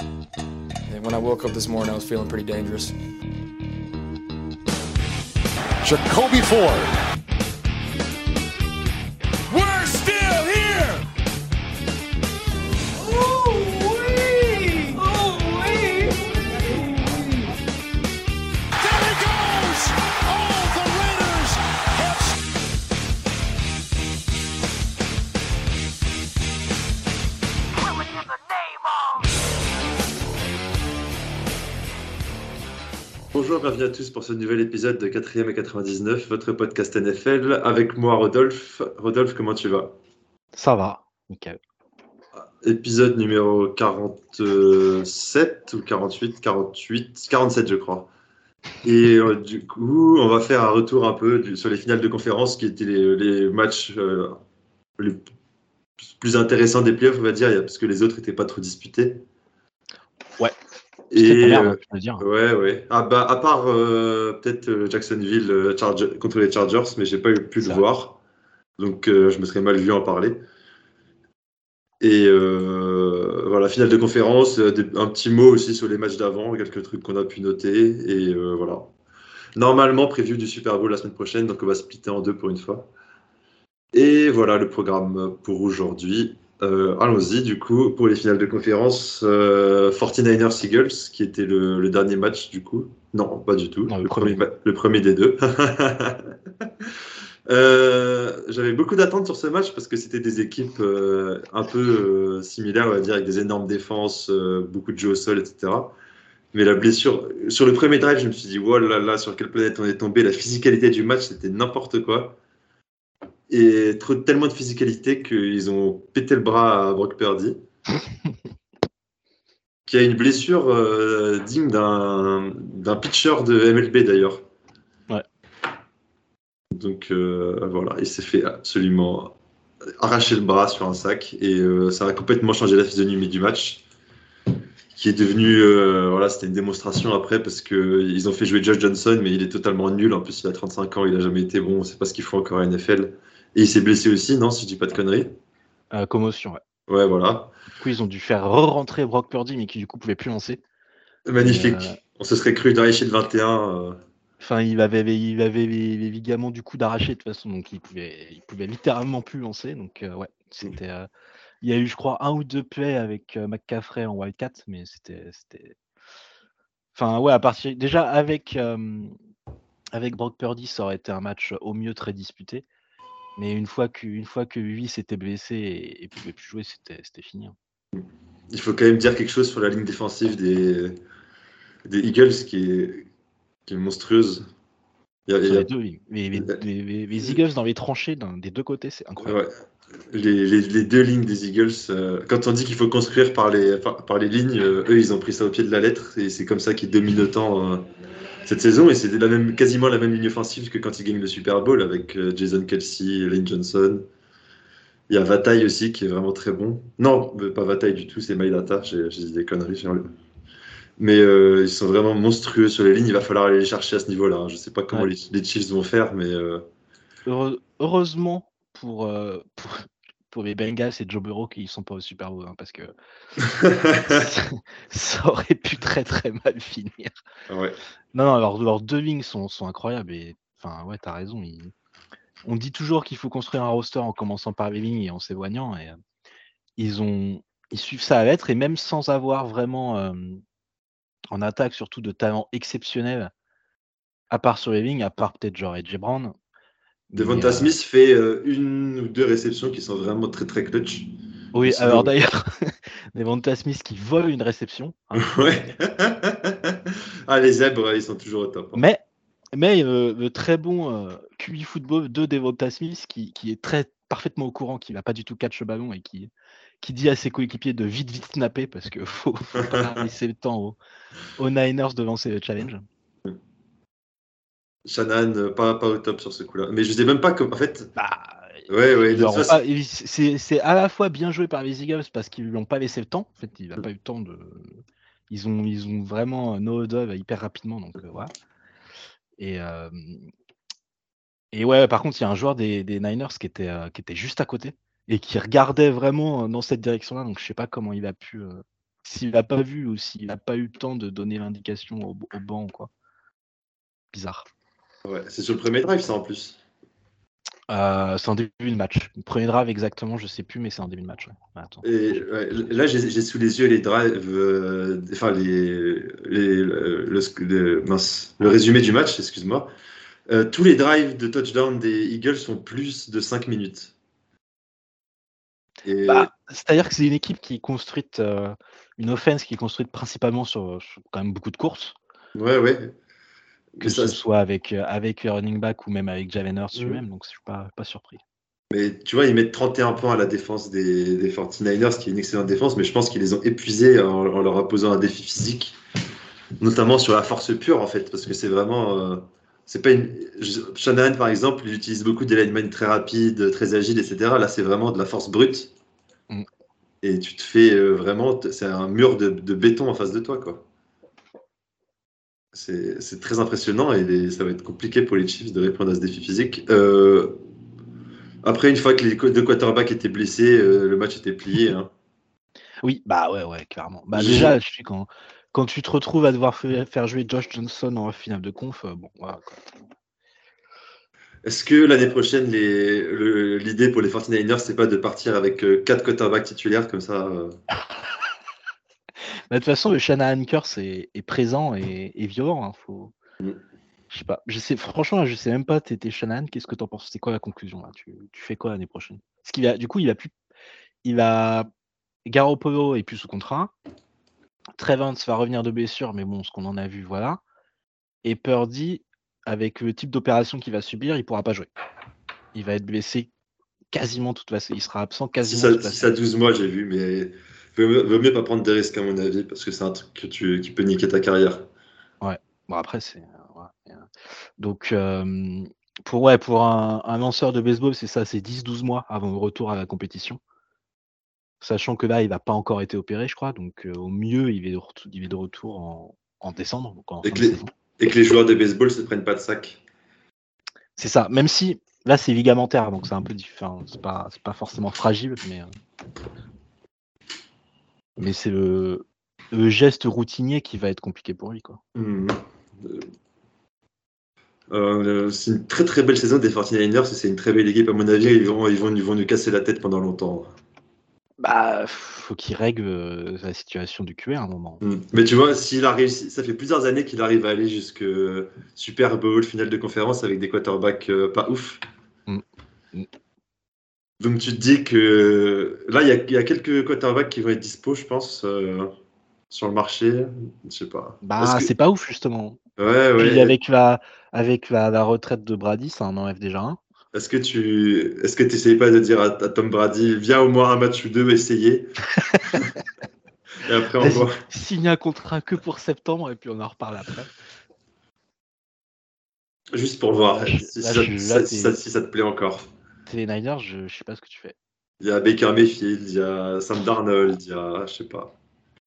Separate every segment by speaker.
Speaker 1: And when I woke up this morning, I was feeling pretty dangerous.
Speaker 2: Jacoby Ford.
Speaker 3: Bonjour, bienvenue à tous pour ce nouvel épisode de 4ème et 99, votre podcast NFL. Avec moi, Rodolphe. Rodolphe, comment tu vas?
Speaker 4: Ça va, nickel.
Speaker 3: Épisode numéro 47 ou 48, 48, 47 je crois. Et euh, du coup, on va faire un retour un peu du- sur les finales de conférence qui étaient les, les matchs euh, les plus intéressants des playoffs, on va dire, parce que les autres n'étaient pas trop disputés.
Speaker 4: Ouais.
Speaker 3: Et
Speaker 4: pas merde, je veux dire.
Speaker 3: Ouais, ouais. Ah bah, à part euh, peut-être euh, Jacksonville euh, Charger- contre les Chargers, mais j'ai pas eu pu le voir. Donc euh, je me serais mal vu en parler. Et voilà, finale de conférence, des- un petit mot aussi sur les matchs d'avant, quelques trucs qu'on a pu noter. Et voilà. Normalement, prévu du Super Bowl la semaine prochaine, donc on va splitter en deux pour une fois. Et voilà le programme pour aujourd'hui. Euh, Allons-y, du coup, pour les finales de conférence, euh, 49ers Eagles, qui était le, le dernier match, du coup. Non, pas du tout.
Speaker 4: Non, le
Speaker 3: le, premier. le premier des deux. Euh, J'avais beaucoup d'attentes sur ce match parce que c'était des équipes euh, un peu similaires, on va dire, avec des énormes défenses, beaucoup de jeux au sol, etc. Mais la blessure, sur le premier drive, je me suis dit, oh là là, sur quelle planète on est tombé. La physicalité du match, c'était n'importe quoi. Et trop, tellement de physicalité qu'ils ont pété le bras à Brock Purdy, qui a une blessure euh, digne d'un pitcher de MLB d'ailleurs.
Speaker 4: Ouais.
Speaker 3: Donc euh, voilà, il s'est fait absolument arracher le bras sur un sac et euh, ça a complètement changé la physionomie du match qui est devenu euh, voilà c'était une démonstration après parce que ils ont fait jouer Josh Johnson mais il est totalement nul en plus il a 35 ans il a jamais été bon c'est pas ce qu'il faut encore à NFL et il s'est blessé aussi non si je dis pas de conneries
Speaker 4: Euh, commotion, ouais.
Speaker 3: ouais voilà
Speaker 4: Du coup, ils ont dû faire re-rentrer Brock Purdy, mais qui du coup pouvait plus lancer.
Speaker 3: magnifique
Speaker 4: Euh,
Speaker 3: on se serait cru d'arracher le 21 euh,
Speaker 4: Enfin, il avait, il avait les, les ligaments du coup d'arraché de toute façon, donc il pouvait, il pouvait littéralement plus lancer. Donc euh, ouais, c'était. il y a eu, je crois, un ou deux plays avec McCaffrey en Wildcat, mais c'était. Enfin ouais, à partir déjà avec avec Brock Purdy, ça aurait été un match au mieux très disputé. Mais une fois que, une fois que lui s'était blessé et, et pouvait plus jouer, c'était, c'était fini. hein.
Speaker 3: il faut quand même dire quelque chose sur la ligne défensive des, des Eagles qui est, qui est monstrueuse il y a- il
Speaker 4: Sur
Speaker 3: y a-
Speaker 4: les deux, oui. Les, les-
Speaker 3: Euh,
Speaker 4: les- les- les Eagles dans les tranchées des deux côtés, c'est incroyable.
Speaker 3: Ouais. Les, deux lignes des Eagles, euh, quand on dit qu'il faut construire par les, par, par les lignes, euh, eux, ils ont pris ça au pied de la lettre et c'est comme ça qu'ils dominent autant euh, cette saison. Et la même, quasiment la même ligne offensive que quand ils gagnent le Super Bowl avec euh, Jason Kelsey, Lane Johnson. Il y a Vataille aussi qui est vraiment très bon. Non, pas Vataille du tout, c'est Mailata. J'ai dit des conneries. j'ai enlevé. Mais euh, ils sont vraiment monstrueux sur les lignes. Il va falloir aller les chercher à ce niveau-là. hein. Je sais pas comment
Speaker 4: Ouais.
Speaker 3: les, les Chiefs vont faire, mais euh,
Speaker 4: heureusement pour, euh, pour, pour les Bengals et Joe Burrow qu'ils sont pas au Super Bowl, hein, parce que ça, aurait pu très très mal finir.
Speaker 3: ouais.
Speaker 4: Non, non, leurs leurs deux lignes sont, sont incroyables et enfin ouais, t'as raison. ils- On dit toujours qu'il faut construire un roster en commençant par les lignes et en s'éloignant et euh, ils ont ils suivent ça à lettre et même sans avoir vraiment euh, en attaque surtout de talent exceptionnel à part sur les lignes, à part peut-être genre AJ Brown.
Speaker 3: Devonta Smith fait euh, une ou deux réceptions qui sont vraiment très très clutch.
Speaker 4: Oui,
Speaker 3: Sinon-
Speaker 4: alors d'ailleurs, Devonta Smith qui vole une réception. hein.
Speaker 3: Ouais. ah, les zèbres, ils sont toujours au top. hein.
Speaker 4: Mais, mais euh, le très bon euh, QI football de Devonta Smith qui, qui est très parfaitement au courant qu'il va pas du tout catch le ballon et qui, qui dit à ses coéquipiers de vite vite snapper parce que faut, faut pas laisser le temps aux, aux Niners de lancer le challenge.
Speaker 3: Shannon, euh, pas, pas au top sur ce coup-là. Mais je sais même pas comment. En fait,
Speaker 4: Bah,
Speaker 3: ouais, ouais.
Speaker 4: c'est c'est à la fois bien joué par les Eagles parce qu'ils lui ont pas laissé le temps. En fait, il n'a pas eu le temps de. Ils ont, ils ont vraiment no dove hyper rapidement. Donc euh, voilà. Et, euh, et ouais, par contre, il y a un joueur des, des Niners qui était, euh, qui était juste à côté et qui regardait vraiment euh, dans cette direction-là. Donc je sais pas comment il a pu, euh, s'il n'a pas vu ou s'il n'a pas eu le temps de donner l'indication au, au banc, quoi. Bizarre.
Speaker 3: Ouais, c'est sur le premier drive, ça en plus.
Speaker 4: Euh, c'est en début de match. Le premier drive exactement, je sais plus, mais c'est en début de match. ouais. Ouais, attends.
Speaker 3: Et ouais, là, j'ai sous les yeux les drives, euh, enfin les, les- le, le- le- mince, le résumé du match, excuse-moi. Euh, tous les drives de touchdown des Eagles sont plus de 5 minutes. Et
Speaker 4: Bah, C'est-à-dire que c'est une équipe qui est construite, une offense qui est construite principalement sur, sur quand même beaucoup de courses,
Speaker 3: ouais, ouais.
Speaker 4: Que
Speaker 3: ça-
Speaker 4: ce soit avec, euh, avec running back ou même avec Jalen Hurts
Speaker 3: Mhm.
Speaker 4: lui-même, donc je suis pas, pas surpris.
Speaker 3: mais tu vois, ils mettent 31 points à la défense des, des 49ers, qui est une excellente défense, mais je pense qu'ils les ont épuisés en, en leur imposant un défi physique, notamment sur la force pure, en fait, parce que c'est vraiment. euh, c'est pas une... Shanahan, par exemple, il utilise beaucoup des linemen très rapides, très agiles, etc. Là, c'est vraiment de la force brute.
Speaker 4: Mm.
Speaker 3: Et tu te fais euh, vraiment. C'est un mur de, de béton en face de toi, quoi. C'est très impressionnant et les- ça va être compliqué pour les Chiefs de répondre à ce défi physique. Euh, après, une fois que les deux quarterbacks étaient blessés, euh, le match était plié. hein.
Speaker 4: Oui, bah ouais, ouais, clairement. Bah déjà, je suis quand, quand tu te retrouves à devoir fa- faire jouer Josh Johnson en finale de conf, euh, bon, voilà.
Speaker 3: Est-ce que l'année prochaine, le- l'idée pour les 49ers, c'est pas de partir avec quatre quarterbacks titulaires comme ça
Speaker 4: de toute façon, le Shanahan Curse est, est présent et, et violent. hein, faut...
Speaker 3: Mm.
Speaker 4: Je sais pas. Je sais, franchement, je sais même pas. T'étais Shanahan. Qu'est-ce que t'en penses? C'est quoi la conclusion là? Tu, tu fais quoi l'année prochaine? Parce qu'il a, du coup, il a plus, il a Garoppolo est plus sous contrat. Trevor va revenir de blessure, mais bon, ce qu'on en a vu, voilà. Et Purdy, avec le type d'opération qu'il va subir, il pourra pas jouer. Il va être blessé quasiment toute la. Il sera absent
Speaker 3: Si
Speaker 4: quasiment
Speaker 3: ça,
Speaker 4: toute la
Speaker 3: si ça
Speaker 4: saison.
Speaker 3: 12 mois, j'ai vu, mais vaut mieux, vaut mieux pas prendre des risques à mon avis parce que c'est un truc que tu, qui peut niquer ta carrière.
Speaker 4: Bon, après, c'est. euh, donc, euh, pour, ouais, pour un, un lanceur de baseball, c'est ça, c'est 10-12 mois avant le retour à la compétition. Sachant que là, il n'a pas encore été opéré, je crois. Donc, euh, au mieux, il est de, retour- il est de retour en, en décembre. Donc en
Speaker 3: Et que les-
Speaker 4: saison.
Speaker 3: Et que les joueurs de baseball se prennent pas de sac.
Speaker 4: C'est ça. Même si là, c'est ligamentaire, donc c'est un peu différent. C'est pas, pas forcément fragile, mais. euh, mais c'est le, le geste routinier qui va être compliqué pour lui, quoi.
Speaker 3: Mhm. Euh, euh, c'est une très très belle saison des 49ers et c'est une très belle équipe. À mon avis, ils vont, ils vont, ils vont nous casser la tête pendant longtemps.
Speaker 4: Bah, faut qu'il règle euh, la situation du QA à un moment.
Speaker 3: Mm. Mais tu vois, s'il a réussi, ça fait plusieurs années qu'il arrive à aller jusque Super Bowl, finale de conférence avec des quarterbacks pas ouf.
Speaker 4: Mm.
Speaker 3: Donc tu te dis que là, il y a, il y a quelques quarterbacks qui vont être dispo, je pense, euh, sur le marché. Je sais pas.
Speaker 4: Bah,
Speaker 3: que-
Speaker 4: c'est pas ouf, justement.
Speaker 3: Ouais, ouais.
Speaker 4: Puis avec la, avec la, la retraite de Brady, ça en enlève déjà un.
Speaker 3: Est-ce que tu est-ce que t'essayes pas de dire à, à Tom Brady, viens au moins un match ou deux essayer? Et après on voit.
Speaker 4: Signe un contrat que pour septembre et puis on en reparle après.
Speaker 3: Juste pour voir
Speaker 4: Là, je-
Speaker 3: si,
Speaker 4: là,
Speaker 3: ça,
Speaker 4: je-
Speaker 3: si
Speaker 4: là,
Speaker 3: ça- si
Speaker 4: t'es-
Speaker 3: ça- si ça te plaît encore.
Speaker 4: T'es les Niners, je, je sais pas ce que tu fais.
Speaker 3: Il y a Baker Mayfield, il y a Sam Darnold, il y a je sais pas.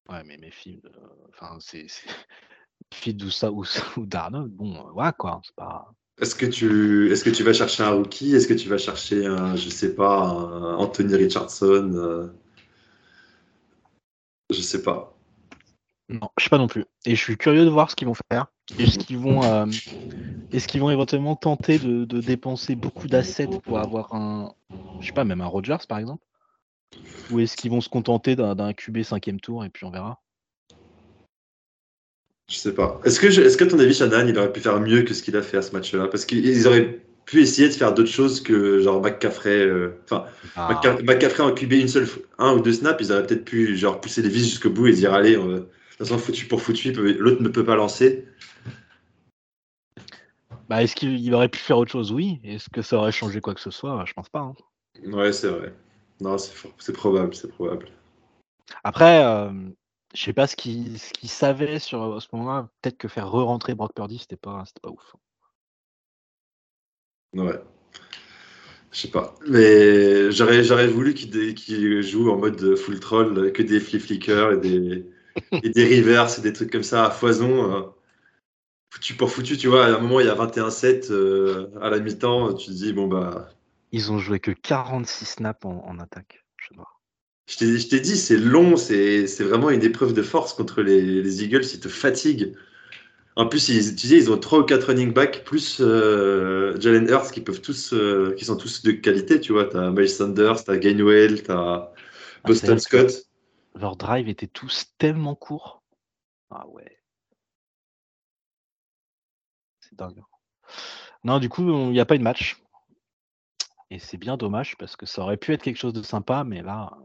Speaker 4: Ouais, mais films, euh, enfin, c'est. Mayfield ou ça ou, ou Darnold, bon, euh, voilà quoi. C'est pas.
Speaker 3: Est-ce que tu est-ce que tu vas chercher un rookie? Est-ce que tu vas chercher un je sais pas un Anthony Richardson euh, Je sais pas.
Speaker 4: Non, je sais pas non plus. Et je suis curieux de voir ce qu'ils vont faire. Est-ce qu'ils vont, euh, est-ce qu'ils vont éventuellement tenter de, de dépenser beaucoup d'assets pour avoir un, je sais pas, même un Rogers par exemple Ou est-ce qu'ils vont se contenter d'un QB cinquième tour et puis on verra
Speaker 3: Je sais pas. Est-ce que je- est-ce que ton avis Shannon il aurait pu faire mieux que ce qu'il a fait à ce match-là? Parce qu'ils auraient pu essayer de faire d'autres choses que genre McCaffrey. euh, Enfin,
Speaker 4: Ah,
Speaker 3: McCa- McCaffrey en QB une seule, un ou deux snaps, ils auraient peut-être pu genre pousser les vis jusqu'au bout et dire allez, on toute façon foutu pour foutu, l'autre ne peut pas lancer.
Speaker 4: Bah, est-ce qu'il il aurait pu faire autre chose? Oui. Est-ce que ça aurait changé quoi que ce soit? Je pense pas. hein.
Speaker 3: Ouais, c'est vrai. Non, c'est probable, c'est probable.
Speaker 4: Après, euh, je sais pas ce qu'il savait sur à ce moment-là. Peut-être que faire re-rentrer Brock Purdy, c'était pas, c'était pas ouf.
Speaker 3: Ouais. Je sais pas. Mais j'aurais, j'aurais voulu qu'il joue en mode full troll, que des flip flickers et des, et des reverse et des trucs comme ça à foison. euh, Foutu pour foutu, tu vois. À un moment, il y a 21-7 euh, à la mi-temps. Tu te dis, bon, bah,
Speaker 4: Ils ont joué que 46 snaps en, en attaque. Je sais.
Speaker 3: Je t'ai dit, c'est long, c'est c'est vraiment une épreuve de force contre les, les Eagles, ils te fatiguent. En plus, ils, tu sais, ils ont trois ou quatre running backs, plus euh, Jalen Hurts, qui peuvent tous, qui sont tous de qualité, tu vois. T'as Miles Sanders, t'as Gainwell, t'as Boston
Speaker 4: c'est vrai que-
Speaker 3: Scott.
Speaker 4: Leurs drives étaient tous tellement courts. Ah ouais. C'est dingue. Non, du coup, il n'y a pas eu de match. Et c'est bien dommage parce que ça aurait pu être quelque chose de sympa, mais là,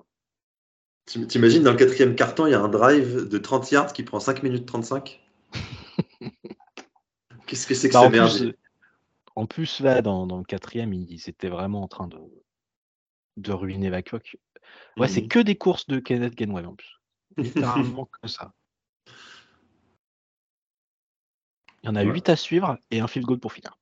Speaker 3: Tu- T'imagines, dans le quatrième carton, il y a un drive de 30 yards qui prend 5 minutes 35 Qu'est-ce que c'est que
Speaker 4: Bah,
Speaker 3: ça
Speaker 4: en,
Speaker 3: merde
Speaker 4: plus, en plus, là, dans, dans le quatrième, ils étaient vraiment en train de, de ruiner la coque. Ouais, c'est
Speaker 3: Mhm.
Speaker 4: que des courses de Kenneth Gainwell en plus. Littéralement que ça. Il y en a
Speaker 3: Ouais.
Speaker 4: 8 à suivre et un field goal pour finir.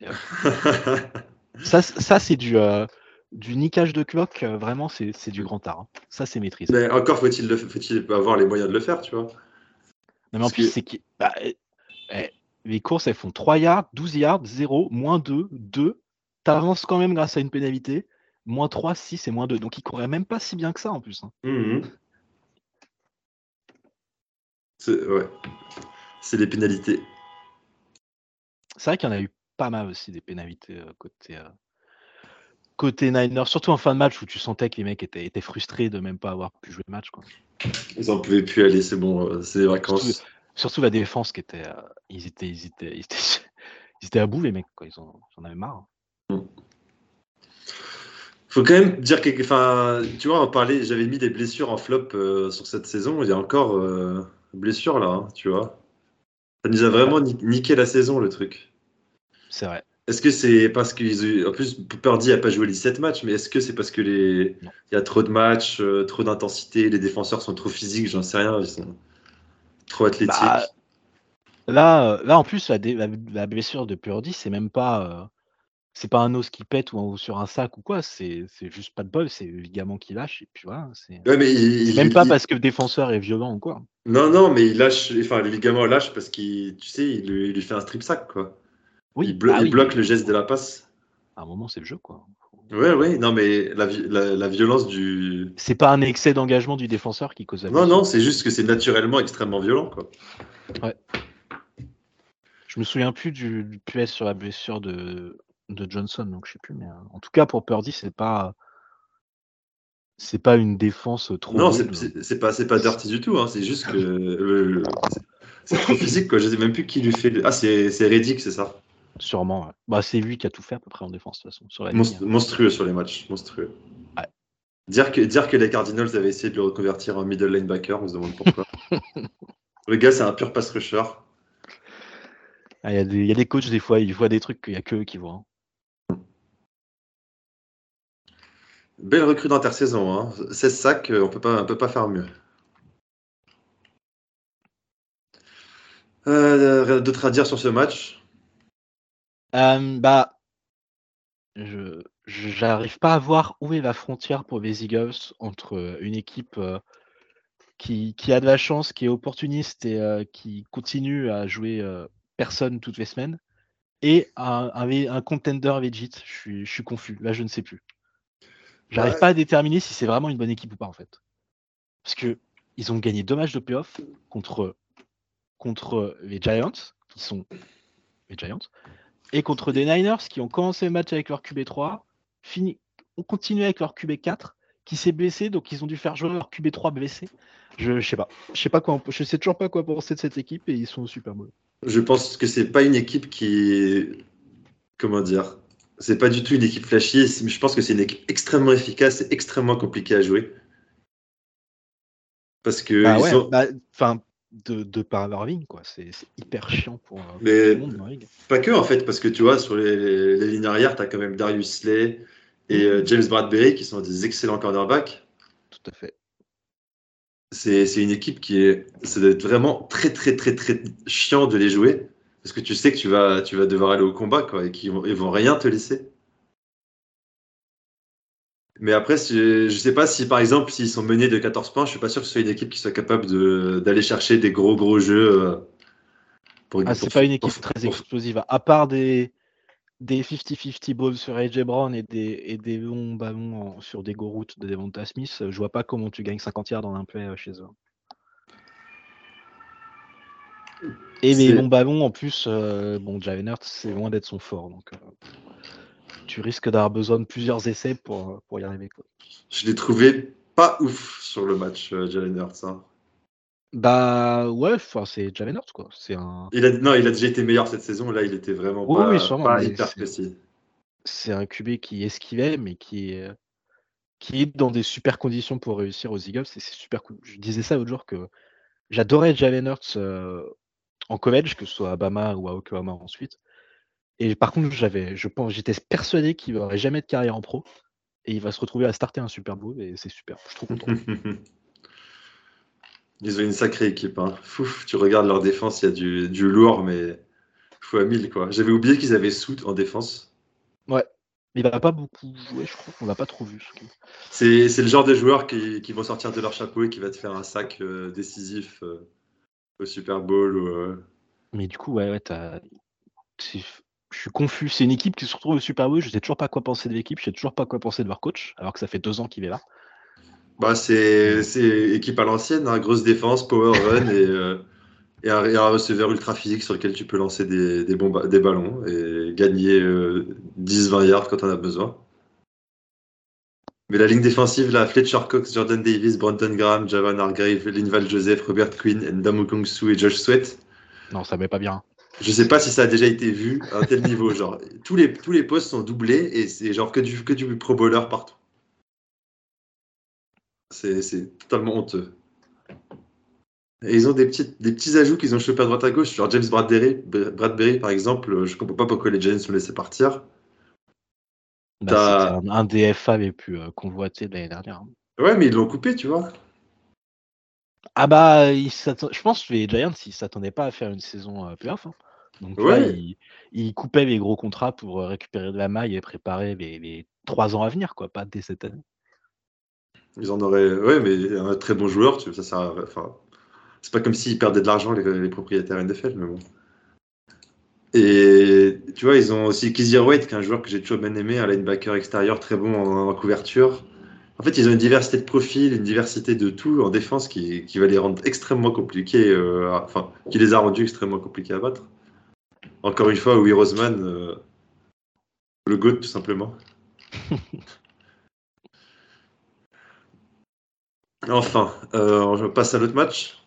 Speaker 4: Ça, c'est du, euh, du niquage de clock. euh, vraiment, c'est du grand art. hein. Ça, c'est maîtrisé.
Speaker 3: Mais encore faut-il avoir les moyens de le faire, tu vois.
Speaker 4: Non, mais en plus,
Speaker 3: que-
Speaker 4: c'est que bah, eh, eh, les courses, elles font 3 yards, 12 yards, 0, moins 2, 2. T'avances quand même grâce à une pénalité. Moins 3, 6 et moins 2. Donc, il courait même pas si bien que ça en plus. hein.
Speaker 3: Mhm. C'est ouais. C'est les pénalités.
Speaker 4: C'est vrai qu'il y en a eu pas mal aussi des pénalités euh, côté, euh, côté Niners, surtout en fin de match où tu sentais que les mecs étaient, étaient frustrés de même pas avoir pu jouer le match. Quoi.
Speaker 3: Ils en pouvaient plus aller, c'est bon, euh, c'est les vacances.
Speaker 4: Surtout la défense qui était. euh, ils, étaient, ils, étaient, ils, étaient, ils étaient à bout, les mecs. Quoi. Ils, en, ils en avaient marre. hein.
Speaker 3: Faut quand même dire que, enfin, tu vois, on parlait, j'avais mis des blessures en flop euh, sur cette saison. Il y a encore euh, blessures là, hein, tu vois. Ça nous a vraiment ni- niqué la saison, le truc.
Speaker 4: C'est vrai.
Speaker 3: Est-ce que c'est parce qu'ils ont... En plus, Purdy n'a pas joué les 17 matchs, mais est-ce que c'est parce que les...
Speaker 4: Non.
Speaker 3: il y a trop de matchs, euh, trop d'intensité, les défenseurs sont trop physiques, j'en sais rien, ils sont trop athlétiques?
Speaker 4: Bah, Là, euh, là, en plus, la, dé- la, la blessure de Purdy, c'est même pas. C'est pas un os qui pète ou, un- ou sur un sac ou quoi. C'est c'est juste pas de bol. C'est le ligament qui lâche. Et puis voilà. C'est
Speaker 3: Ouais, mais il-
Speaker 4: c'est
Speaker 3: il-
Speaker 4: même pas
Speaker 3: il-
Speaker 4: parce que le défenseur est violent ou quoi.
Speaker 3: Non, non, mais il lâche, enfin, les ligaments lâchent parce qu'il, tu sais, il, lui- il lui fait un strip sack, quoi.
Speaker 4: Oui,
Speaker 3: il, blo-
Speaker 4: bah
Speaker 3: il
Speaker 4: oui,
Speaker 3: bloque
Speaker 4: mais
Speaker 3: le geste de la passe.
Speaker 4: À un moment, c'est le jeu, quoi.
Speaker 3: Ouais, ouais, non, mais la, vi- la, la violence du.
Speaker 4: C'est pas un excès d'engagement du défenseur qui cause la
Speaker 3: Non,
Speaker 4: blessure.
Speaker 3: non, c'est juste que c'est naturellement extrêmement violent, quoi.
Speaker 4: Je me souviens plus du, du PS sur la blessure de, de Johnson, donc je sais plus. Mais euh, en tout cas, pour Purdy, c'est pas. C'est pas une défense trop.
Speaker 3: Non, c'est- pas, c'est pas dirty du tout, hein, c'est juste que. le- le- c'est- trop physique, quoi. Je sais même plus qui lui fait. le- Ah, c'est c'est Reddick, c'est ça.
Speaker 4: Sûrement. ouais. Bah, c'est lui qui a tout fait à peu près en défense, de toute façon. Sur la
Speaker 3: Monst-
Speaker 4: ligne.
Speaker 3: monstrueux sur les matchs, monstrueux.
Speaker 4: Ouais.
Speaker 3: Dire que, dire que les Cardinals avaient essayé de le reconvertir en middle linebacker, on se demande pourquoi. le gars, c'est un pur pass rusher.
Speaker 4: Ah, Il y, a des- il y a des coachs, des fois, ils voient des trucs qu'il n'y a que eux qui voient. hein.
Speaker 3: Belle recrue d'intersaison, hein. 16 sacs, euh, on on peut pas faire mieux. Euh, à dire sur ce match?
Speaker 4: Euh, bah, je j'arrive pas à voir où est la frontière pour les Eagles entre euh, une équipe qui, a de la chance, qui est opportuniste et qui continue à jouer personne toutes les semaines, et un, contender. Je suis, je suis confus. Là, je ne sais plus. J'arrive
Speaker 3: Ouais.
Speaker 4: pas à déterminer si c'est vraiment une bonne équipe ou pas en fait. Parce que ils ont gagné deux matchs de playoff contre, contre les Giants, qui sont les Giants, et contre des Niners qui ont commencé le match avec leur QB3, fini, ont continué avec leur QB4, qui s'est blessé, donc ils ont dû faire jouer leur QB3 blessé. Je, je sais pas. Je sais pas quoi. Je sais toujours pas quoi penser de cette équipe et ils sont super mauvais.
Speaker 3: Je pense que c'est pas une équipe qui. Comment dire C'est pas du tout une équipe flashy. c'est- Je pense que c'est une équipe extrêmement efficace et extrêmement compliquée à jouer. Parce que.
Speaker 4: Bah
Speaker 3: ils
Speaker 4: ouais,
Speaker 3: ont-
Speaker 4: bah, enfin, de, de par ligne, quoi. C'est hyper chiant pour, euh, pour
Speaker 3: Mais-
Speaker 4: tout le monde.
Speaker 3: Pas que, en fait, parce que tu vois, sur les, les lignes arrière, tu as quand même Darius Slay et euh, James Bradbury qui sont des excellents cornerbacks.
Speaker 4: Tout à fait.
Speaker 3: C'est c'est une équipe qui est. Ça doit être vraiment très, très, très, très chiant de les jouer. Parce que tu sais que tu vas, tu vas devoir aller au combat, quoi, et qu'ils vont, ils vont rien te laisser. Mais après, je sais pas si, par exemple, s'ils sont menés de 14 points, je suis pas sûr que ce soit une équipe qui soit capable de- d'aller chercher des gros, gros jeux. euh, pour-
Speaker 4: Ah, c'est pas une équipe
Speaker 3: pour-
Speaker 4: très explosive. À part des, des 50-50 balls sur AJ Brown et des, et des longs ballons en- sur des go routes de Devonta Smith, je vois pas comment tu gagnes 50 yards dans un play euh, chez eux. Et les longs ballons, en plus, euh, bon, c'est loin d'être son fort. Donc, euh, tu risques d'avoir besoin de plusieurs essais pour, euh, pour y arriver. Quoi.
Speaker 3: Je l'ai trouvé pas ouf sur le match, euh, Jalen Hurts. hein.
Speaker 4: Bah ouais, c'est Jalen Hurts, quoi. C'est un,
Speaker 3: Il a, non, il a déjà été meilleur cette saison. Là, il était vraiment
Speaker 4: Oui,
Speaker 3: pas,
Speaker 4: oui, sûrement,
Speaker 3: pas
Speaker 4: mais
Speaker 3: hyper précis.
Speaker 4: c'est un QB qui esquivait, mais qui est, qui est dans des super conditions pour réussir aux Eagles. Et super cool. Je disais ça l'autre jour que j'adorais Jalen Hurts euh, en college, que ce soit à Bama ou à Oklahoma ensuite. Et par contre, j'avais, je pense, j'étais persuadé qu'il n'aurait jamais de carrière en pro. Et il va se retrouver à starter un Super Bowl et c'est super. Je suis trop content.
Speaker 3: Ils ont une sacrée équipe. Hein. Fouf, tu regardes leur défense, il y a du, du lourd, mais fois 1000 quoi. J'avais oublié qu'ils avaient Soot en défense.
Speaker 4: Il va pas beaucoup jouer, je crois qu'on l'a pas trop vu.
Speaker 3: C'est le genre de joueurs qui, qui vont sortir de leur chapeau et qui va te faire un sac euh, décisif euh, au Super Bowl. Ou, euh,
Speaker 4: Mais du coup, ouais, ouais, je suis confus. C'est une équipe qui se retrouve au Super Bowl. Je sais toujours pas quoi penser de l'équipe. Je sais toujours pas quoi penser de leur coach, alors que ça fait deux ans qu'il est là.
Speaker 3: Bah, c'est c'est équipe à l'ancienne, hein, grosse défense, power run et, euh, et, un, et un receveur ultra physique sur lequel tu peux lancer des, ba- des ballons et gagner euh, 10-20 yards quand on a besoin. Mais la ligne défensive, là, Fletcher Cox, Jordan Davis, Brenton Graham, Javan Hargrave, Linval Joseph, Robert Quinn, Ndamu Kongsu et Josh Sweat.
Speaker 4: Non, ça met pas bien.
Speaker 3: Je sais pas si ça a déjà été vu à un tel niveau. Genre, tous les, tous les postes sont doublés et c'est genre que du, que du pro bowler partout. C'est c'est totalement honteux. Et ils ont des, petites, des petits ajouts qu'ils ont chopés à droite à gauche. Genre James Bradbury, Bradbury par exemple, je comprends pas pourquoi les Giants l'ont laissé partir.
Speaker 4: Bah, un, un des FA les plus euh, convoités de l'année dernière. hein.
Speaker 3: Ouais, mais ils l'ont coupé, tu vois.
Speaker 4: Ah bah, je pense que les Giants, ils s'attendaient pas à faire une saison euh, playoff. hein. Donc vois,
Speaker 3: Ouais.
Speaker 4: ils, ils coupaient les gros contrats pour euh, récupérer de la maille et préparer les, les trois ans à venir, quoi, pas dès cette année.
Speaker 3: Ils en auraient. Ouais, mais un très bon joueur, tu ça sert à- Enfin, c'est pas comme s'ils perdaient de l'argent, les, les propriétaires NFL, mais bon. Et tu vois, ils ont aussi Kizir White, qui est un joueur que j'ai toujours bien aimé, un linebacker extérieur très bon en, en couverture. En fait, ils ont une diversité de profils, une diversité de tout en défense qui, qui va les rendre extrêmement compliqués, euh, à- enfin, qui les a rendus extrêmement compliqués à battre. Encore une fois, Will Roseman, euh, le GOAT tout simplement. Enfin, euh, on passe à l'autre match.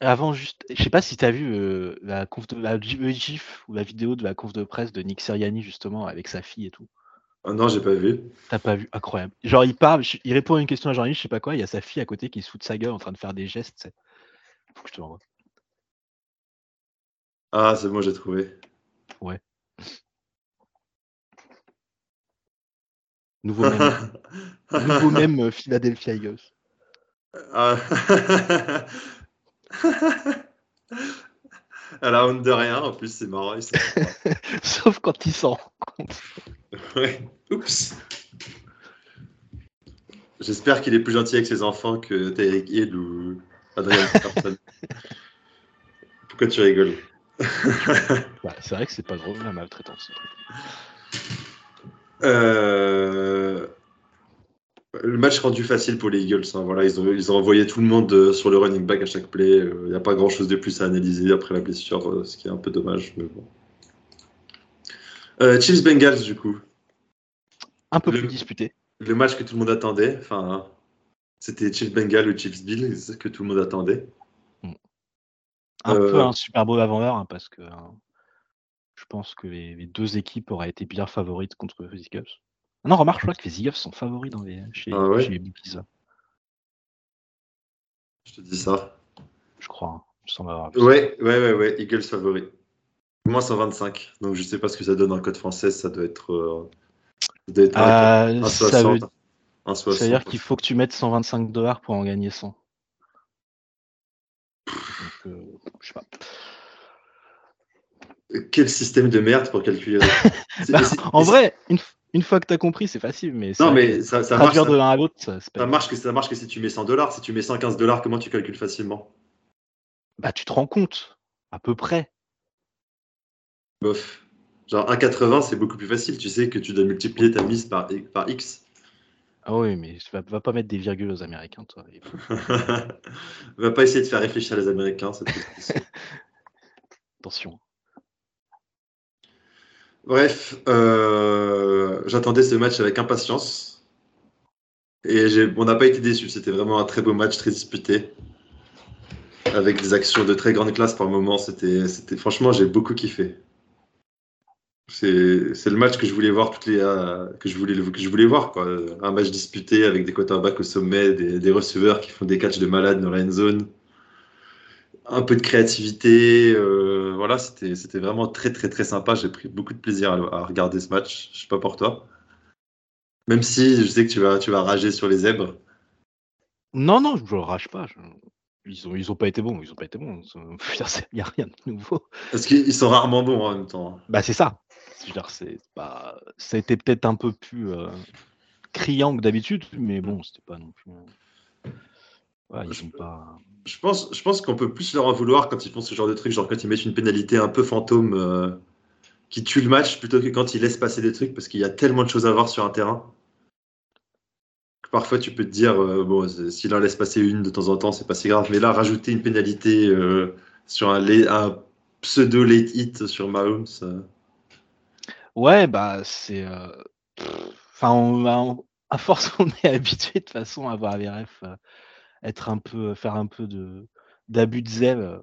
Speaker 4: Avant, juste, je sais pas si tu as vu euh, la, conf de, la gi- le gif ou la vidéo de la conf de presse de Nick Sirianni, justement, avec sa fille et tout.
Speaker 3: Oh non, j'ai pas vu.
Speaker 4: T'as pas vu? Incroyable. Genre, il parle, je- il répond à une question à un journaliste, je sais pas quoi, il y a sa fille à côté qui se fout de sa gueule en train de faire des gestes. tu sais. Faut que je te l'envoie.
Speaker 3: Ah, c'est bon, j'ai trouvé.
Speaker 4: Nouveau même, nouveau même euh, Philadelphia Eagles.
Speaker 3: À la honte de rien, en plus, c'est marrant. ils
Speaker 4: Sauf quand il s'en rend compte.
Speaker 3: Ouais. Oups. J'espère qu'il est plus gentil avec ses enfants que Tyreek Hill ou Peterson. Pourquoi tu rigoles?
Speaker 4: Bah, c'est vrai que c'est pas drôle la maltraitance.
Speaker 3: Euh, Le match rendu facile pour les Eagles. hein. Voilà, ils, ont, ils ont envoyé tout le monde euh, sur le running back à chaque play. Il n'y a pas grand chose de plus à analyser après la blessure, euh, ce qui est un peu dommage. Mais bon. Euh, Chiefs Bengals, du coup.
Speaker 4: Un peu
Speaker 3: Le-
Speaker 4: plus disputé.
Speaker 3: Le match que tout le monde attendait. Enfin, c'était Chiefs Bengals ou Chiefs Bills c'est ce que tout le monde attendait.
Speaker 4: Un
Speaker 3: Euh,
Speaker 4: peu un Super Bowl avant l'heure, hein, parce que hein, je pense que les, les deux équipes auraient été bien favorites contre les Eagles. Ah non, remarque, je crois que les Eagles sont favoris dans les, chez,
Speaker 3: Ah ouais
Speaker 4: chez les Bookies,
Speaker 3: Je te dis ça.
Speaker 4: je crois. hein. Avoir.
Speaker 3: Ouais, ouais, ouais, ouais. Eagles favori. Moins 125. Donc je sais pas ce que ça donne en code français. Ça doit être. euh, ça doit être
Speaker 4: Ah,
Speaker 3: un
Speaker 4: ça,
Speaker 3: 60,
Speaker 4: veut,
Speaker 3: un
Speaker 4: ça veut
Speaker 3: 60.
Speaker 4: dire qu'il faut que tu mettes 125 dollars pour en gagner 100. Donc, euh, je sais pas.
Speaker 3: Quel système de merde pour calculer
Speaker 4: Bah, en vrai, une, une fois que tu as compris, c'est facile, mais,
Speaker 3: Non, ça, ça marche.
Speaker 4: de l'un à l'autre, ça,
Speaker 3: marche que ça marche que si tu mets 100 dollars. Si tu mets 115 dollars, comment tu calcules facilement?
Speaker 4: Bah, tu te rends compte, à peu près.
Speaker 3: Bof. Genre 1,80 c'est beaucoup plus facile. Tu sais que tu dois multiplier ta mise par, par X.
Speaker 4: Ah oui, mais va, va pas mettre des virgules aux Américains, toi.
Speaker 3: Va pas essayer de faire réfléchir les Américains.
Speaker 4: Attention.
Speaker 3: Bref, euh, j'attendais ce match avec impatience. Et on n'a pas été déçus. C'était vraiment un très beau match, très disputé. Avec des actions de très grande classe par moment. C'était, franchement, j'ai beaucoup kiffé. C'est, le match que je voulais voir toutes les, euh, que je voulais, que je voulais voir, quoi. Un match disputé avec des quarterbacks au sommet, des, des receveurs qui font des catchs de malade dans la end zone. Un peu de créativité. euh, voilà, c'était, vraiment très, très, très sympa. J'ai pris beaucoup de plaisir à, regarder ce match. Je sais pas pour toi. Même si je sais que tu vas, tu vas rager sur les zèbres.
Speaker 4: Non, non, je le rage pas. je- Ils ont, ils ont pas été bons. Ils ont pas été bons. Il n'y a rien de nouveau.
Speaker 3: Parce qu'ils sont rarement bons en même temps.
Speaker 4: Bah, c'est ça. C'est pas... Ça a été peut-être un peu plus euh, criant que d'habitude, mais bon, c'était pas non plus. Ouais, ils ont pas.
Speaker 3: Je pense, je pense qu'on peut plus leur en vouloir quand ils font ce genre de trucs, genre quand ils mettent une pénalité un peu fantôme euh, qui tue le match plutôt que quand ils laissent passer des trucs parce qu'il y a tellement de choses à voir sur un terrain. que Parfois, tu peux te dire, euh, bon, s'il en laisse passer une de temps en temps, c'est pas si grave. Mais là, rajouter une pénalité euh, sur un, pseudo late hit sur Mahomes,
Speaker 4: Ouais, bah, c'est. Enfin, à force, on est habitué de toute façon à voir VRF euh, être un peu, faire un peu de d'abus de zèle euh,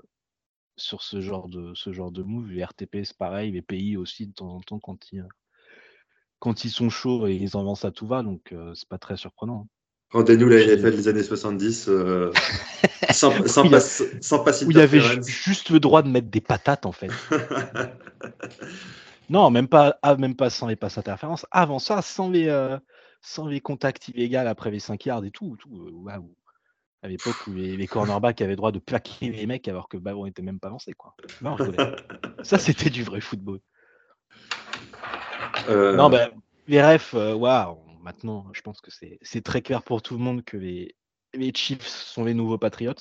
Speaker 4: sur ce genre de ce genre de move. Les RTP, c'est pareil, les pays aussi de temps en temps quand ils quand ils sont chauds et ils en lancent à tout va, donc euh, c'est pas très surprenant.
Speaker 3: rendez-nous la NFL des années 70 euh, sans, sans, pass, sans pass
Speaker 4: Où il y avait juste le droit de mettre des patates en fait. Non, même pas, ah, même pas sans les passes interférences. Avant ça, sans les, euh, sans les contacts illégaux après les 5 yards et tout. tout euh, waouh. À l'époque où les, les cornerbacks avaient droit de plaquer les mecs alors que le ballon n'était même pas lancé. Quoi. Non, ça, c'était du vrai football.
Speaker 3: Euh,
Speaker 4: Non, ben, les refs, euh. Maintenant, je pense que c'est c'est très clair pour tout le monde que les, les Chiefs sont les nouveaux Patriots.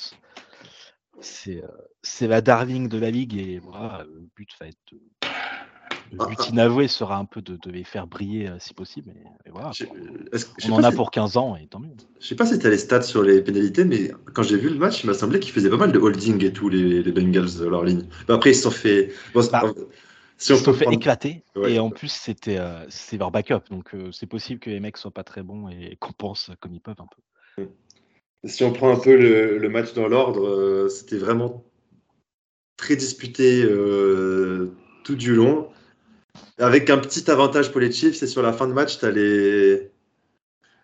Speaker 4: C'est euh, la darling de la ligue et voilà, le but va être le but
Speaker 3: ah.
Speaker 4: inavoué sera un peu de, de les faire briller euh, si possible. Et, et voilà, On en a
Speaker 3: si-
Speaker 4: pour 15 ans et tant mieux.
Speaker 3: Je sais pas si tu as les stats sur les pénalités, mais quand j'ai vu le match, il m'a semblé qu'ils faisaient pas mal de holding et tout, les, les Bengals, de leur ligne. Bah, après, ils se sont fait. bon,
Speaker 4: Bah,
Speaker 3: si
Speaker 4: Ils
Speaker 3: on
Speaker 4: se fait
Speaker 3: prendre-
Speaker 4: éclater
Speaker 3: Ouais,
Speaker 4: et en plus c'était euh, c'est leur backup donc euh, c'est possible que les mecs soient pas très bons et compensent comme ils peuvent un peu.
Speaker 3: Si on prend un peu le, le match dans l'ordre, euh, c'était vraiment très disputé euh, tout du long. Avec un petit avantage pour les Chiefs, c'est sur la fin de match, tu as les,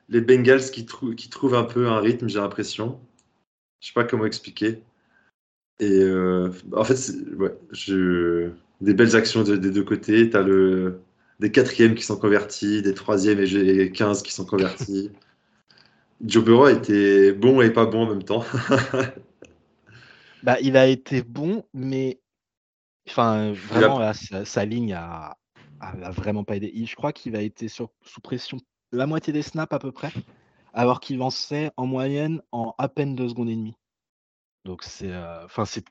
Speaker 3: les Bengals qui, trou- qui trouvent un peu un rythme, j'ai l'impression. Je sais pas comment expliquer. Et euh, en fait, ouais, je- des belles actions de- des deux côtés. Tu as le, des quatrièmes qui sont convertis, des troisièmes et j'ai 15 qui sont convertis. Joe Burrow était bon et pas bon en même temps.
Speaker 4: Bah, il a été bon, mais enfin vraiment là, sa, sa ligne a, a, a vraiment pas aidé. Il- Je crois qu'il a été sur- sous pression la moitié des snaps à peu près, alors qu'il lançait en moyenne en à peine deux secondes et demie. Donc c'est, euh, enfin c'est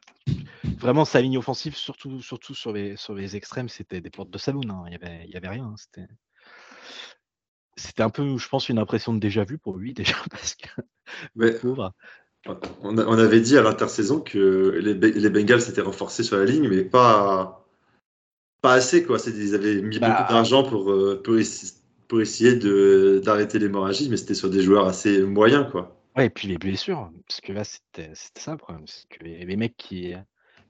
Speaker 4: vraiment sa ligne offensive, surtout surtout sur les sur les extrêmes, c'était des portes de saloon. hein. Il y avait il y avait rien. hein. C'était c'était un peu, je pense, une impression de déjà vu pour lui déjà parce que
Speaker 3: Mais
Speaker 4: pauvre.
Speaker 3: on, a- on avait dit à l'intersaison que les Bengals s'étaient renforcés sur la ligne, mais pas, pas assez. Quoi. C'est- Ils avaient mis
Speaker 4: Bah,
Speaker 3: beaucoup d'argent pour, euh, pour, pour essayer d'arrêter l'hémorragie, mais c'était sur des joueurs assez moyens. Quoi.
Speaker 4: Ouais, et puis les blessures, parce que là, c'était ça le problème. C'est que les, les mecs qui,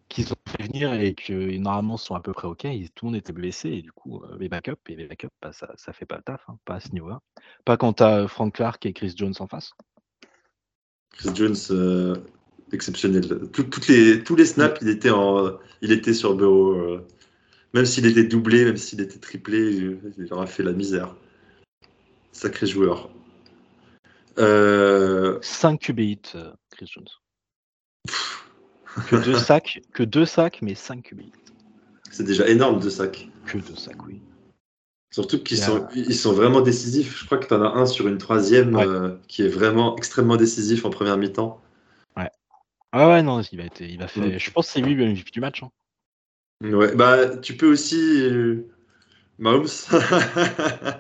Speaker 4: qui ont fait venir et que normalement sont à peu près OK, ils- tout le monde était blessé, et du coup, euh, les backups, et les backups, bah, ça, ça fait pas le taf, hein, pas à ce niveau-là. Pas quand t'as Frank Clark et Chris Jones en face.
Speaker 3: Chris Jones, euh, exceptionnel. Tout- toutes les, tous les snaps, il était, en, il était sur euh, même s'il était doublé, même s'il était triplé, il il leur a fait la misère. Sacré joueur. Euh,
Speaker 4: 5 QB hits, euh, Chris Jones. Que deux sacs, que deux sacs, mais 5 QB hits.
Speaker 3: c'est déjà énorme de sacs.
Speaker 4: Que deux sacs, oui.
Speaker 3: Surtout qu'ils sont, ils sont vraiment décisifs. Je crois que tu en as un sur une troisième
Speaker 4: Ouais.
Speaker 3: euh, qui est vraiment extrêmement décisif en première mi-temps.
Speaker 4: Ah ouais, non, il va, être, il va faire.
Speaker 3: Mm.
Speaker 4: Je pense que c'est lui le MVP du match. hein.
Speaker 3: Ouais, bah, tu peux aussi. euh, Mahomes.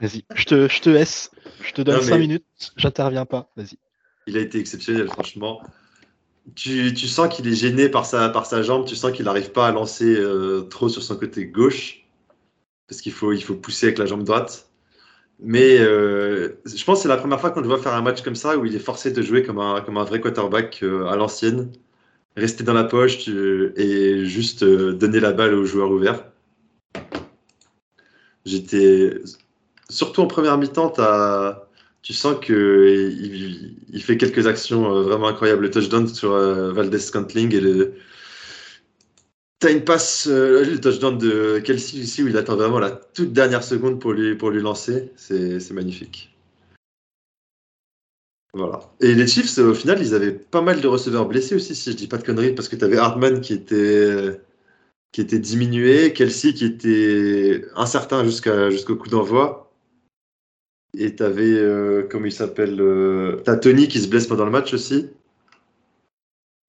Speaker 4: Vas-y, je te, je te laisse. Je te donne
Speaker 3: Non,
Speaker 4: 5
Speaker 3: mais-
Speaker 4: minutes. J'interviens pas. Vas-y.
Speaker 3: il a été exceptionnel, franchement. Tu, tu sens qu'il est gêné par sa, par sa jambe, tu sens qu'il n'arrive pas à lancer euh, trop sur son côté gauche, parce qu'il faut, il faut pousser avec la jambe droite. Mais euh, je pense que c'est la première fois qu'on le voit faire un match comme ça, où il est forcé de jouer comme un, comme un vrai quarterback euh, à l'ancienne, rester dans la poche et juste euh, donner la balle aux joueurs ouverts. J'étais. Surtout en première mi-temps, tu sens qu'il il, fait quelques actions euh, vraiment incroyables. Le touchdown sur euh, Valdez Scantling et le. T'as une passe, euh, le touchdown de Kelsey ici où il attend vraiment la toute dernière seconde pour lui, pour lui lancer. C'est magnifique. Voilà. Et les Chiefs, euh, au final, ils avaient pas mal de receveurs blessés aussi, si je dis pas de conneries, parce que tu avais Hardman qui était, qui était diminué, Kelsey qui était incertain jusqu'au coup d'envoi. Et tu avais, comment il s'appelle euh, T'as Tony qui se blesse pendant le match aussi.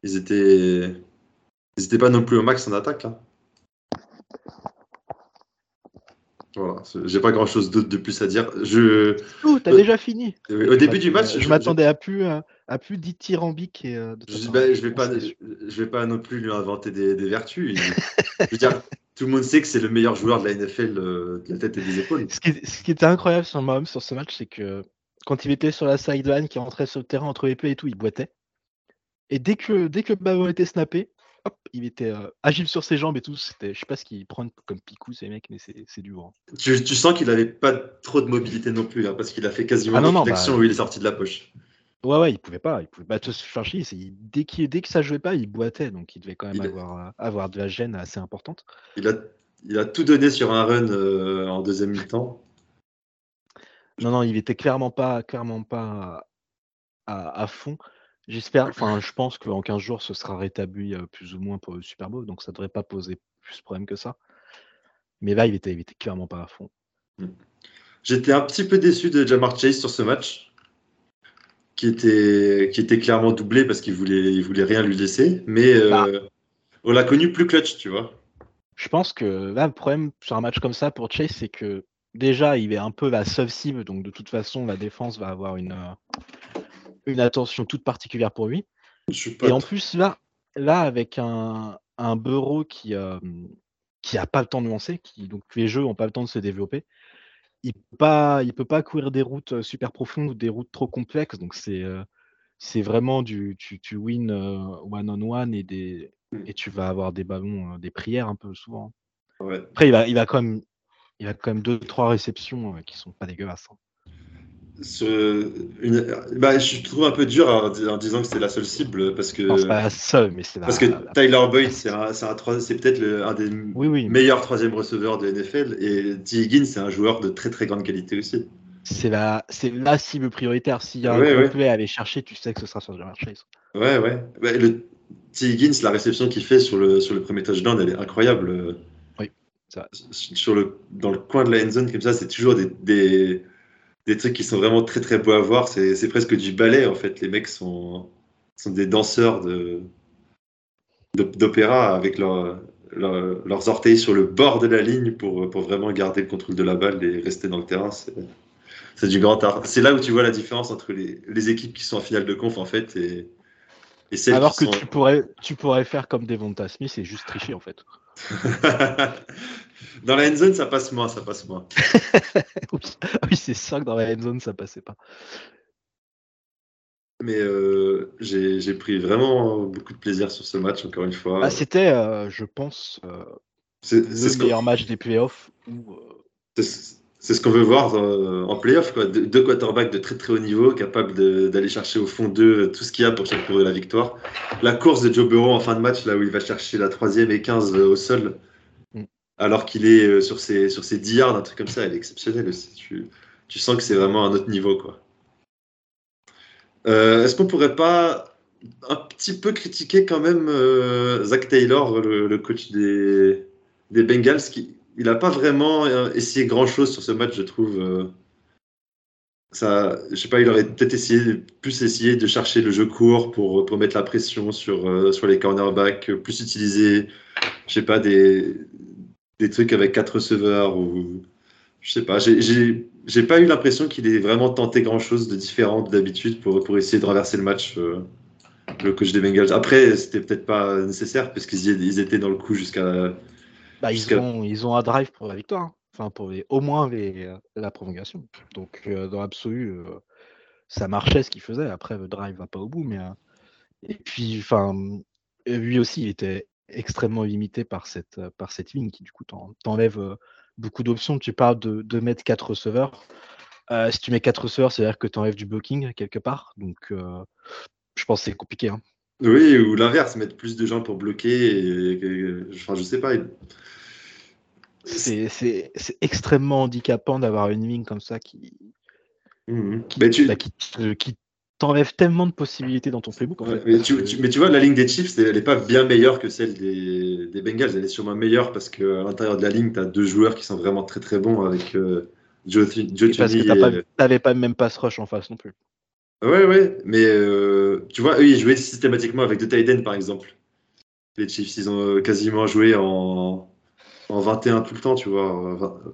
Speaker 3: Ils étaient, ils pas non plus au max en attaque là. Voilà, j'ai pas grand chose d'autre de plus à dire. Je,
Speaker 4: Oh, t'as
Speaker 3: Euh,
Speaker 4: déjà fini.
Speaker 3: au début du match,
Speaker 4: je, m'attendais à plus, à, à plus dithyrambique et. euh, de
Speaker 3: Je, bah, je vais pas, je, je vais pas non plus lui inventer des, des vertus. Il- je veux dire, tout le monde sait que c'est le meilleur joueur de la NFL euh, de la tête et des épaules.
Speaker 4: Ce qui, ce qui était incroyable sur Mahomes sur ce match, c'est que quand il était sur la sideline, qui rentrait sur le terrain entre les et tout, il boitait. Et dès que dès que le ballon était snappé, hop, il était euh, agile sur ses jambes et tout. C'était, je sais pas ce qu'ils prennent comme picou ces mecs, mais c'est, dur. hein.
Speaker 3: Tu, tu sens qu'il avait pas trop de mobilité non plus, hein, parce qu'il a fait quasiment
Speaker 4: Ah non, non,
Speaker 3: une action
Speaker 4: bah-
Speaker 3: où il est sorti de la poche.
Speaker 4: Ouais, ouais, il pouvait pas. Il pouvait pas te chercher. il- dès, qu'il, dès que ça jouait pas, il boitait. Donc il devait quand même avoir, euh, avoir de la gêne assez importante.
Speaker 3: Il a, il a tout donné sur un run euh, en deuxième mi-temps.
Speaker 4: Non, non, il était clairement pas, clairement pas à, à fond. J'espère, enfin, je pense qu'en 15 jours, ce sera rétabli euh, plus ou moins pour le Super Bowl, donc ça devrait pas poser plus de problème que ça. Mais là, il était, il était clairement pas à fond.
Speaker 3: J'étais un petit peu déçu de Jamar Chase sur ce match, qui était, qui était clairement doublé parce qu'il voulait, il voulait rien lui laisser. Mais euh,
Speaker 4: Bah.
Speaker 3: on l'a connu plus clutch, tu vois.
Speaker 4: Je pense que là, le problème sur un match comme ça pour Chase, c'est que déjà, il est un peu la seule cible, donc de toute façon, la défense va avoir une, euh, une attention toute particulière pour lui. Et en plus, là, là avec un, un Bureau qui euh, qui a pas le temps de lancer, qui, donc les jeux n'ont pas le temps de se développer, il peut pas, il peut pas courir des routes euh, super profondes ou des routes trop complexes. Donc c'est euh, c'est vraiment du tu, tu win one on one et des
Speaker 3: Mm.
Speaker 4: et tu vas avoir des ballons, euh, des prières un peu souvent.
Speaker 3: Ouais.
Speaker 4: Après, il va, il va quand même, il a quand même deux trois réceptions euh, qui sont pas dégueulasses. hein.
Speaker 3: Ce- une- bah, je trouve un peu dur en, en disant que c'est la seule cible parce que,
Speaker 4: Non, pas la seule, mais c'est la.
Speaker 3: parce que
Speaker 4: la-
Speaker 3: Tyler Boyd, c'est un, c'est peut-être le- un des
Speaker 4: Oui, oui. mais
Speaker 3: meilleurs troisième receveurs de NFL et T. Higgins, c'est un joueur de très très grande qualité aussi.
Speaker 4: C'est la, c'est la cible prioritaire. S'il y a un
Speaker 3: ouais.
Speaker 4: play à aller chercher, tu sais que ce sera sur Jamar Chase.
Speaker 3: Ouais, ouais. Bah, le T. Higgins, la réception qu'il fait sur le, sur le premier touchdown, elle est incroyable.
Speaker 4: Oui, vrai.
Speaker 3: Sur le, dans le coin de la end zone, comme ça, c'est toujours des, des, des trucs qui sont vraiment très très beaux à voir. C'est presque du ballet en fait. Les mecs sont, sont des danseurs de d'op- d'opéra avec leur- leur- leurs orteils sur le bord de la ligne pour, pour vraiment garder le contrôle de la balle et rester dans le terrain. C'est c'est du grand art. C'est là où tu vois la différence entre les, les équipes qui sont en finale de conf en fait et, et celles
Speaker 4: Alors
Speaker 3: qui
Speaker 4: que
Speaker 3: sont...
Speaker 4: tu pourrais, tu pourrais faire comme Devonta Smith et juste tricher en fait.
Speaker 3: dans la end zone, ça passe moins, ça passe moins.
Speaker 4: oui, Ah oui, c'est ça que dans la end zone ça passait pas.
Speaker 3: Mais euh, j'ai pris vraiment beaucoup de plaisir sur ce match, encore une fois.
Speaker 4: Ah, C'était, euh, je pense, euh,
Speaker 3: C'est
Speaker 4: le
Speaker 3: ce
Speaker 4: meilleur match des playoffs. Euh,
Speaker 3: c'est- ce qu'on veut voir en playoff. Quoi. Deux, quarterbacks de très très haut niveau, capables de- d'aller chercher au fond d'eux tout ce qu'il y a pour secourir la victoire. La course de Joe Burrow en fin de match, là où il va chercher la troisième et 15 euh, au sol. Alors qu'il est euh, sur ses, sur ses 10 yards, un truc comme ça, elle est exceptionnelle aussi. Tu, tu sens que c'est vraiment un autre niveau. quoi. Euh, Est-ce qu'on pourrait pas un petit peu critiquer quand même euh, Zach Taylor, le, coach des, des Bengals, qui il n'a pas vraiment essayé grand chose sur ce match, je trouve. ça, je sais pas, il aurait peut-être essayé, plus essayé de chercher le jeu court pour, pour mettre la pression sur, sur les cornerbacks, plus utiliser, je sais pas, des, des trucs avec quatre receveurs ou Je sais pas, j'ai- pas eu l'impression qu'il ait vraiment tenté grand chose de différent d'habitude pour, pour essayer de renverser le match, euh, le coach des Bengals. Après, c'était peut-être pas nécessaire parce qu'ils étaient dans le coup jusqu'à.
Speaker 4: Bah, ils, ont, ils ont un drive pour la victoire. hein. Enfin, pour les- au moins les, la prolongation. Donc, euh, dans l'absolu, euh, ça marchait ce qu'il faisait. Après, le drive va pas au bout. Mais, euh, et puis, enfin, lui aussi, il était extrêmement limité par cette, euh, par cette ligne qui, du coup, t'en- t'enlève euh, beaucoup d'options. Tu parles de, de mettre quatre receveurs. Euh, si tu mets quatre receveurs, c'est-à-dire que tu enlèves du blocking quelque part. Donc, euh, je pense que c'est compliqué. hein.
Speaker 3: Oui, ou l'inverse, mettre plus de gens pour bloquer. Et, et- enfin, je sais pas.
Speaker 4: C'est c'est- c'est extrêmement handicapant d'avoir une ligne comme ça qui,
Speaker 3: tu,
Speaker 4: bah, qui, te- qui t'enlève tellement de possibilités dans ton playbook. En
Speaker 3: Ouais,
Speaker 4: fait,
Speaker 3: mais, tu, tu- mais tu vois, la ligne des Chiefs, elle n'est pas bien meilleure que celle des, des Bengals. Elle est sûrement meilleure parce qu'à l'intérieur de la ligne, tu as deux joueurs qui sont vraiment très très bons avec euh, Joe, Joe
Speaker 4: et parce que
Speaker 3: Thuney
Speaker 4: t'as pas- t'avais pas, même pass rush en face non plus.
Speaker 3: Ouais, ouais, mais euh, tu vois, eux, ils jouaient systématiquement avec deux tight par exemple. Les Chiefs, ils ont euh, quasiment joué en, en 21 tout le temps, tu vois, euh,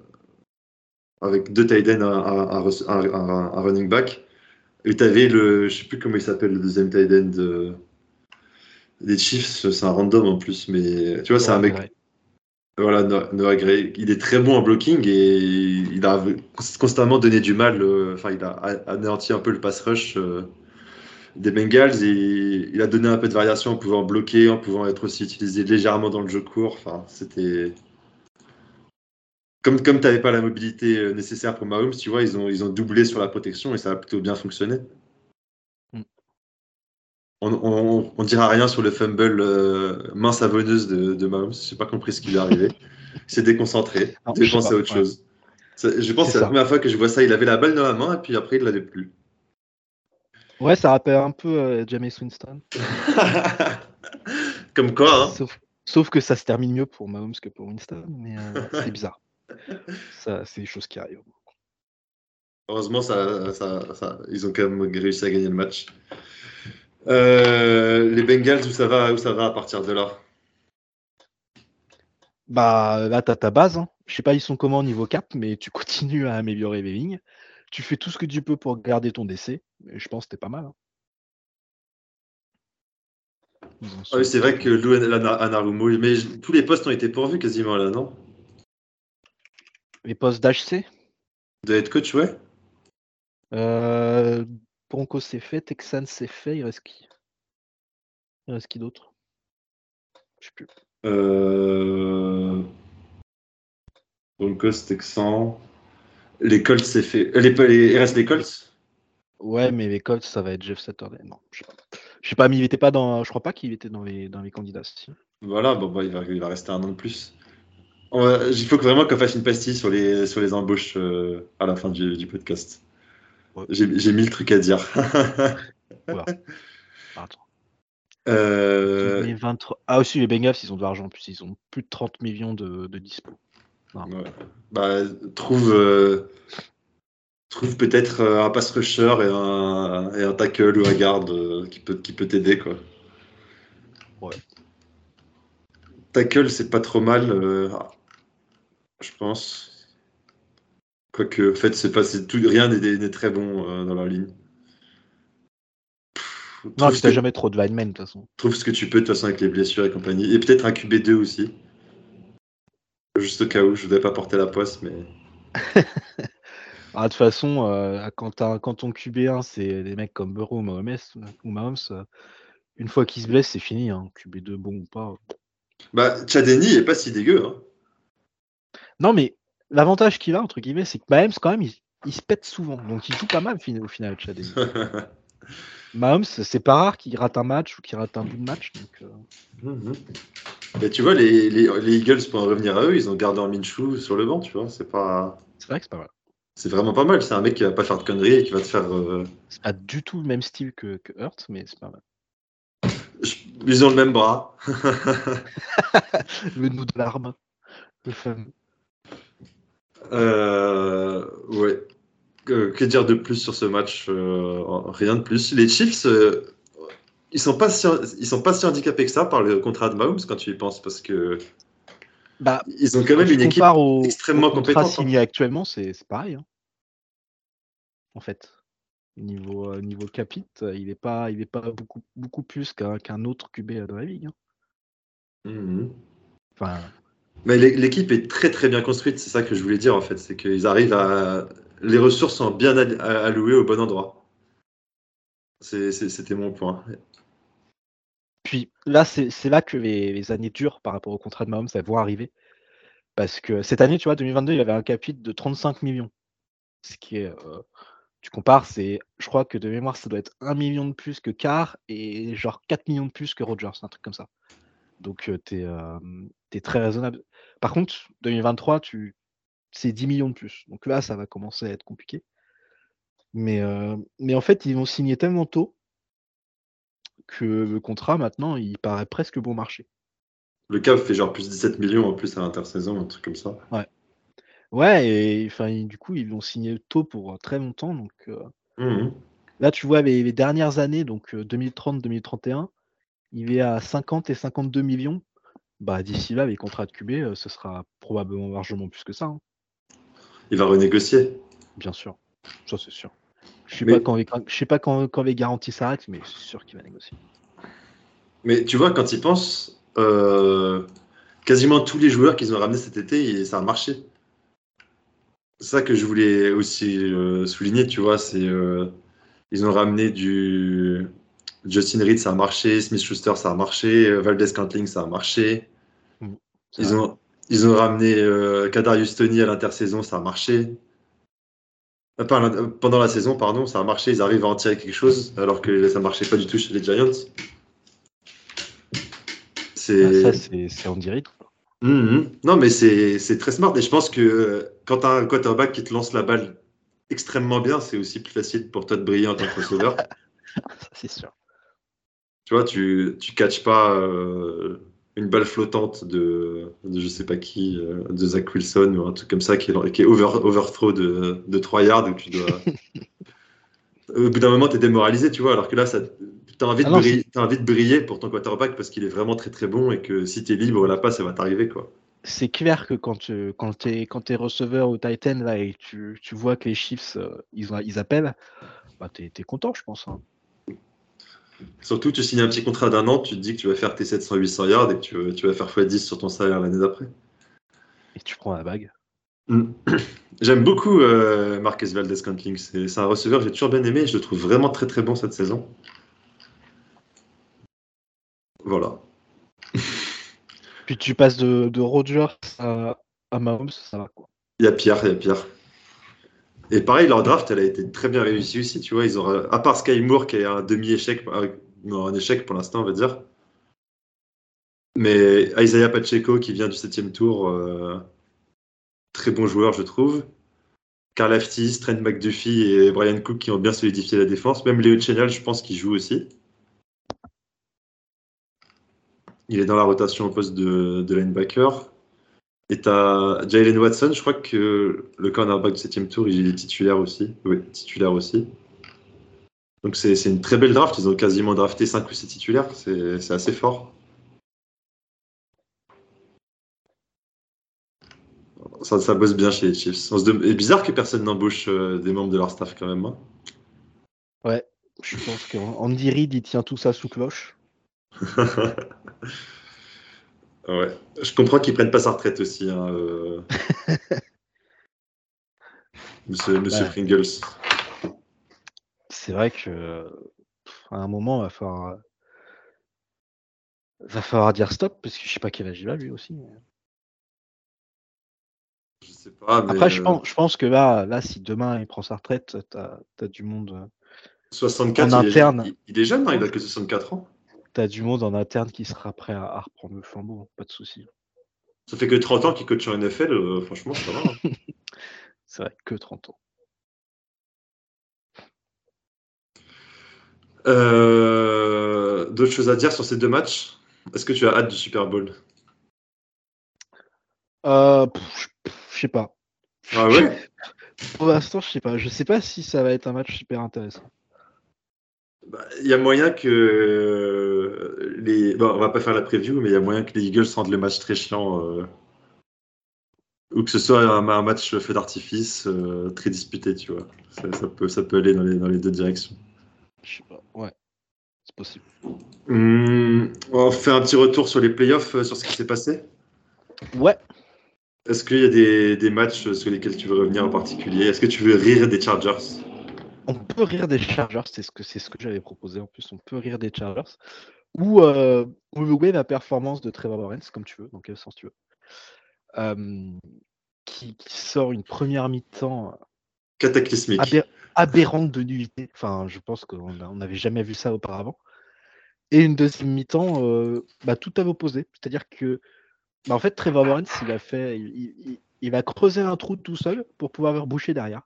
Speaker 3: avec deux tight ends, un running back. Et tu avais le, je sais plus comment il s'appelle, le deuxième tight end euh, des Chiefs, c'est un random en plus, mais tu vois, c'est un mec, voilà, No- Noah Gray, il est très bon en blocking et il a constamment donné du mal. euh, Enfin, il a anéanti un peu le pass rush euh, des Bengals et il a donné un peu de variation en pouvant bloquer, en pouvant être aussi utilisé légèrement dans le jeu court. Enfin, c'était comme comme tu n'avais pas la mobilité euh, nécessaire pour Mahomes, tu vois, ils ont ils ont doublé sur la protection et ça a plutôt bien fonctionné.
Speaker 4: Mm.
Speaker 3: On, on, on dira rien sur le fumble euh, main savonneuse de, de Mahomes. J'ai pas compris ce qui lui est arrivé. Il s'est déconcentré. Il
Speaker 4: je
Speaker 3: pensé à autre
Speaker 4: ouais.
Speaker 3: chose. Ça- je pense que
Speaker 4: C'est
Speaker 3: c'est la première fois que je vois ça. Il avait la balle dans la main et puis après il l'avait plus.
Speaker 4: Ouais, ça rappelle un peu euh, Jameis Winston.
Speaker 3: Comme quoi, hein.
Speaker 4: Sauf, sauf que ça se termine mieux pour Mahomes que pour Winston, mais euh, c'est bizarre. Ça, c'est des choses qui arrivent.
Speaker 3: Heureusement, ça, ça, ça- ils ont quand même réussi à gagner le match. Euh, les Bengals, où ça va, où ça va à partir de là
Speaker 4: Bah là, t'as ta base. Hein. Je sais pas, ils sont comment au niveau cap, mais tu continues à améliorer les lignes. Tu fais tout ce que tu peux pour garder ton décès. Et je pense que c'était pas mal. hein.
Speaker 3: Ah oui, c'est vrai que Lou Ana- Anarumo, mais tous les postes ont été pourvus quasiment là, non
Speaker 4: Les postes d'HC,
Speaker 3: De head coach, ouais.
Speaker 4: euh, Broncos c'est fait, Texans c'est fait, il reste qui? Il reste qui d'autre? Je sais plus.
Speaker 3: Euh... Broncos, Texans. Les Colts, c'est fait. Euh, Les, les, il reste les Colts?
Speaker 4: Ouais, mais les Colts, ça va être Jeff Saturday. Non, je sais pas. Je sais pas, mais il était pas dans. Je crois pas qu'il était dans les dans les candidats. si.
Speaker 3: Voilà, bon, bah, il, va, il va rester un an de plus. Va- il faut que vraiment qu'on fasse une pastille sur les, sur les embauches euh, à la fin du, du podcast.
Speaker 4: Ouais.
Speaker 3: J'ai mille trucs à dire. Euh,
Speaker 4: Les 23 Ah aussi, les Bengals, ils ont de l'argent. En plus, ils ont plus de 30 millions de, de dispo.
Speaker 3: ouais. Bah, trouve euh, trouve peut-être un pass rusher et un, et un tackle ou un garde qui peut, qui peut t'aider. quoi.
Speaker 4: Ouais.
Speaker 3: Tackle, c'est pas trop mal, euh, je pense. Quoique, en fait, c'est pas, c'est tout, rien n'est très bon euh, dans la ligne. Pff,
Speaker 4: Non,
Speaker 3: que,
Speaker 4: jamais trop de linemen, de toute façon.
Speaker 3: trouve ce que tu peux de toute façon avec les blessures et compagnie. Et peut-être un QB2 aussi. Juste au cas où, je voudrais pas porter la poisse, mais.
Speaker 4: Ah, de toute façon, euh, quand, ton QB1, c'est des mecs comme Burrow ou Mahomes, ou Mahomes euh, une fois qu'ils se blessent, c'est fini. Hein. QB2, bon ou pas.
Speaker 3: Bah, Chadeni est pas si dégueu. Hein.
Speaker 4: Non, mais l'avantage qu'il a, entre guillemets, c'est que Mahomes, quand même, il, il se pète souvent. Donc, il joue pas mal au final, Chad. Mahomes, c'est pas rare qu'il rate un match ou qu'il rate un bout de match. Donc, euh,
Speaker 3: Mhm. Mais tu vois, les, les, les Eagles, pour en revenir à eux, ils ont gardé en Minshew sur le banc, tu vois. C'est pas.
Speaker 4: c'est vrai que c'est pas mal.
Speaker 3: C'est vraiment pas mal. C'est un mec qui va pas faire de conneries et qui va te faire. euh,
Speaker 4: C'est pas du tout le même style que, que Hurt, mais c'est pas mal.
Speaker 3: je- Ils ont le même bras.
Speaker 4: Le nous de l'arme. Le fameux.
Speaker 3: Euh, ouais. Que, que dire de plus sur ce match Euh, Rien de plus. Les Chiefs, euh, ils sont pas si, ils sont pas si handicapés que ça par le contrat de Mahomes quand tu y penses parce que
Speaker 4: Bah,
Speaker 3: Ils ont quand même une équipe
Speaker 4: au,
Speaker 3: extrêmement
Speaker 4: au
Speaker 3: compétente. hein.
Speaker 4: signé actuellement, c'est pareil. hein. En fait, niveau, niveau capite, euh, il n'est pas, il est pas beaucoup, beaucoup plus qu'un qu'un autre QB dans la ligue. hein.
Speaker 3: Mhm.
Speaker 4: Enfin,
Speaker 3: Mais l'é- l'équipe est très très bien construite, c'est ça que je voulais dire en fait, c'est qu'ils arrivent à... Les ressources sont bien allouées au bon endroit. C'était mon point.
Speaker 4: Puis là, c'est là que les, les années dures par rapport au contrat de Mahomes elles vont arriver. Parce que cette année, tu vois, 2022, il avait un capite de 35 millions. Ce qui est. euh, tu compares, c'est. Je crois que de mémoire, ça doit être 1 million de plus que Carr et genre 4 millions de plus que Rogers, un truc comme ça. Donc, t'es euh, t'es très raisonnable. Par contre, 2023, tu c'est 10 millions de plus. Donc là, ça va commencer à être compliqué. Mais, mais en fait, ils vont signer tellement tôt que le contrat, maintenant, il paraît presque bon marché.
Speaker 3: Le Cap fait genre plus 17 millions en plus à l'intersaison, un truc comme ça.
Speaker 4: Ouais, et enfin, du coup, ils vont signer tôt pour très longtemps. Donc euh,
Speaker 3: Mhm.
Speaker 4: là, tu vois, les, les dernières années, donc 2030-2031, il est à 50 et 52 millions. Bah, d'ici là, les contrats de QB, euh, ce sera probablement largement plus que ça, hein,
Speaker 3: Il va renégocier.
Speaker 4: bien sûr. Ça, c'est sûr. Je sais
Speaker 3: Mais-
Speaker 4: je sais pas quand, quand les garanties s'arrêtent, mais c'est sûr qu'il va négocier.
Speaker 3: Mais tu vois, quand ils pensent, euh, quasiment tous les joueurs qu'ils ont ramenés cet été, ça a marché. C'est ça que je voulais aussi euh, souligner, tu vois, c'est euh, ils ont ramené du Justin Reed, ça a marché, Smith Schuster, ça a marché, Valdez Cantling, ça a marché. Ils
Speaker 4: vrai.
Speaker 3: ont, ils ont ramené euh, Kadarius Toney à l'intersaison, ça a marché. Euh, pendant la saison, pardon, ça a marché, ils arrivent à en tirer quelque chose, alors que ça marchait pas du tout chez les Giants.
Speaker 4: Ah,
Speaker 3: C'est.
Speaker 4: ça, c'est Andy Reid.
Speaker 3: Mhm. Non, mais c'est très smart. Et je pense que euh, quand tu as un quarterback qui te lance la balle extrêmement bien, c'est aussi plus facile pour toi de briller en tant que receveur.
Speaker 4: C'est sûr.
Speaker 3: Tu vois, tu tu catches pas euh, une balle flottante de, de je sais pas qui, euh, de Zach Wilson ou un truc comme ça qui est, qui est over, overthrow de, de 3 yards où tu dois. Au bout d'un moment, tu es démoralisé, tu vois, alors que là, tu as, envie de
Speaker 4: Ah
Speaker 3: t'as envie de briller pour ton quarterback parce qu'il est vraiment très très bon et que si tu es libre, la passe, ça va t'arriver. quoi.
Speaker 4: C'est clair que quand tu quand t'es quand t'es receveur au Titan là et tu, tu vois que les Chiefs euh, ils, ils appellent, bah t'es t'es content je pense. hein.
Speaker 3: Surtout, tu signes un petit contrat d'un an, tu te dis que tu vas faire tes 700-800 yards et que tu, tu vas faire x10 sur ton salaire l'année d'après.
Speaker 4: Et tu prends la bague.
Speaker 3: J'aime beaucoup euh, Marquez Valdez Scantling. C'est un receveur que j'ai toujours bien aimé. Je le trouve vraiment très très bon cette saison. Voilà.
Speaker 4: Puis tu passes de, de Rodgers à, à Mahomes, ça va quoi.
Speaker 3: Il y a pire, il y a pire. Et pareil, leur draft, elle a été très bien réussie aussi. Tu vois, ils ont, à part Sky Moore qui est un demi-échec, un échec pour l'instant, on va dire. Mais Isaiah Pacheco qui vient du septième tour, euh, très bon joueur, je trouve. Carl Aftis, Trent McDuffie et Brian Cook qui ont bien solidifié la défense. Même Léo Chenal, je pense qu'il joue aussi. Il est dans la rotation au poste de linebacker. Et t'as Jalen Watson, je crois que le cornerback du 7 tour, il est titulaire aussi. Oui, titulaire aussi. Donc c'est une très belle draft. Ils ont quasiment drafté 5 ou 6 titulaires. C'est assez fort. Ça, ça bosse bien chez les Chiefs. C'est bizarre que personne n'embauche euh, des membres de leur staff quand même. hein.
Speaker 4: Ouais, je pense qu'Andy Reid il tient tout ça sous cloche.
Speaker 3: ouais. Je comprends qu'ils prennent pas sa retraite aussi. hein, euh. Monsieur. Pringles.
Speaker 4: C'est vrai que à un moment va falloir va falloir dire stop parce que je sais pas quel âge il a lui aussi.
Speaker 3: Je sais pas. mais,
Speaker 4: Après je
Speaker 3: euh,
Speaker 4: pense je pense que là là si demain il prend sa retraite t'as as du monde euh,
Speaker 3: 64,
Speaker 4: En
Speaker 3: il, est-
Speaker 4: interne.
Speaker 3: il- il est jeune, hein, il a que 64 ans.
Speaker 4: T'as du monde en interne qui sera prêt à, à reprendre le flambeau, pas de souci.
Speaker 3: Ça fait que 30 ans qu'il coach en NFL, euh, franchement, ça va. hein.
Speaker 4: C'est vrai que 30 ans.
Speaker 3: Euh, D'autres choses à dire sur ces deux matchs? Est-ce que tu as hâte du Super Bowl?
Speaker 4: Euh, je sais pas.
Speaker 3: Ah ouais?
Speaker 4: Pour l'instant, je sais pas. Je sais pas si ça va être un match super intéressant.
Speaker 3: Bah, Il y a moyen que les. Bon, on va pas faire la preview, mais il y a moyen que les Eagles rendent le match très chiant euh, Ou que ce soit un, un match feu d'artifice euh, très disputé, tu vois. Ça, ça peut, ça peut aller dans les, dans les deux directions.
Speaker 4: Je sais pas. Ouais, c'est possible.
Speaker 3: Hum, on fait un petit retour sur les playoffs, euh, sur ce qui s'est passé?
Speaker 4: Ouais.
Speaker 3: Est-ce qu'il y a des, des matchs sur lesquels tu veux revenir en particulier? Est-ce que tu veux rire des Chargers?
Speaker 4: On peut rire des Chargers, c'est ce que c'est ce que j'avais proposé. En plus, on peut rire des Chargers. Ou euh, ou louer la performance de Trevor Lawrence, comme tu veux, dans quel sens tu veux. Euh, qui, qui sort une première mi-temps
Speaker 3: Cataclysmique.
Speaker 4: aber- aberrante de nullité. Enfin, je pense qu'on a- on n'avait jamais vu ça auparavant. Et une deuxième mi-temps, euh, bah, tout à l'opposé. C'est-à-dire que, bah, en fait, Trevor Lawrence, il a fait, il, il- il va creuser un trou tout seul pour pouvoir le boucher derrière.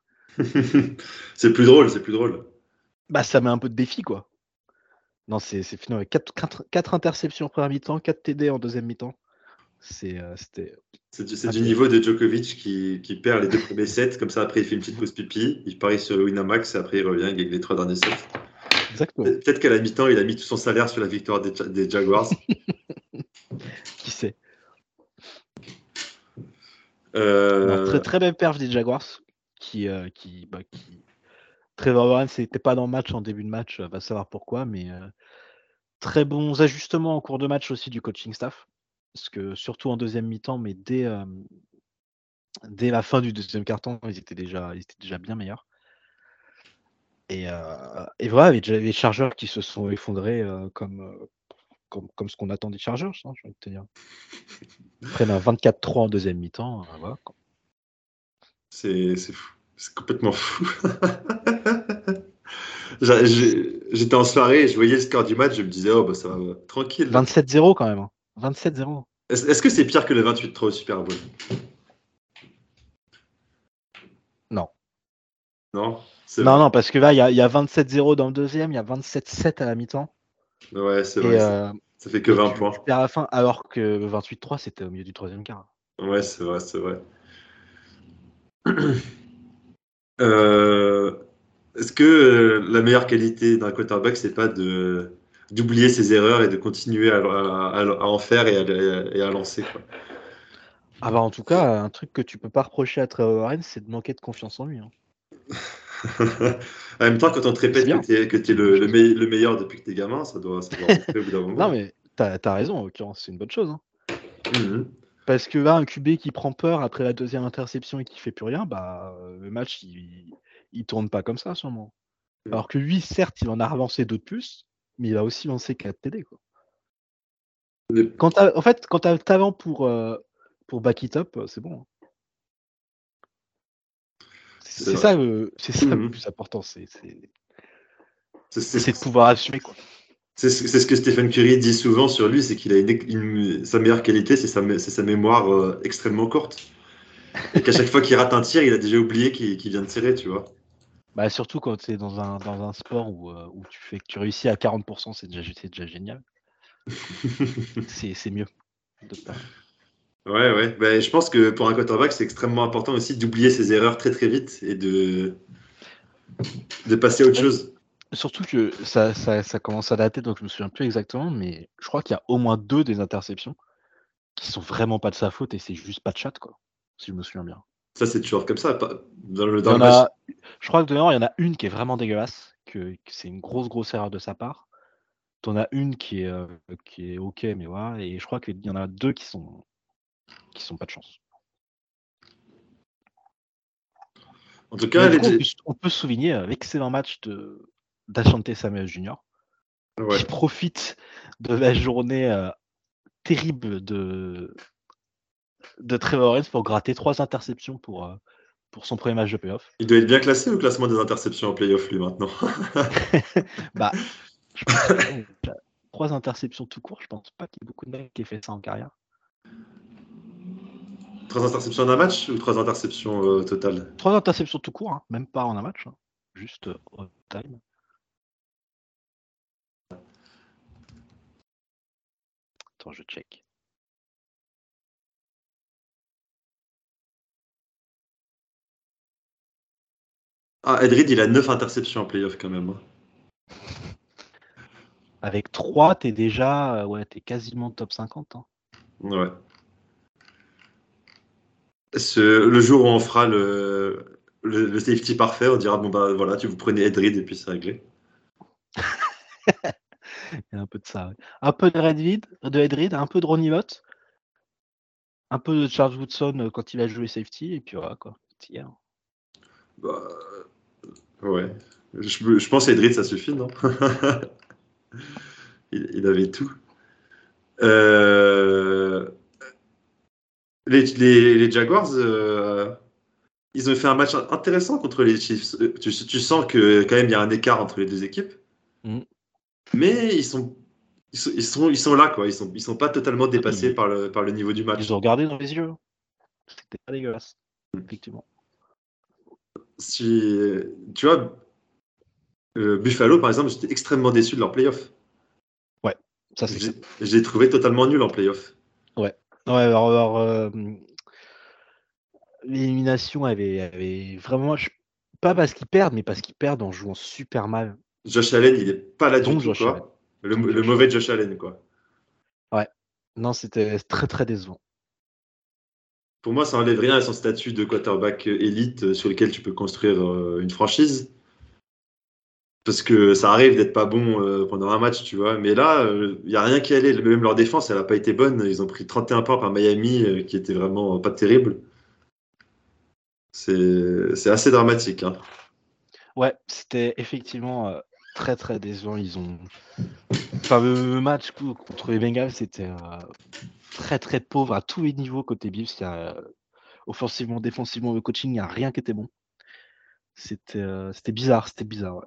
Speaker 3: C'est plus drôle, c'est plus drôle.
Speaker 4: Bah, ça met un peu de défi, quoi. Non, c'est fini avec 4, interceptions en première mi-temps, 4 TD en deuxième mi-temps. C'est, euh, C'était.
Speaker 3: C'est du, du niveau de Djokovic qui, qui perd les deux premiers sets, comme ça après il fait une petite pause pipi, il parie sur le Winamax et après il revient avec les trois derniers sets.
Speaker 4: Exactement.
Speaker 3: Peut-être qu'à la mi-temps il a mis tout son salaire sur la victoire des, Ja- des Jaguars.
Speaker 4: Qui sait?
Speaker 3: Euh,
Speaker 4: très, très belle perf des Jaguars. Qui, euh, qui, bah, qui... Trevor pas dans le match en début de match, va savoir pourquoi, mais euh, très bons ajustements en cours de match aussi du coaching staff. Parce que surtout en deuxième mi-temps, mais dès, euh, dès la fin du deuxième carton, ils étaient déjà, ils étaient déjà bien meilleurs. Et, euh, et voilà, les, les Chargers qui se sont effondrés euh, comme, comme, comme ce qu'on attend des Chargers, hein. Ils prennent un 24-3 en deuxième mi-temps. voilà,
Speaker 3: c'est fou. C'est complètement fou. J'étais en soirée et je voyais le score du match, je me disais, oh bah ça va, tranquille.
Speaker 4: 27-0 quand même. hein. 27-0.
Speaker 3: Est-ce est-ce que c'est pire que le 28-3 au Super Bowl?
Speaker 4: Non.
Speaker 3: Non?
Speaker 4: Non, parce que là, il y a, il y a 27-0 dans le deuxième, il y a 27-7 à la mi-temps.
Speaker 3: Ouais, c'est vrai. ça-
Speaker 4: euh,
Speaker 3: Ça fait que 20
Speaker 4: tu-
Speaker 3: points.
Speaker 4: tu perds à la fin, alors que le 28-3, c'était au milieu du troisième quart.
Speaker 3: Ouais, c'est vrai, c'est vrai. Euh, Est-ce que euh, la meilleure qualité d'un quarterback, c'est pas de d'oublier ses erreurs et de continuer à, à- à- à en faire et à, et à lancer quoi?
Speaker 4: Ah bah en tout cas, un truc que tu peux pas reprocher à Trevor Lawrence, c'est de manquer de confiance en lui. hein.
Speaker 3: En même temps, quand on te répète que t'es que t'es le, le, me- le meilleur depuis que t'es gamin, ça doit, ça doit au bout d'un moment.
Speaker 4: Non mais t'as as raison, en l'occurrence, c'est une bonne chose. hein.
Speaker 3: Mhm.
Speaker 4: Parce que là, un QB qui prend peur après la deuxième interception et qui fait plus rien, bah euh, le match, il, il tourne pas comme ça sûrement. Alors que lui, certes, il en a relancé deux de plus, mais il a aussi lancé 4 TD. Quoi. Quand en fait, quand tu as le talent pour, euh, pour back it up, euh, c'est bon. hein.
Speaker 3: C'est
Speaker 4: C'est ça, le- ça le
Speaker 3: Mhm.
Speaker 4: plus important, c'est de pouvoir assumer. Quoi.
Speaker 3: C'est ce que Stephen Curry dit souvent sur lui, c'est qu'il a une, une- sa meilleure qualité, c'est sa, mémoire euh, extrêmement courte. Et qu'à chaque fois qu'il rate un tir, il a déjà oublié qu'il vient de tirer, tu vois.
Speaker 4: Bah, surtout quand tu es dans un, dans un sport où, euh, où tu fais que tu réussis à 40%, c'est déjà, génial. C'est mieux.
Speaker 3: Ouais, ouais. Ben, je pense que pour un quarterback, c'est extrêmement important aussi d'oublier ses erreurs très très vite et de, de passer à autre chose.
Speaker 4: Surtout que ça, ça, ça commence à dater, donc je me souviens plus exactement, mais je crois qu'il y a au moins deux des interceptions qui sont vraiment pas de sa faute et c'est juste pas de chat, quoi. Si je me souviens bien.
Speaker 3: Ça, c'est toujours comme ça. Dans le, dans le match.
Speaker 4: a- je crois que dehors, il y en a une qui est vraiment dégueulasse, que, que c'est une grosse, grosse erreur de sa part. T'en as une qui est, euh, qui est ok, mais voilà. Et je crois qu'il y en a deux qui sont, qui sont pas de chance.
Speaker 3: En tout cas,
Speaker 4: coup, on, peut, on peut euh, l'excellent match de d'Achante Samuel Jr.
Speaker 3: ouais.
Speaker 4: qui profite de la journée euh, terrible de, de Trevor pour gratter trois interceptions pour, euh, pour son premier match de playoff.
Speaker 3: il doit être bien classé au classement des interceptions en playoff, lui, maintenant.
Speaker 4: Bah, je pense que, trois interceptions tout court, je pense pas qu'il y ait beaucoup de mecs qui aient fait ça en carrière.
Speaker 3: Trois interceptions en un match ou trois interceptions euh, totales
Speaker 4: Trois interceptions tout court, hein, même pas en un match, hein, juste euh, au time. Attends, je check.
Speaker 3: Ah, Edrid, il a neuf interceptions en playoff quand même. hein.
Speaker 4: Avec 3, t'es déjà, euh, ouais, t'es quasiment top 50. hein.
Speaker 3: Ouais. Ce- le jour où on fera le, le, le safety parfait, on dira bon bah voilà, tu vous prenez Edrid et puis c'est réglé.
Speaker 4: Il y a un peu de ça. ouais. Un peu de Redvid, de Edrid, un peu de Ronnie Lott, un peu de Charles Woodson euh, quand il a joué safety, et puis voilà quoi. Hier.
Speaker 3: Bah, ouais. Je, je pense Edrid, ça suffit, non? Il, il avait tout. Euh, les, les, les Jaguars, euh, ils ont fait un match intéressant contre les Chiefs. Euh, Tu, tu sens que quand même il y a un écart entre les deux équipes,
Speaker 4: Mhm.
Speaker 3: Mais ils sont, ils sont, ils sont, ils sont là quoi. Ils sont, ils sont pas totalement dépassés par le, par le niveau du match.
Speaker 4: Ils ont regardé dans les yeux. C'était pas dégueulasse, effectivement.
Speaker 3: Si, tu vois, euh, Buffalo par exemple, j'étais extrêmement déçu de leur playoff.
Speaker 4: Ça, c'est
Speaker 3: J'ai trouvé totalement nul en playoff.
Speaker 4: Ouais, alors, alors, euh, l'élimination avait, avait vraiment. Pas parce qu'ils perdent, mais parce qu'ils perdent en jouant super mal.
Speaker 3: Josh Allen, il est pas là du tout,
Speaker 4: Josh
Speaker 3: quoi.
Speaker 4: Allen.
Speaker 3: Le,
Speaker 4: Donc
Speaker 3: le
Speaker 4: Josh
Speaker 3: mauvais Josh Allen, quoi.
Speaker 4: Non, c'était très très décevant.
Speaker 3: Pour moi, ça enlève rien à son statut de quarterback élite euh, sur lequel tu peux construire euh, une franchise. Parce que ça arrive d'être pas bon euh, pendant un match, tu vois. Mais là, il n'y a rien qui allait. Même leur défense, elle n'a pas été bonne. Ils ont pris 31 points par Miami, qui était vraiment pas terrible. C'est assez dramatique. hein.
Speaker 4: Ouais, c'était effectivement très très décevant. Ils ont. Enfin, le match co- contre les Bengals, c'était euh, très très pauvre à tous les niveaux côté Bills. Il euh, offensivement, défensivement, le coaching, il n'y a rien qui était bon. C'était euh, bizarre, c'était bizarre.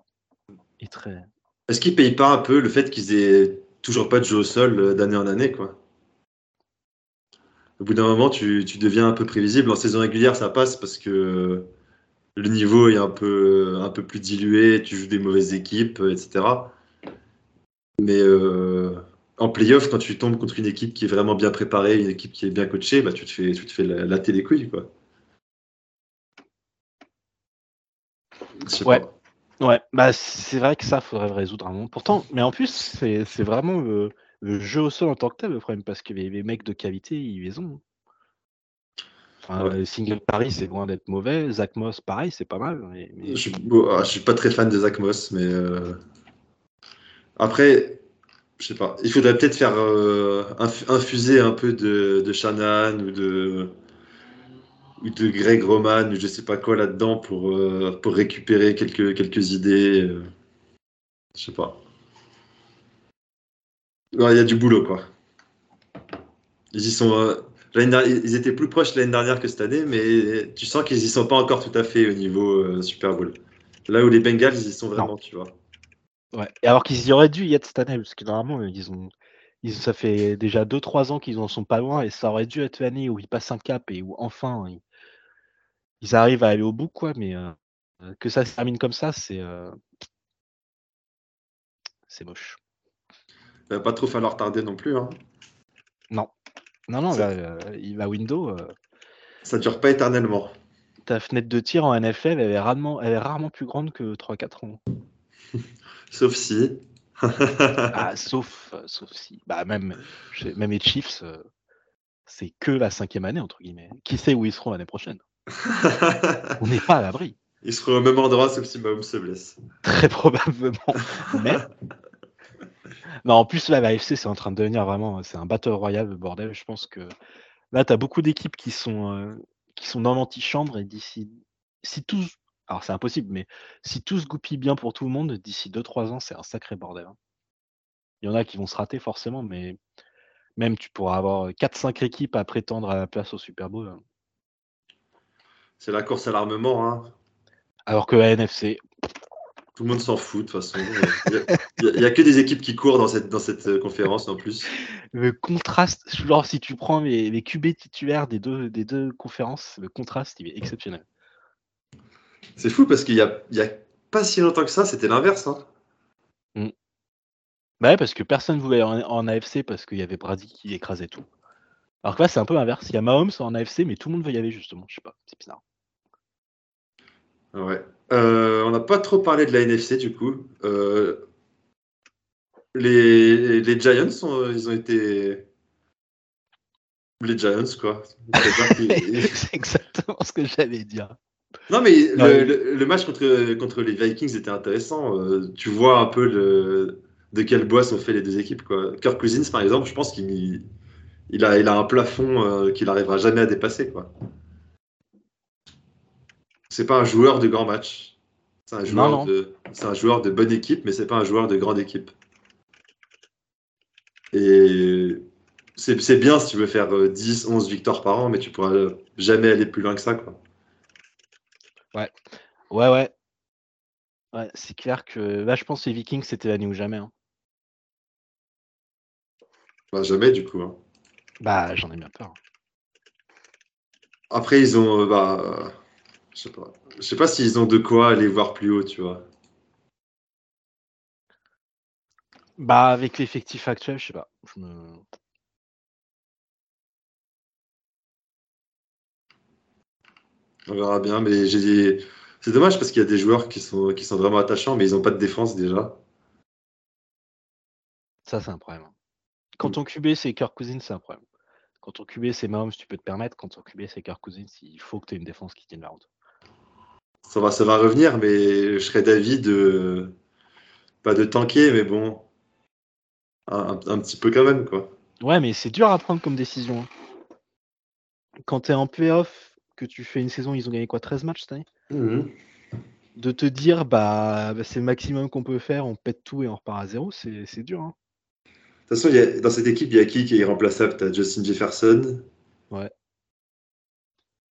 Speaker 4: Et très.
Speaker 3: Est-ce qu'ils payent pas un peu le fait qu'ils aient toujours pas de jeu au sol d'année en année, quoi? Au bout d'un moment, tu, tu deviens un peu prévisible. En saison régulière, ça passe parce que le niveau est un peu, un peu plus dilué, tu joues des mauvaises équipes, etc. Mais euh, en playoff, quand tu tombes contre une équipe qui est vraiment bien préparée, une équipe qui est bien coachée, bah, tu te fais, tu te fais latter les couilles, quoi.
Speaker 4: Ouais.
Speaker 3: pas.
Speaker 4: Ouais, bah c'est vrai que ça, faudrait le résoudre un moment. Pourtant, mais en plus, c'est c'est vraiment le, le jeu au sol en tant que tel le problème, parce que les, les mecs de qualité, ils les ont. Enfin,
Speaker 3: Ouais.
Speaker 4: euh, Single Paris, c'est loin d'être mauvais. Zach Moss, pareil, c'est pas mal. mais- mais-
Speaker 3: Je suis, bon, ah, suis pas très fan de Zach Moss, mais euh, après, je sais pas. Il faudrait peut-être faire euh, inf- infuser un peu de, de Shannon ou de ou de Greg Roman ou je sais pas quoi là-dedans pour euh, pour récupérer quelques quelques idées. euh, je sais pas. Ouais, Il y a du boulot quoi. Ils y sont. euh, dernière- ils étaient plus proches l'année dernière que cette année, mais tu sens qu'ils y sont pas encore tout à fait au niveau euh, Super Bowl. Là où les Bengals, ils y sont vraiment, tu vois.
Speaker 4: Ouais. Et alors qu'ils y auraient dû y être cette année, parce que normalement, ils ont, ils, ça fait déjà 2-3 ans qu'ils en sont pas loin, et ça aurait dû être l'année où ils passent un cap et où enfin ils, ils arrivent à aller au bout, quoi. Mais euh, euh, que ça se termine comme ça, c'est euh, c'est moche.
Speaker 3: Il va pas trop falloir tarder non plus. Hein.
Speaker 4: Non, non, non,
Speaker 3: Ça-
Speaker 4: là, euh, il va window. euh,
Speaker 3: Ça dure pas éternellement.
Speaker 4: ta fenêtre de tir en NFL, elle est rarement, elle est rarement plus grande que 3-4 ans.
Speaker 3: Sauf si.
Speaker 4: Ah, sauf, sauf si. Bah, même, même les Chiefs, euh, c'est que la cinquième année, entre guillemets. Qui sait où ils seront l'année prochaine? On n'est pas à l'abri.
Speaker 3: Ils seront au même endroit sauf si Mahomes se blesse.
Speaker 4: Très probablement. Mais. Non, en plus, là, la AFC, c'est en train de devenir vraiment. C'est un battle royal, le bordel. Je pense que là, tu as beaucoup d'équipes qui sont, euh, qui sont dans l'antichambre et d'ici. Si tous. Alors, c'est impossible, mais si tout se goupille bien pour tout le monde, d'ici 2-3 ans, c'est un sacré bordel. hein. Il y en a qui vont se rater forcément, mais même tu pourras avoir 4-5 équipes à prétendre à la place au Super Bowl. hein.
Speaker 3: C'est la course à l'armement. Hein.
Speaker 4: Alors que la NFC,
Speaker 3: Tout le monde s'en fout de toute façon. Il n'y a, que des équipes qui courent dans cette, dans cette euh, conférence en plus.
Speaker 4: le contraste, genre si tu prends les, les QB titulaires des deux, des deux conférences, le contraste, il est exceptionnel.
Speaker 3: C'est fou parce qu'il y a, a pas si longtemps que ça, c'était l'inverse. Hein.
Speaker 4: Bah ouais, parce que personne voulait en, en AFC parce qu'il y avait Brady qui écrasait tout. Alors que là, c'est un peu l'inverse. Il y a Mahomes en AFC, mais tout le monde veut y aller justement. Je sais pas, c'est bizarre.
Speaker 3: Ouais. Euh, on n'a pas trop parlé de la NFC du coup. Euh, les, les Giants, sont- ils ont été Les Giants, quoi.
Speaker 4: C'est exactement ce que j'allais dire.
Speaker 3: Non, mais le,
Speaker 4: Ouais.
Speaker 3: le- le match contre, contre les Vikings était intéressant. Euh, tu vois un peu le, de quel bois sont faits les deux équipes. Quoi. Kirk Cousins, par exemple, je pense qu'il il a, il a un plafond qu'il n'arrivera jamais à dépasser. Quoi. C'est pas un joueur de grand match. C'est un, joueur
Speaker 4: non.
Speaker 3: de- c'est un joueur de bonne équipe, mais c'est pas un joueur de grande équipe. Et c'est c'est bien si tu veux faire euh, 10, 11 victoires par an, mais tu pourras jamais aller plus loin que ça. Quoi.
Speaker 4: Ouais, ouais. Ouais, c'est clair que là, je pense que les Vikings, c'était l'année ou jamais. hein.
Speaker 3: Bah, jamais, du coup. hein.
Speaker 4: Bah, j'en ai bien peur.
Speaker 3: Après, ils ont. euh, bah, euh, je sais pas. Je sais pas s'ils ont de quoi aller voir plus haut, tu vois.
Speaker 4: Bah, avec l'effectif actuel, je sais pas. Je me...
Speaker 3: On verra bien, mais j'ai des- c'est dommage parce qu'il y a des joueurs qui sont, qui sont vraiment attachants, mais ils n'ont pas de défense déjà.
Speaker 4: Ça, c'est un problème. Quand ton QB, c'est Kirk Cousins, c'est un problème. Quand ton QB, c'est Mahomes, tu peux te permettre. Quand ton QB, c'est Kirk Cousins, il faut que tu aies une défense qui tienne la route.
Speaker 3: Ça va, ça va revenir, mais je serais d'avis de. Pas de tanker, mais bon. Un, un- un petit peu quand même, quoi.
Speaker 4: Ouais, mais c'est dur à prendre comme décision. hein. Quand tu es en playoff, que tu fais une saison, ils ont gagné quoi 13 matchs cette année? De te dire, bah, bah, c'est le maximum qu'on peut faire, on pète tout et on repart à zéro, c'est c'est dur. hein.
Speaker 3: De toute façon, il y a- dans cette équipe, il y a qui qui est irremplaçable? T'as Justin Jefferson.
Speaker 4: Ouais.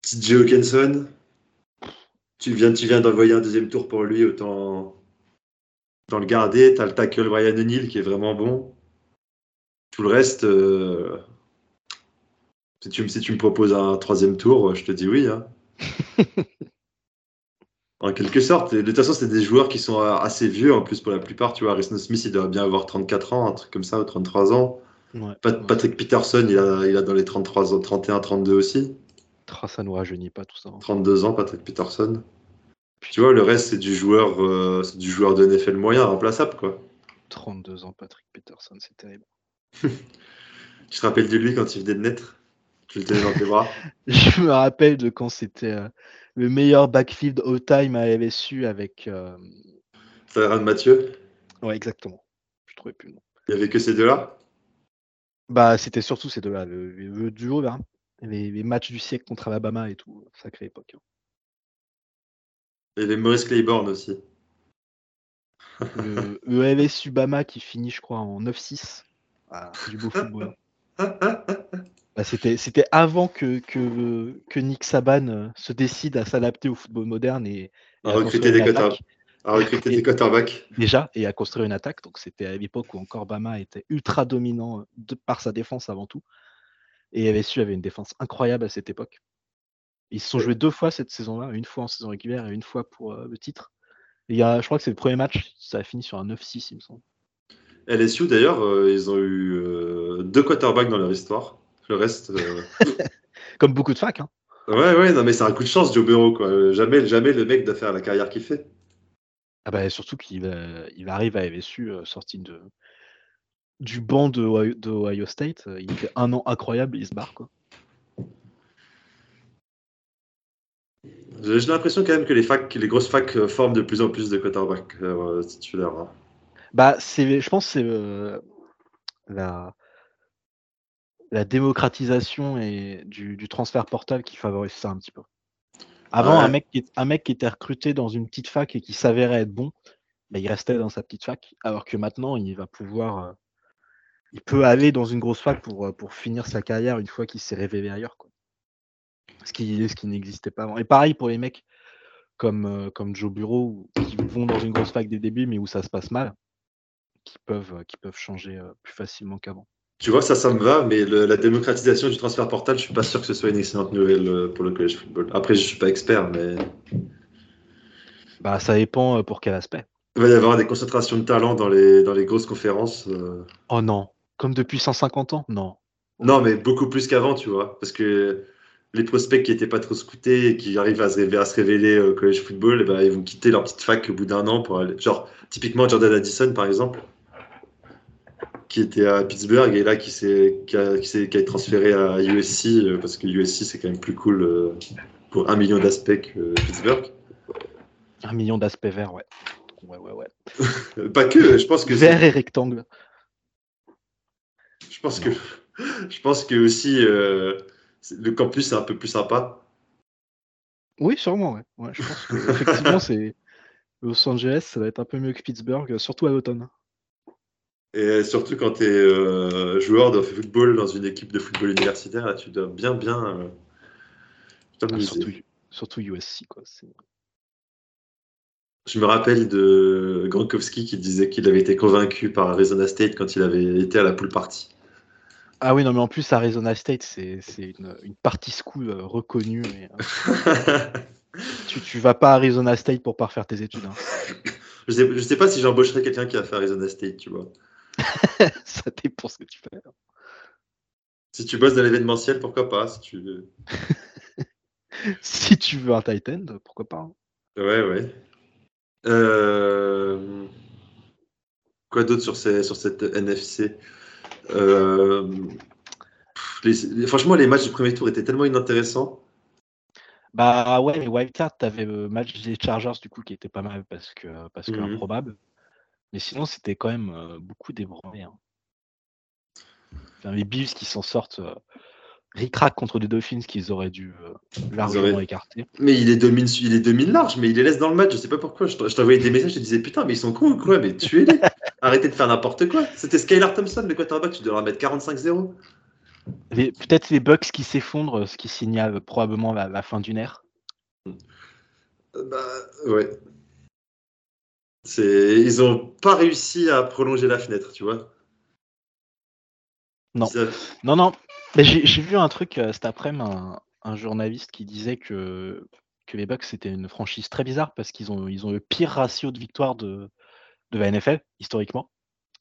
Speaker 3: TJ Hawkinson. Tu viens, tu viens d'envoyer un deuxième tour pour lui, autant, autant le garder. T'as le tackle Ryan O'Neill qui est vraiment bon. Tout le reste, euh, si, tu, me- si tu me proposes un troisième tour, je te dis oui. hein. En quelque sorte. De toute façon, c'est des joueurs qui sont assez vieux en plus pour la plupart. Tu vois, Harrison Smith, il doit bien avoir 34 ans, un truc comme ça, ou 33 ans.
Speaker 4: Ouais.
Speaker 3: Pat-
Speaker 4: ouais.
Speaker 3: Patrick Peterson, il a, il a dans les 33 ans, 31, 32 aussi.
Speaker 4: Ça nous rajeunit pas tout ça. hein.
Speaker 3: 32 ans, Patrick Peterson. Tu vois, le reste, c'est du joueur, euh, c'est du joueur de NFL moyen, remplaçable, quoi.
Speaker 4: 32 ans, Patrick Peterson, c'est terrible.
Speaker 3: Tu te rappelles de lui quand il venait de naître? Tu le tenais dans tes bras?
Speaker 4: Je me rappelle de quand c'était euh, le meilleur backfield all-time à LSU avec. euh,
Speaker 3: Tyrann Mathieu?
Speaker 4: Ouais, exactement. Je trouvais plus le nom.
Speaker 3: Il n'y avait que ces deux-là?
Speaker 4: Bah, c'était surtout ces deux-là, le, le duo, là. Les, les matchs du siècle contre Alabama et tout, sacrée époque. hein.
Speaker 3: Et les Maurice Claiborne aussi.
Speaker 4: Le, le LSU Bama qui finit, je crois, en 9-6. Ah, du beau football. Bah, c'était, c'était avant que, que, que Nick Saban euh, se décide à s'adapter au football moderne et, et
Speaker 3: À
Speaker 4: à
Speaker 3: recruter des À recruter quarterbacks.
Speaker 4: déjà et à construire une attaque. Donc c'était à l'époque où encore Bama était ultra dominant euh, de, par sa défense avant tout. Et LSU avait une défense incroyable à cette époque. Ils se sont joués deux fois cette saison-là, une fois en saison régulière et une fois pour euh, le titre. Et a, je crois que c'est le premier match, ça a fini sur un 9-6, il me semble.
Speaker 3: LSU, d'ailleurs, euh, ils ont eu euh, deux quarterbacks dans leur histoire. Le reste. euh,
Speaker 4: Comme beaucoup de facs. Hein.
Speaker 3: Ouais, ouais, non, mais c'est un coup de chance, Joe Burrow, quoi. Euh, Jamais, jamais le mec doit faire la carrière qu'il fait.
Speaker 4: Ah bah, surtout qu'il euh, il arrive à LSU euh, sorti de, du banc de, Ohio- de Ohio State. euh, Il fait un an incroyable et il se barre. Quoi.
Speaker 3: J'ai l'impression quand même que les facs, les grosses facs euh, forment de plus en plus de quarterbacks euh, titulaires. hein.
Speaker 4: Bah, c'est, je pense que c'est euh, la, la démocratisation et du, du transfert portable qui favorise ça un petit peu. Avant,
Speaker 3: Ouais.
Speaker 4: un, mec qui, un mec qui était recruté dans une petite fac et qui s'avérait être bon, bah, il restait dans sa petite fac. Alors que maintenant, il va pouvoir. Il peut aller dans une grosse fac pour, euh, pour finir sa carrière une fois qu'il s'est révélé ailleurs. Quoi. Ce qui, ce qui n'existait pas avant. Et pareil pour les mecs comme, euh, comme Joe Bureau, qui vont dans une grosse fac dès le début, mais où ça se passe mal, qui peuvent, euh, qui peuvent changer plus facilement qu'avant.
Speaker 3: Tu vois, ça, ça me va, mais le- la démocratisation du transfert portable, je suis pas sûr que ce soit une excellente nouvelle pour le college football. Après, je suis pas expert, mais
Speaker 4: Bah, ça dépend pour quel aspect.
Speaker 3: il va y avoir des concentrations de talent dans les, dans les grosses conférences. euh.
Speaker 4: Oh non, comme depuis 150 ans Non.
Speaker 3: Non, mais beaucoup plus qu'avant, tu vois. Parce que les prospects qui étaient pas trop scoutés et qui arrivent à se révéler, à se révéler au college football, eh ben, ils vont quitter leur petite fac au bout d'un an pour aller. Genre, typiquement Jordan Addison, par exemple. qui était à Pittsburgh et là qui s'est qui a, qui s'est- qui a été transféré à USC euh, parce que USC c'est quand même plus cool euh, pour un million d'aspects que Pittsburgh.
Speaker 4: Un million d'aspects verts, ouais. Ouais, ouais, ouais.
Speaker 3: Pas que, je pense que
Speaker 4: Vert
Speaker 3: c'est-
Speaker 4: et rectangle.
Speaker 3: Je pense que je pense que aussi euh, le campus est un peu plus sympa.
Speaker 4: Oui, sûrement, ouais. ouais je pense que effectivement, c'est Los Angeles, ça va être un peu mieux que Pittsburgh, euh, surtout à l'automne.
Speaker 3: Et surtout quand tu es joueur de football dans une équipe de football universitaire, là, tu dois bien bien euh,
Speaker 4: Ah, surtout, surtout USC, quoi.
Speaker 3: Je me rappelle de Gronkowski qui disait qu'il avait été convaincu par Arizona State quand il avait été à la pool party.
Speaker 4: Ah oui, non, mais en plus, Arizona State, c'est une, une party school euh, reconnue. et, euh, tu, tu vas pas à Arizona State pour pas refaire tes études. hein.
Speaker 3: je, sais, je sais pas si j'embaucherais quelqu'un qui a fait Arizona State, tu vois.
Speaker 4: ça dépend ce que tu fais.
Speaker 3: Si tu bosses dans l'événementiel, pourquoi pas si tu veux.
Speaker 4: Si tu veux un tight end, pourquoi pas. hein.
Speaker 3: Ouais, ouais. Euh, Quoi d'autre sur, ces, sur cette NFC Euh, les- les- Franchement, les matchs du premier tour étaient tellement inintéressants.
Speaker 4: Bah ouais, mais Wildcard, t'avais le match des Chargers du coup qui était pas mal parce que parce que
Speaker 3: Mhm.
Speaker 4: improbable. Mais sinon, c'était quand même euh, beaucoup débranlé. Hein. Enfin, les Bills qui s'en sortent euh, ric-rac contre des Dolphins qu'ils auraient dû euh, largement
Speaker 3: auraient-
Speaker 4: écarter.
Speaker 3: Mais il est domine, il est domine large, mais il les laisse dans le match. Je sais pas pourquoi. Je t'envoyais des messages, je te disais putain, mais ils sont cons ou quoi Mais tuez-les Arrêtez de faire n'importe quoi. C'était Skylar Thompson, le quarterback, tu leur mettre 45-0.
Speaker 4: Les- Peut-être les Bucks qui s'effondrent, ce qui signale probablement la, la fin d'une ère.
Speaker 3: Euh, Bah, ouais. Ils ont pas réussi à prolonger la fenêtre, tu vois.
Speaker 4: Non.
Speaker 3: Ça-
Speaker 4: Non, non. J'ai vu un truc euh, cet après-midi, un, un journaliste qui disait que, que les Bucks c'était une franchise très bizarre parce qu'ils ont, ils ont le pire ratio de victoire de, de la NFL historiquement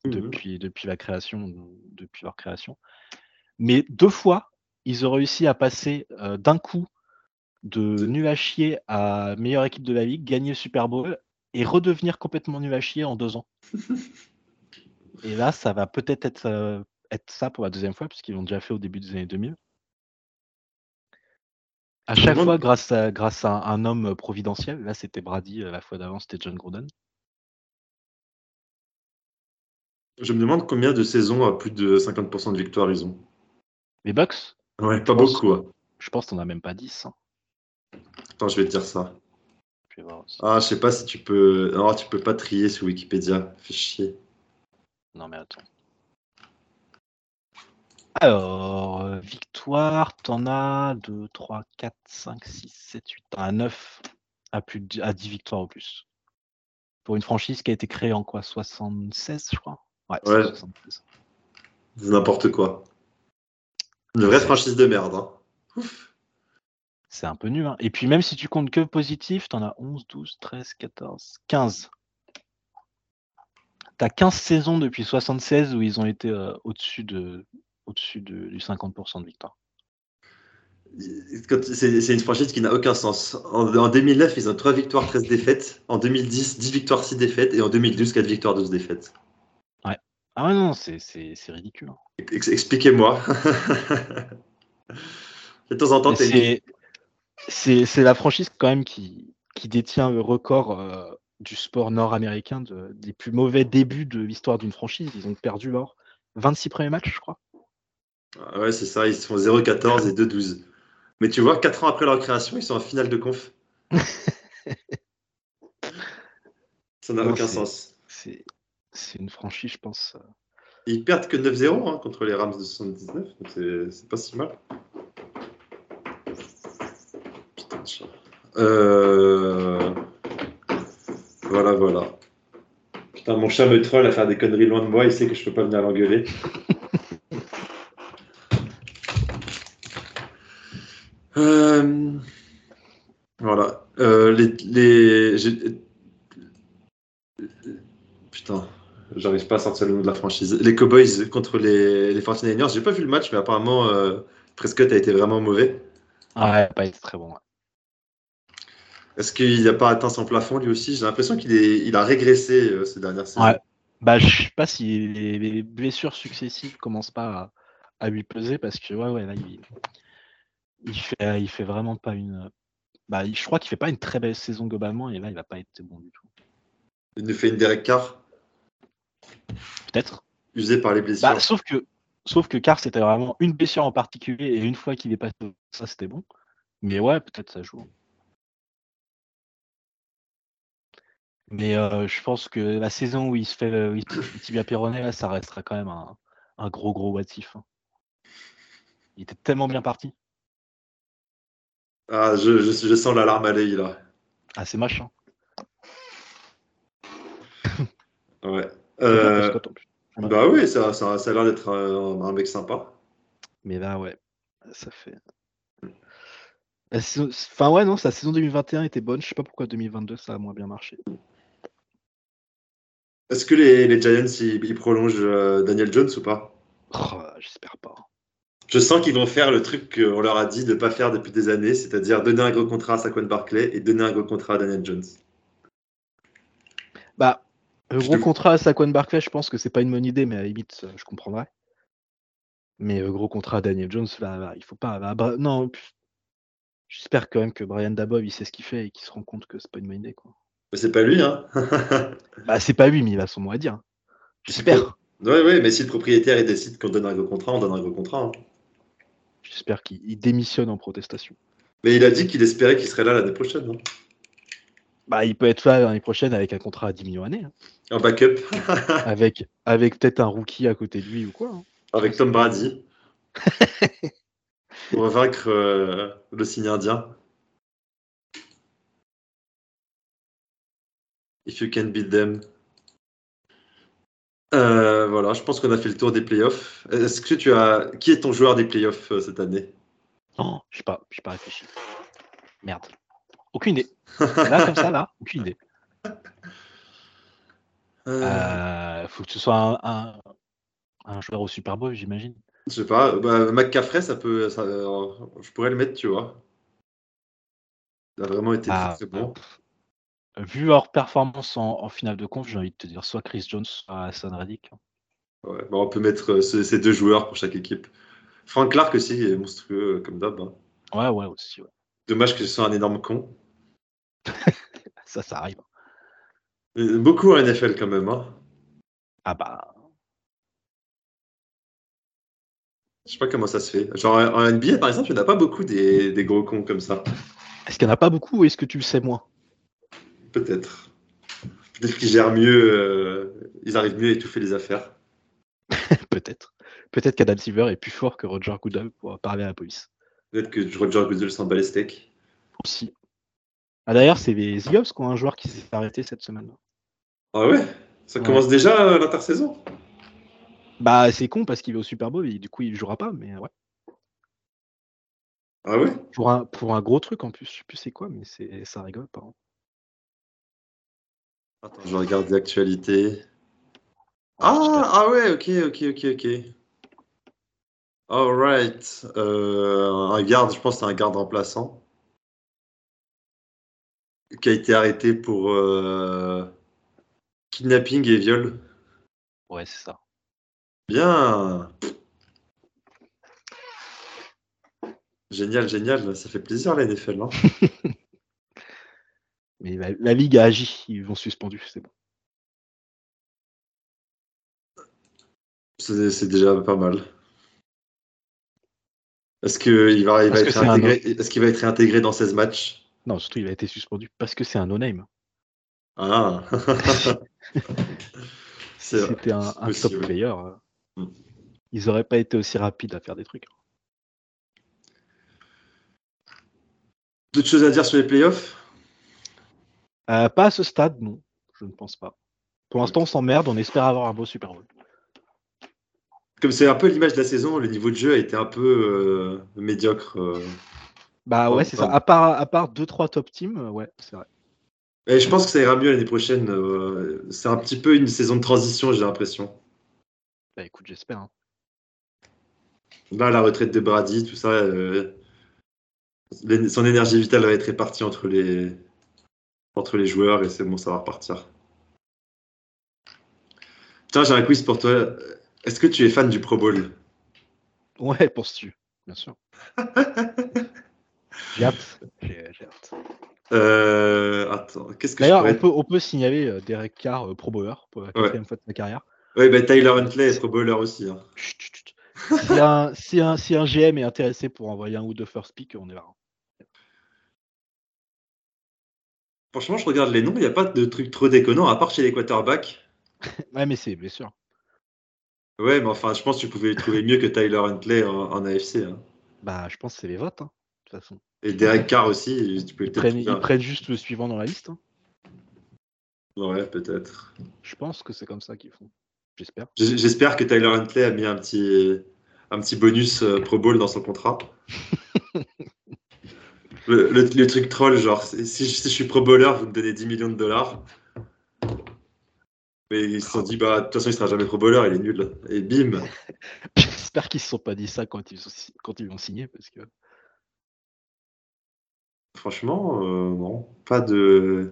Speaker 3: Mhm.
Speaker 4: depuis, depuis la création, depuis leur création. Mais deux fois, ils ont réussi à passer euh, d'un coup de nul à chier à meilleure équipe de la ligue, gagner le Super Bowl et redevenir complètement nul à chier en deux ans. et là, ça va peut-être être, euh, être ça pour la deuxième fois, puisqu'ils l'ont déjà fait au début des années 2000. À
Speaker 3: me
Speaker 4: chaque fois, grâce à, grâce à un homme providentiel, là c'était Brady, euh, la fois d'avant c'était John Gruden.
Speaker 3: Je me demande combien de saisons à plus de 50% de victoire ils ont.
Speaker 4: Les Bucks,
Speaker 3: Ouais, pas
Speaker 4: Je pense-
Speaker 3: beaucoup. hein.
Speaker 4: je pense qu'on a même pas 10. hein.
Speaker 3: Attends, je vais te dire ça.
Speaker 4: Je.
Speaker 3: Ah, je sais pas si tu peux. Non, tu peux pas trier sur Wikipédia. Fais chier.
Speaker 4: Non mais attends. Alors, euh, victoire, t'en as 2, 3, 4, 5, 6, 7, 8, t'en as 9 à, plus de, à 10 victoires au plus. Pour une franchise qui a été créée en quoi? 76, je crois Ouais, c'est
Speaker 3: Ouais.
Speaker 4: 76.
Speaker 3: C'est n'importe quoi. Une vraie franchise de merde. hein.
Speaker 4: C'est un peu nul. hein. Et puis même si tu comptes que positif, t'en as 11, 12, 13, 14, 15. T'as 15 saisons depuis 76 où ils ont été euh, au-dessus de, au-dessus de, du 50% de victoire.
Speaker 3: C'est une franchise qui n'a aucun sens. En, en 2009, ils ont 3 victoires, 13 défaites. En 2010, 10 victoires, 6 défaites. Et en 2012, 4 victoires, 12 défaites.
Speaker 4: Ah ouais, non, c'est, ridicule.
Speaker 3: Ex- Expliquez-moi. de temps en temps, une-
Speaker 4: C'est, la franchise quand même qui, qui détient le record euh, du sport nord-américain de- des plus mauvais débuts de l'histoire d'une franchise. Ils ont perdu leurs 26 premiers matchs, je crois.
Speaker 3: Ah Ouais, c'est ça. Ils se font 0-14 et 2-12. Mais tu vois, 4 ans après leur création, ils sont en finale de conf. Ça n'a aucun sens.
Speaker 4: C'est, c'est une franchise, je pense. euh,
Speaker 3: Ils perdent que 9-0 hein, contre les Rams de 79. donc C'est pas si mal. Putain de chat. Euh... Voilà, voilà. Putain, mon chat me troll à faire des conneries loin de moi. Il sait que je peux pas venir l'engueuler. Euh, Voilà. Les, les... j'ai- Putain, j'arrive pas à sortir le nom de la franchise. Les Cowboys contre les, les 49ers. J'ai pas vu le match, mais apparemment, euh, Prescott a été vraiment mauvais.
Speaker 4: Ouais, pas été très bon. ouais.
Speaker 3: Est-ce qu'il n'a pas atteint son plafond lui aussi? J'ai l'impression qu'il est, il a régressé euh, ces dernières saisons.
Speaker 4: Ouais. Bah, je sais pas si les, les blessures successives commencent pas à, à lui peser parce que ouais, ouais, là, il, il fait, il fait vraiment pas une. Bah, je crois qu'il fait pas une très belle saison globalement et là, il va pas être bon du tout.
Speaker 3: Il nous fait une Derek Carr,
Speaker 4: Peut-être.
Speaker 3: usé par les blessures.
Speaker 4: Bah, sauf que, sauf que Carr, c'était vraiment une blessure en particulier et une fois qu'il est passé, ça, c'était bon. Mais ouais, peut-être ça joue. Mais euh, je pense que la saison où il se fait le tibia péroné, là, ça restera quand même un, un gros gros what if, hein. Il était tellement bien parti.
Speaker 3: Ah, je, je, je sens l'alarme à l'œil là.
Speaker 4: Ah, c'est machin.
Speaker 3: Ouais. Euh,
Speaker 4: Prescott, en plus.
Speaker 3: bah oui, ça, ça, ça a l'air d'être un, un mec sympa.
Speaker 4: Mais là, ouais, ça fait. La saison- Enfin, ouais, non, sa saison 2021 était bonne. Je sais pas pourquoi 2022 ça a moins bien marché.
Speaker 3: Est-ce que les, les Giants ils, ils prolongent euh, Daniel Jones ou pas?
Speaker 4: Oh, J'espère pas.
Speaker 3: Je sens qu'ils vont faire le truc qu'on leur a dit de ne pas faire depuis des années, c'est-à-dire donner un gros contrat à Saquon Barclay et donner un gros contrat à Daniel Jones.
Speaker 4: Bah,
Speaker 3: Je
Speaker 4: gros
Speaker 3: te-
Speaker 4: contrat à Saquon Barclay, je pense que c'est pas une bonne idée, mais à la limite, euh, je comprendrais. Mais le gros contrat à Daniel Jones, là, là, il faut pas. là, non, j'espère quand même que Brian Dabov, il sait ce qu'il fait et qu'il se rend compte que c'est pas une bonne idée, quoi.
Speaker 3: Mais c'est pas lui, hein
Speaker 4: Bah, c'est pas lui, mais il a son mot à dire. J'espère.
Speaker 3: Ouais, ouais, mais si le propriétaire il décide qu'on donne un gros contrat, on donne un gros contrat. hein.
Speaker 4: J'espère qu'il il démissionne en protestation.
Speaker 3: Mais il a dit qu'il espérait qu'il serait là l'année prochaine. hein.
Speaker 4: Bah, il peut être là l'année prochaine avec un contrat à 10 millions d'années. hein.
Speaker 3: Un backup
Speaker 4: Avec, avec peut-être un rookie à côté de lui ou quoi. hein.
Speaker 3: avec Tom Brady pour vaincre euh, le signe indien. If you can beat them. Euh, voilà, je pense qu'on a fait le tour des playoffs. Est-ce que tu as. Qui est ton joueur des playoffs euh, cette année?
Speaker 4: Non, je sais pas, je pas réfléchi. Merde. Aucune idée. Là, comme ça, là, aucune idée.
Speaker 3: Euh,
Speaker 4: Euh, faut que ce soit un, un, un joueur au Super Bowl, j'imagine.
Speaker 3: Je sais pas. Bah, McCaffrey, ça peut. ça- euh, je pourrais le mettre, tu vois. Il a vraiment été
Speaker 4: Ah,
Speaker 3: très, très bon.
Speaker 4: Vu leur performance en, en finale de conf, j'ai envie de te dire soit Chris Jones, soit Hassan Reddick.
Speaker 3: Ouais, bah, on peut mettre euh, ce- ces deux joueurs pour chaque équipe. Frank Clark aussi est monstrueux, euh, comme d'hab. hein.
Speaker 4: Ouais, ouais, aussi. Ouais.
Speaker 3: Dommage que ce soit un énorme con.
Speaker 4: Ça, ça arrive.
Speaker 3: Euh, Beaucoup en NFL quand même. Hein.
Speaker 4: Ah bah,
Speaker 3: Je sais pas comment ça se fait. Genre en NBA par exemple, il n'y en a pas beaucoup des, des gros cons comme ça.
Speaker 4: est-ce qu'il n'y en a pas beaucoup ou est-ce que tu le sais moins?
Speaker 3: Peut-être. Peut-être qu'ils gèrent mieux, euh, ils arrivent mieux à étouffer les affaires.
Speaker 4: Peut-être. Peut-être qu'Adam Silver est plus fort que Roger Goodell pour parler à la police.
Speaker 3: Peut-être que Roger Goodell s'en bat les steaks.
Speaker 4: Aussi. Ah, D'ailleurs, c'est les Eagles qui ont un joueur qui s'est arrêté cette semaine.
Speaker 3: Ah ouais? Ça
Speaker 4: Ouais.
Speaker 3: commence déjà euh, l'intersaison?
Speaker 4: Bah, c'est con parce qu'il est au Super Bowl et du coup, il jouera pas, mais ouais.
Speaker 3: Ah ouais?
Speaker 4: Pour un, pour un gros truc en plus, je sais plus c'est quoi, mais ça rigole pas. hein.
Speaker 3: Attends, je regarde les actualités. Ah, ah ouais, ok, ok, ok, ok. Alright. Euh, un garde, je pense que c'est un garde remplaçant. Qui a été arrêté pour euh, kidnapping et viol.
Speaker 4: Ouais, c'est ça.
Speaker 3: Bien. Génial, génial. Ça fait plaisir la NFL. hein.
Speaker 4: Mais la, la ligue a agi, ils vont suspendus, c'est bon.
Speaker 3: C'est déjà pas mal. Est-ce qu'il va, il va
Speaker 4: Parce
Speaker 3: être est-ce qu'il va être réintégré dans 16 matchs?
Speaker 4: Non, surtout il a été suspendu parce que c'est un no-name.
Speaker 3: Ah.
Speaker 4: C'était un, top player, euh,
Speaker 3: Mm.
Speaker 4: ils auraient pas été aussi rapides à faire des trucs.
Speaker 3: D'autres choses à dire sur les playoffs?
Speaker 4: Euh, pas à ce stade, non, je ne pense pas. Pour l'instant, on s'emmerde, on espère avoir un beau Super Bowl.
Speaker 3: Comme c'est un peu l'image de la saison, le niveau de jeu a été un peu euh, médiocre. euh.
Speaker 4: Bah
Speaker 3: Ouais,
Speaker 4: c'est ça. À part, à part 2-3 top teams, euh, ouais, c'est vrai.
Speaker 3: Et je pense que ça ira mieux l'année prochaine. euh, C'est un petit peu une saison de transition, j'ai l'impression.
Speaker 4: Bah écoute, j'espère. hein.
Speaker 3: Là, la retraite de Brady, tout ça, euh, son énergie vitale va être répartie entre les, entre les joueurs et c'est bon, ça va repartir. Tiens, j'ai un quiz pour toi. Est-ce que tu es fan du Pro Bowl?
Speaker 4: Ouais, penses-tu? Bien sûr. J'ai hâte. J'ai j'ai hâte.
Speaker 3: Euh, Attends, qu'est-ce que je
Speaker 4: D'ailleurs,
Speaker 3: pourrais...
Speaker 4: on peut, on peut signaler euh, Derek Carr, euh, Pro Bowler, pour la quatrième fois de sa carrière.
Speaker 3: Ouais, bah, Tyler Huntley est Pro Bowler aussi. hein.
Speaker 4: Chut, chut, chut. Si un, si, un, si un GM est intéressé pour envoyer un ou deux first pick, on est là.
Speaker 3: Franchement, je regarde les noms, il n'y a pas de truc trop déconnant, à part chez les quarterbacks.
Speaker 4: Ouais, mais c'est bien sûr.
Speaker 3: Ouais, mais enfin, je pense que tu pouvais trouver mieux que Tyler Huntley en, en AFC. hein.
Speaker 4: Bah, je pense que c'est les votes, hein, toute façon.
Speaker 3: Et Derek Carr aussi, tu peux
Speaker 4: Ils prennent, ils prennent juste le suivant dans la liste. hein.
Speaker 3: Ouais, peut-être.
Speaker 4: Je pense que c'est comme ça qu'ils font. J'espère.
Speaker 3: J'espère que Tyler Huntley a mis un petit, un petit bonus euh, Pro Bowl dans son contrat. le, le- le truc troll, genre, si, si je suis Pro Bowler, vous me donnez 10 millions de dollars. Mais ils se sont dit, bah, de toute façon, il sera jamais Pro Bowler, il est nul. Et bim
Speaker 4: J'espère qu'ils se sont pas dit ça quand ils, quand ils l'ont signé, parce que
Speaker 3: Franchement, euh, non, pas de.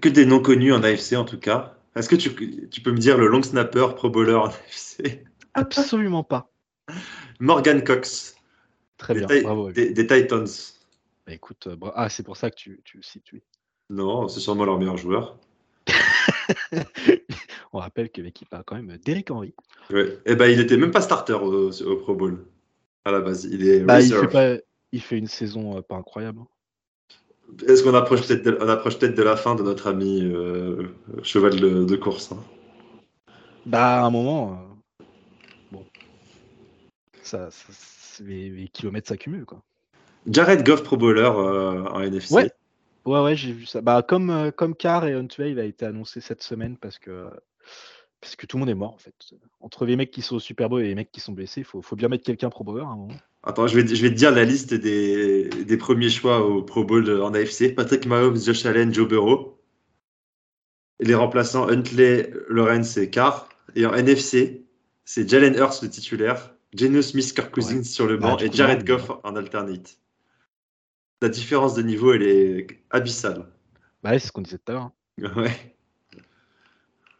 Speaker 3: Que des noms connus en AFC en tout cas. Est-ce que tu, tu peux me dire le long snapper Pro Bowler en AFC
Speaker 4: absolument pas.
Speaker 3: Morgan Cox,
Speaker 4: Très
Speaker 3: des,
Speaker 4: bien, bravo.
Speaker 3: des- des Titans.
Speaker 4: Bah, écoute, euh, bra- ah, c'est pour ça que tu, tu le cites.
Speaker 3: Non, c'est sûrement leur meilleur joueur.
Speaker 4: On rappelle que l'équipe a quand même Derek Henry.
Speaker 3: Ouais. Et ben, il était même pas starter au, au Pro Bowl à la base. Il est
Speaker 4: Bah, il,
Speaker 3: reserve.
Speaker 4: fait pas, il fait une saison euh, pas incroyable. hein.
Speaker 3: Est-ce qu'on approche peut-être de, on approche peut-être de la fin de notre ami euh, cheval de, de course hein?
Speaker 4: Bah, à un moment, euh, bon, ça, les, les kilomètres s'accumulent, quoi.
Speaker 3: Jared Goff Pro Bowler euh, en NFC.
Speaker 4: Ouais. Ouais, ouais, j'ai vu ça. Bah, comme, comme Carr et il a été annoncé cette semaine parce que, parce que tout le monde est mort, en fait. Entre les mecs qui sont au Super Bowl et les mecs qui sont blessés, il faut, faut bien mettre quelqu'un Pro Bowler à un moment.
Speaker 3: Attends, je vais, je vais te dire la liste des, des premiers choix au Pro Bowl en AFC. Patrick Mahomes, Josh Allen, Joe Burrow. Les remplaçants Huntley, Lawrence et Carr. Et en NFC, c'est Jalen Hurts le titulaire, Geno Smith, Kirk Cousins
Speaker 4: Ouais.
Speaker 3: sur le
Speaker 4: Bah,
Speaker 3: banc et Jared Goff en alternate. La différence de niveau, elle est abyssale.
Speaker 4: Bah, ouais, c'est ce qu'on disait tout à l'heure. hein.
Speaker 3: Ouais.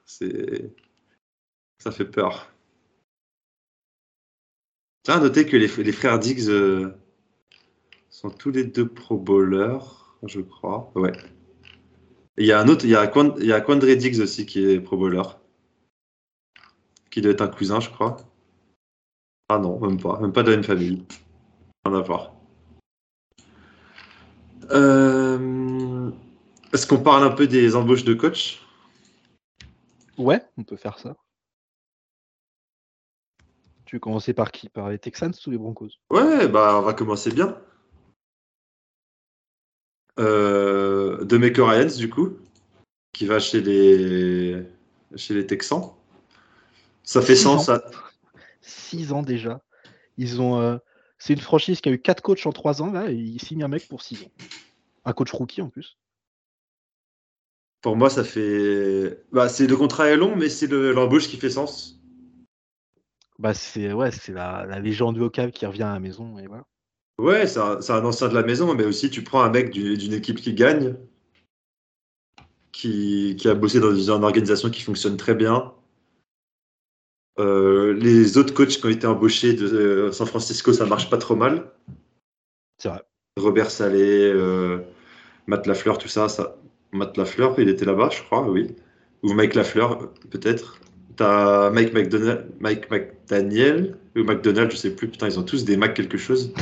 Speaker 3: C'est. Ça fait peur. Tiens, noter que les, frères Diggs euh, sont tous les deux pro bowlers, je crois. Ouais. Il y a un autre, il y a, Quan- il y a Diggs aussi qui est pro bowler. Qui doit être un cousin, je crois. Ah non, même pas. Même pas de la même famille. Rien à voir. Euh, Est-ce qu'on parle un peu des embauches de coach?
Speaker 4: Ouais, on peut faire ça. Tu veux commencer par qui? Par les Texans ou les Broncos?
Speaker 3: Ouais, bah on va commencer bien. Euh, de Ryans, du coup, qui va chez les chez les Texans. Ça fait
Speaker 4: Six
Speaker 3: sens.
Speaker 4: ans.
Speaker 3: ça.
Speaker 4: Six ans déjà. Ils ont. euh, C'est une franchise qui a eu quatre coachs en trois ans là, et ils signent un mec pour six ans. Un coach rookie en plus.
Speaker 3: Pour moi, ça fait. Bah, c'est le contrat est long, mais c'est le- l'embauche qui fait sens.
Speaker 4: Bah c'est ouais, c'est la, la légende locale qui revient à la maison et voilà.
Speaker 3: Ouais, c'est un, c'est un ancien de la maison, mais aussi tu prends un mec d'une d'une équipe qui gagne, qui, qui a bossé dans une organisation qui fonctionne très bien. Euh, les autres coachs qui ont été embauchés de euh, San Francisco, ça marche pas trop mal.
Speaker 4: C'est vrai.
Speaker 3: Robert Salé, euh, Matt Lafleur, tout ça, ça. Matt Lafleur, il était là-bas, je crois, oui. Ou Mike Lafleur, peut-être. T'as Mike McDonald, Mike McDaniel ou McDonald, je sais plus. Putain, ils ont tous des Mac quelque chose.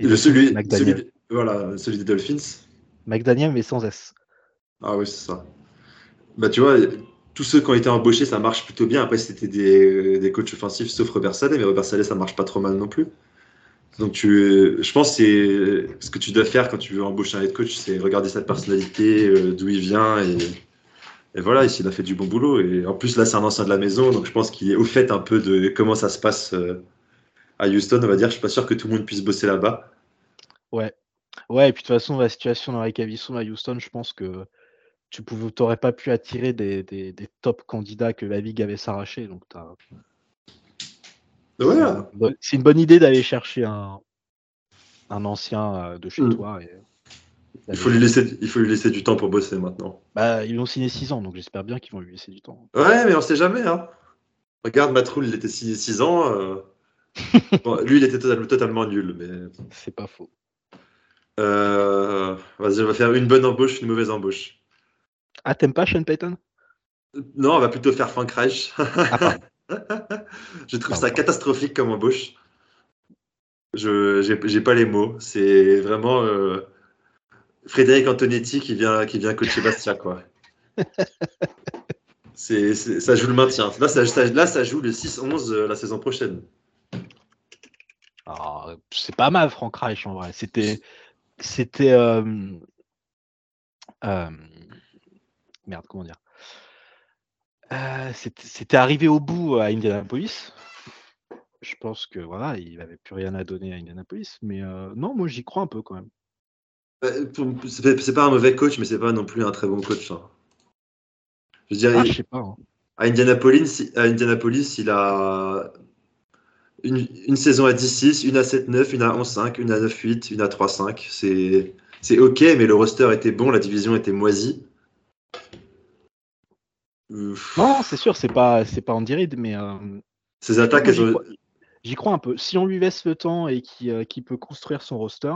Speaker 3: Le celui, celui, voilà, celui des Dolphins.
Speaker 4: McDaniel mais sans S.
Speaker 3: Ah oui, c'est ça. Bah tu vois, tous ceux qui ont été embauchés, ça marche plutôt bien. Après, c'était des, des coachs offensifs, sauf Robert Saleh, mais Robert Saleh, ça marche pas trop mal non plus. Donc tu, je pense que c'est ce que tu dois faire quand tu veux embaucher un head coach, c'est regarder sa personnalité, euh, d'où il vient et, et voilà, ici il a fait du bon boulot. Et en plus là, c'est un ancien de la maison, donc je pense qu'il est au fait un peu de comment ça se passe euh, à Houston, on va dire. Je suis pas sûr que tout le monde puisse bosser là-bas.
Speaker 4: Ouais. Ouais, et puis de toute façon, la situation dans ils sont à Houston, je pense que tu t'aurais pas pu attirer des, des, des top candidats que la Ligue avait s'arracher. Donc c'est une bonne- idée d'aller chercher un, un ancien euh, de chez
Speaker 3: Mm.
Speaker 4: toi. Et...
Speaker 3: Il faut, lui laisser, il faut lui laisser du temps pour bosser maintenant.
Speaker 4: Bah, ils l'ont signé 6 ans, donc j'espère bien qu'ils vont lui laisser du temps.
Speaker 3: Ouais, mais on sait jamais. Hein. Regarde, Matroul, il était signé 6 ans. euh. Bon, lui, il était total- totalement nul. Mais...
Speaker 4: C'est pas faux.
Speaker 3: Euh, Vas-y, on va faire une bonne embauche, une mauvaise embauche.
Speaker 4: Ah, t'aimes pas Sean Payton?
Speaker 3: Non, on va plutôt faire Frank Reich.
Speaker 4: Ah.
Speaker 3: Je trouve
Speaker 4: Pardon.
Speaker 3: ça catastrophique comme embauche. Je j'ai pas les mots. C'est vraiment euh, Frédéric Antonetti qui vient qui vient coacher Bastia quoi. C'est ça joue le maintien. Là ça, ça- là ça joue le 6-11 euh, la saison prochaine.
Speaker 4: Ah, c'est pas mal, Frank Reich, en vrai. C'était. C'était. euh, euh, merde, comment dire? C'était arrivé au bout à Indianapolis. Je pense que voilà, il avait plus rien à donner à Indianapolis. Mais non, moi j'y crois un peu quand même.
Speaker 3: Pour- C'est pas un mauvais coach, mais c'est pas non plus un très bon coach. hein. Je dire,
Speaker 4: Ah,
Speaker 3: il-
Speaker 4: je sais pas. hein.
Speaker 3: À Indianapolis, à Indianapolis, il a une, une saison à 10-6, une à 7-9, une à 11-5, une à 9-8, une à 3-5. C'est ok, mais le roster était bon, la division était moisie.
Speaker 4: Non, c'est sûr, c'est pas, c'est pas Andy Reid, mais euh,
Speaker 3: Ces attaques,
Speaker 4: j'y crois, un peu. Si on lui laisse le temps et qu'il euh, qu'il peut construire son roster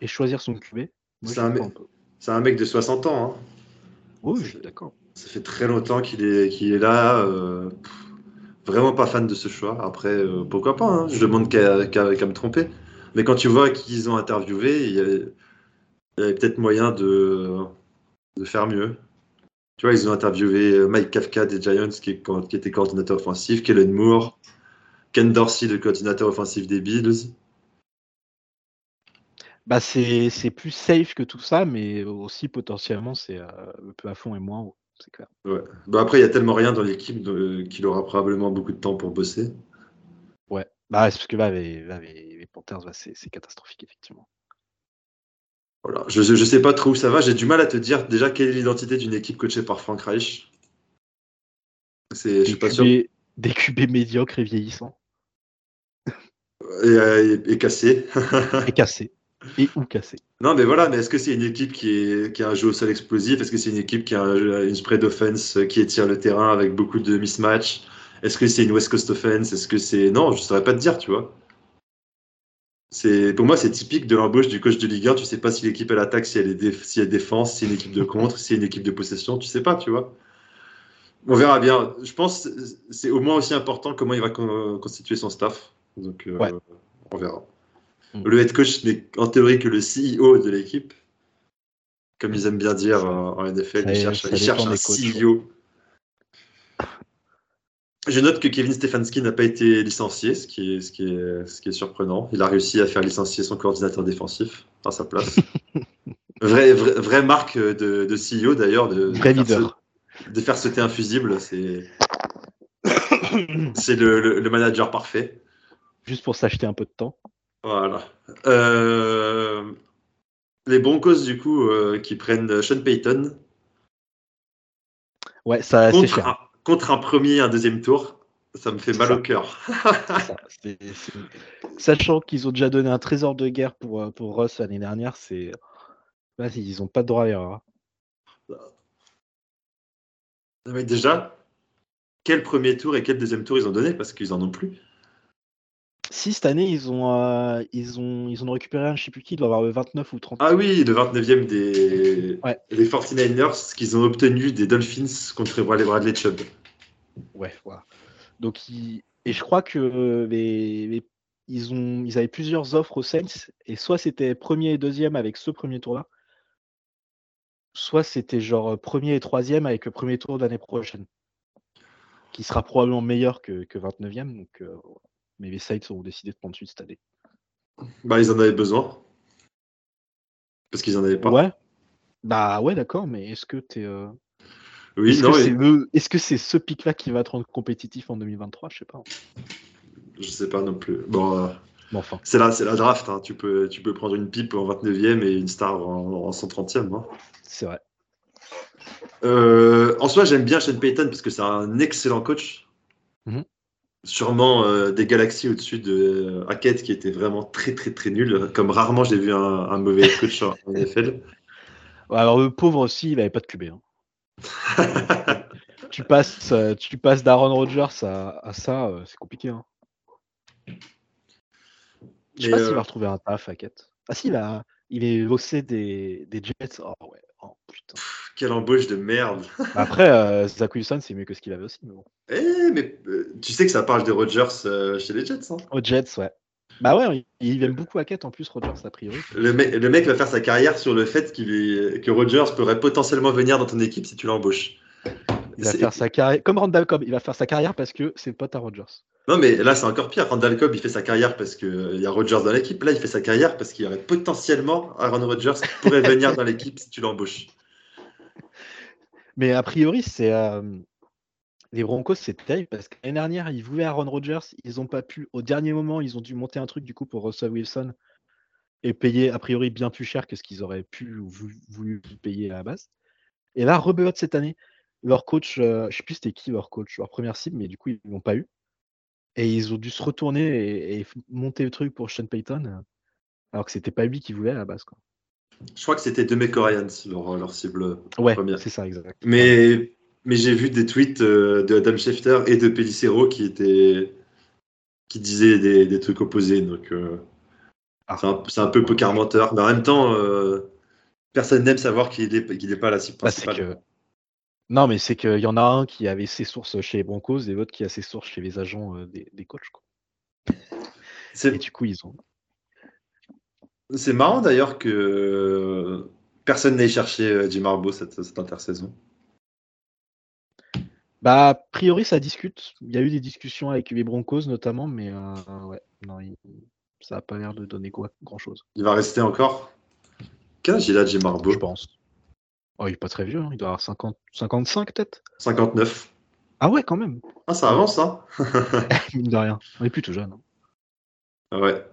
Speaker 4: et choisir son QB,
Speaker 3: C'est un mec-
Speaker 4: un
Speaker 3: de 60 ans. hein.
Speaker 4: Oui, je suis d'accord.
Speaker 3: Ça fait très longtemps qu'il est, qu'il est là. euh, pff, vraiment pas fan de ce choix. Après, euh, pourquoi pas hein, Je demande qu'à me tromper. Mais quand tu vois qu'ils ont interviewé, il y avait, peut-être moyen de, de faire mieux. Tu vois, ils ont interviewé Mike Kafka des Giants, qui, est qui était coordinateur offensif, Kellen Moore, Ken Dorsey, le coordinateur offensif des Bills.
Speaker 4: Bah, c'est c'est plus safe que tout ça, mais aussi potentiellement, c'est euh, le plafond est moins haut. C'est clair.
Speaker 3: Ouais. Bah après, il y a tellement rien dans l'équipe de- qu'il aura probablement beaucoup de temps pour bosser.
Speaker 4: Ouais. Bah, c'est parce que là, les, là, les, les Panthers, là, c'est c'est catastrophique, effectivement.
Speaker 3: Voilà. Je ne sais pas trop où ça va. J'ai du mal à te dire déjà quelle est l'identité d'une équipe coachée par Frank Reich. C'est, je suis pas sûr.
Speaker 4: QB, des QB médiocres et vieillissants.
Speaker 3: Et, euh, et- et cassé.
Speaker 4: Et cassés. Et ou cassés.
Speaker 3: non, mais voilà. Mais est-ce que c'est une équipe qui, est, qui a un jeu au sol explosif? Est-ce que c'est une équipe qui a un jeu- une spread offense qui étire le terrain avec beaucoup de mismatch Est-ce que c'est une West Coast offense? Est-ce que c'est non Je saurais pas te dire, tu vois. C'est pour moi c'est typique de l'embauche du coach de Ligue 1. Tu sais pas si l'équipe elle attaque, si elle est déf- si elle défense, si c'est une équipe de contre, si c'est une équipe de possession. Tu sais pas, tu vois. On verra bien. Je pense que c'est au moins aussi important comment il va con- constituer son staff. Donc euh,
Speaker 4: Ouais.
Speaker 3: on verra. Le head coach n'est en théorie que le CEO de l'équipe. Comme ils aiment bien dire en NFL, ils cherchent, ils un CEO. Je note que Kevin Stefanski n'a pas été licencié, ce qui, est, ce, qui est, ce qui est surprenant. Il a réussi à faire licencier son coordinateur défensif à sa place. Vraie, vraie, vraie marque de, de CEO d'ailleurs, de, de
Speaker 4: Vrai
Speaker 3: faire de faire sauter un fusible. C'est c'est le, le- le manager parfait.
Speaker 4: Juste pour s'acheter un peu de temps.
Speaker 3: Voilà. Euh, les Broncos, du coup, euh, qui prennent Sean Payton
Speaker 4: Ouais, ça c'est cher.
Speaker 3: un, contre un premier et un deuxième tour, ça me fait mal
Speaker 4: ça.
Speaker 3: au cœur.
Speaker 4: Ça, Sachant qu'ils ont déjà donné un trésor de guerre pour, euh, pour Russ l'année dernière, c'est. Là, ils ont pas de droit à l'erreur. hein.
Speaker 3: Mais déjà, quel premier tour et quel deuxième tour ils ont donné? Parce qu'ils en ont plus.
Speaker 4: Si cette année, ils ont, euh, ils ont, ils ont récupéré un, je sais plus qui, il doit avoir le 29 ou 30.
Speaker 3: Ah oui, le 29e des,
Speaker 4: Ouais.
Speaker 3: des 49ers qu'ils ont obtenu des Dolphins contre les Bradley Chubb.
Speaker 4: Ouais, voilà. Donc, ils- et je crois que euh, les, les- ils, ont, ils avaient plusieurs offres aux Saints, et soit c'était premier et deuxième avec ce premier tour-là, soit c'était genre premier et troisième avec le premier tour de l'année prochaine, qui sera probablement meilleur que, que 29e. Donc, euh, voilà. Mais les Saints ont décidé de prendre suite cette année.
Speaker 3: Bah, ils en avaient besoin. Parce qu'ils en avaient pas.
Speaker 4: Ouais. Bah ouais, d'accord, mais est-ce que t'es. euh,
Speaker 3: Oui,
Speaker 4: Est-ce
Speaker 3: non,
Speaker 4: que
Speaker 3: et-
Speaker 4: c'est le- est-ce que c'est ce pic-là qui va te rendre compétitif en 2023 Je sais pas.
Speaker 3: je sais pas non plus. Bon, euh,
Speaker 4: enfin.
Speaker 3: c'est la, c'est la draft. hein. Tu, peux, tu peux prendre une pipe en 29e et une star en, en 130e. hein.
Speaker 4: C'est vrai.
Speaker 3: Euh, en soi, j'aime bien Sean Payton parce que c'est un excellent coach.
Speaker 4: Mhm.
Speaker 3: Sûrement euh, des galaxies au-dessus de Hackett qui était vraiment très très très nul. Comme rarement j'ai vu un, un mauvais coach en NFL.
Speaker 4: Ouais, alors le pauvre aussi, il avait pas de QB. hein. tu passes, euh, tu passes d'Aaron Rodgers à, à ça, euh, c'est compliqué. Hein. Je sais pas s'il va retrouver un taf, Hackett. Ah si, il, a, il est bossé des, des Jets. Oh ouais, oh putain.
Speaker 3: Quelle embauche de merde.
Speaker 4: Après, euh, Zach Wilson, c'est mieux que ce qu'il avait aussi. Mais bon.
Speaker 3: Eh, mais euh, tu sais que ça parle de Rodgers euh, chez les Jets. hein.
Speaker 4: Aux Jets, ouais. Bah ouais, il, il aime beaucoup Hackett en plus, Rodgers, a priori.
Speaker 3: le, mec, le mec va faire sa carrière sur le fait est- que Rodgers pourrait potentiellement venir dans ton équipe si tu l'embauches.
Speaker 4: Il va faire sa carrière, comme Randall Cobb, il va faire sa carrière parce que c'est pote à Rodgers.
Speaker 3: Non, mais là, c'est encore pire. Randall Cobb, il fait sa carrière parce qu'il y a Rodgers dans l'équipe. Là, il fait sa carrière parce qu'il y aurait potentiellement Aaron Rodgers qui pourrait venir dans l'équipe si tu l'embauches.
Speaker 4: Mais a priori, c'est euh, les Broncos, c'est terrible parce que l'année dernière, ils voulaient Aaron Rodgers, ils n'ont pas pu. Au dernier moment, ils ont dû monter un truc du coup pour Russell Wilson et payer a priori bien plus cher que ce qu'ils auraient pu ou voulu, voulu payer à la base. Et là, rebelote cette année. Leur coach, euh, je sais plus c'était qui leur coach, leur première cible, mais du coup, ils l'ont pas eu. Et ils ont dû se retourner et, monter le truc pour Sean Payton, euh, alors que c'était pas lui qui voulait à la base. Quoi.
Speaker 3: Je crois que c'était Demeco Ryans, leur, leur cible
Speaker 4: Ouais,
Speaker 3: première.
Speaker 4: c'est ça, exact.
Speaker 3: Mais, mais j'ai vu des tweets euh, de Adam Schefter et de Pellicero qui étaient qui disaient des, des trucs opposés. Donc, euh,
Speaker 4: Ah.
Speaker 3: c'est un, peu poker menteur. Mais en même temps, euh, personne n'aime savoir qu'il n'est pas la cible
Speaker 4: Bah,
Speaker 3: principale.
Speaker 4: Non, mais c'est qu'il y en a un qui avait ses sources chez les Broncos et l'autre qui a ses sources chez les agents euh, des, des coachs. Quoi. Et du coup, ils ont.
Speaker 3: c'est marrant d'ailleurs que personne n'ait cherché euh, Jim Harbaugh cette, cette intersaison.
Speaker 4: Bah, a priori, ça discute. Il y a eu des discussions avec les Broncos notamment, mais euh, ouais, non, il- ça n'a pas l'air de donner quoi, grand chose,
Speaker 3: Il va rester encore. Quel âge il a, Jim Harbaugh
Speaker 4: je pense. Oh, il est pas très vieux, hein, il doit avoir 50, 55 peut-être?
Speaker 3: 59.
Speaker 4: Ah ouais, quand même,
Speaker 3: Ah, ça avance, hein
Speaker 4: mine de rien. On est plutôt jeune. hein.
Speaker 3: Ah Ouais.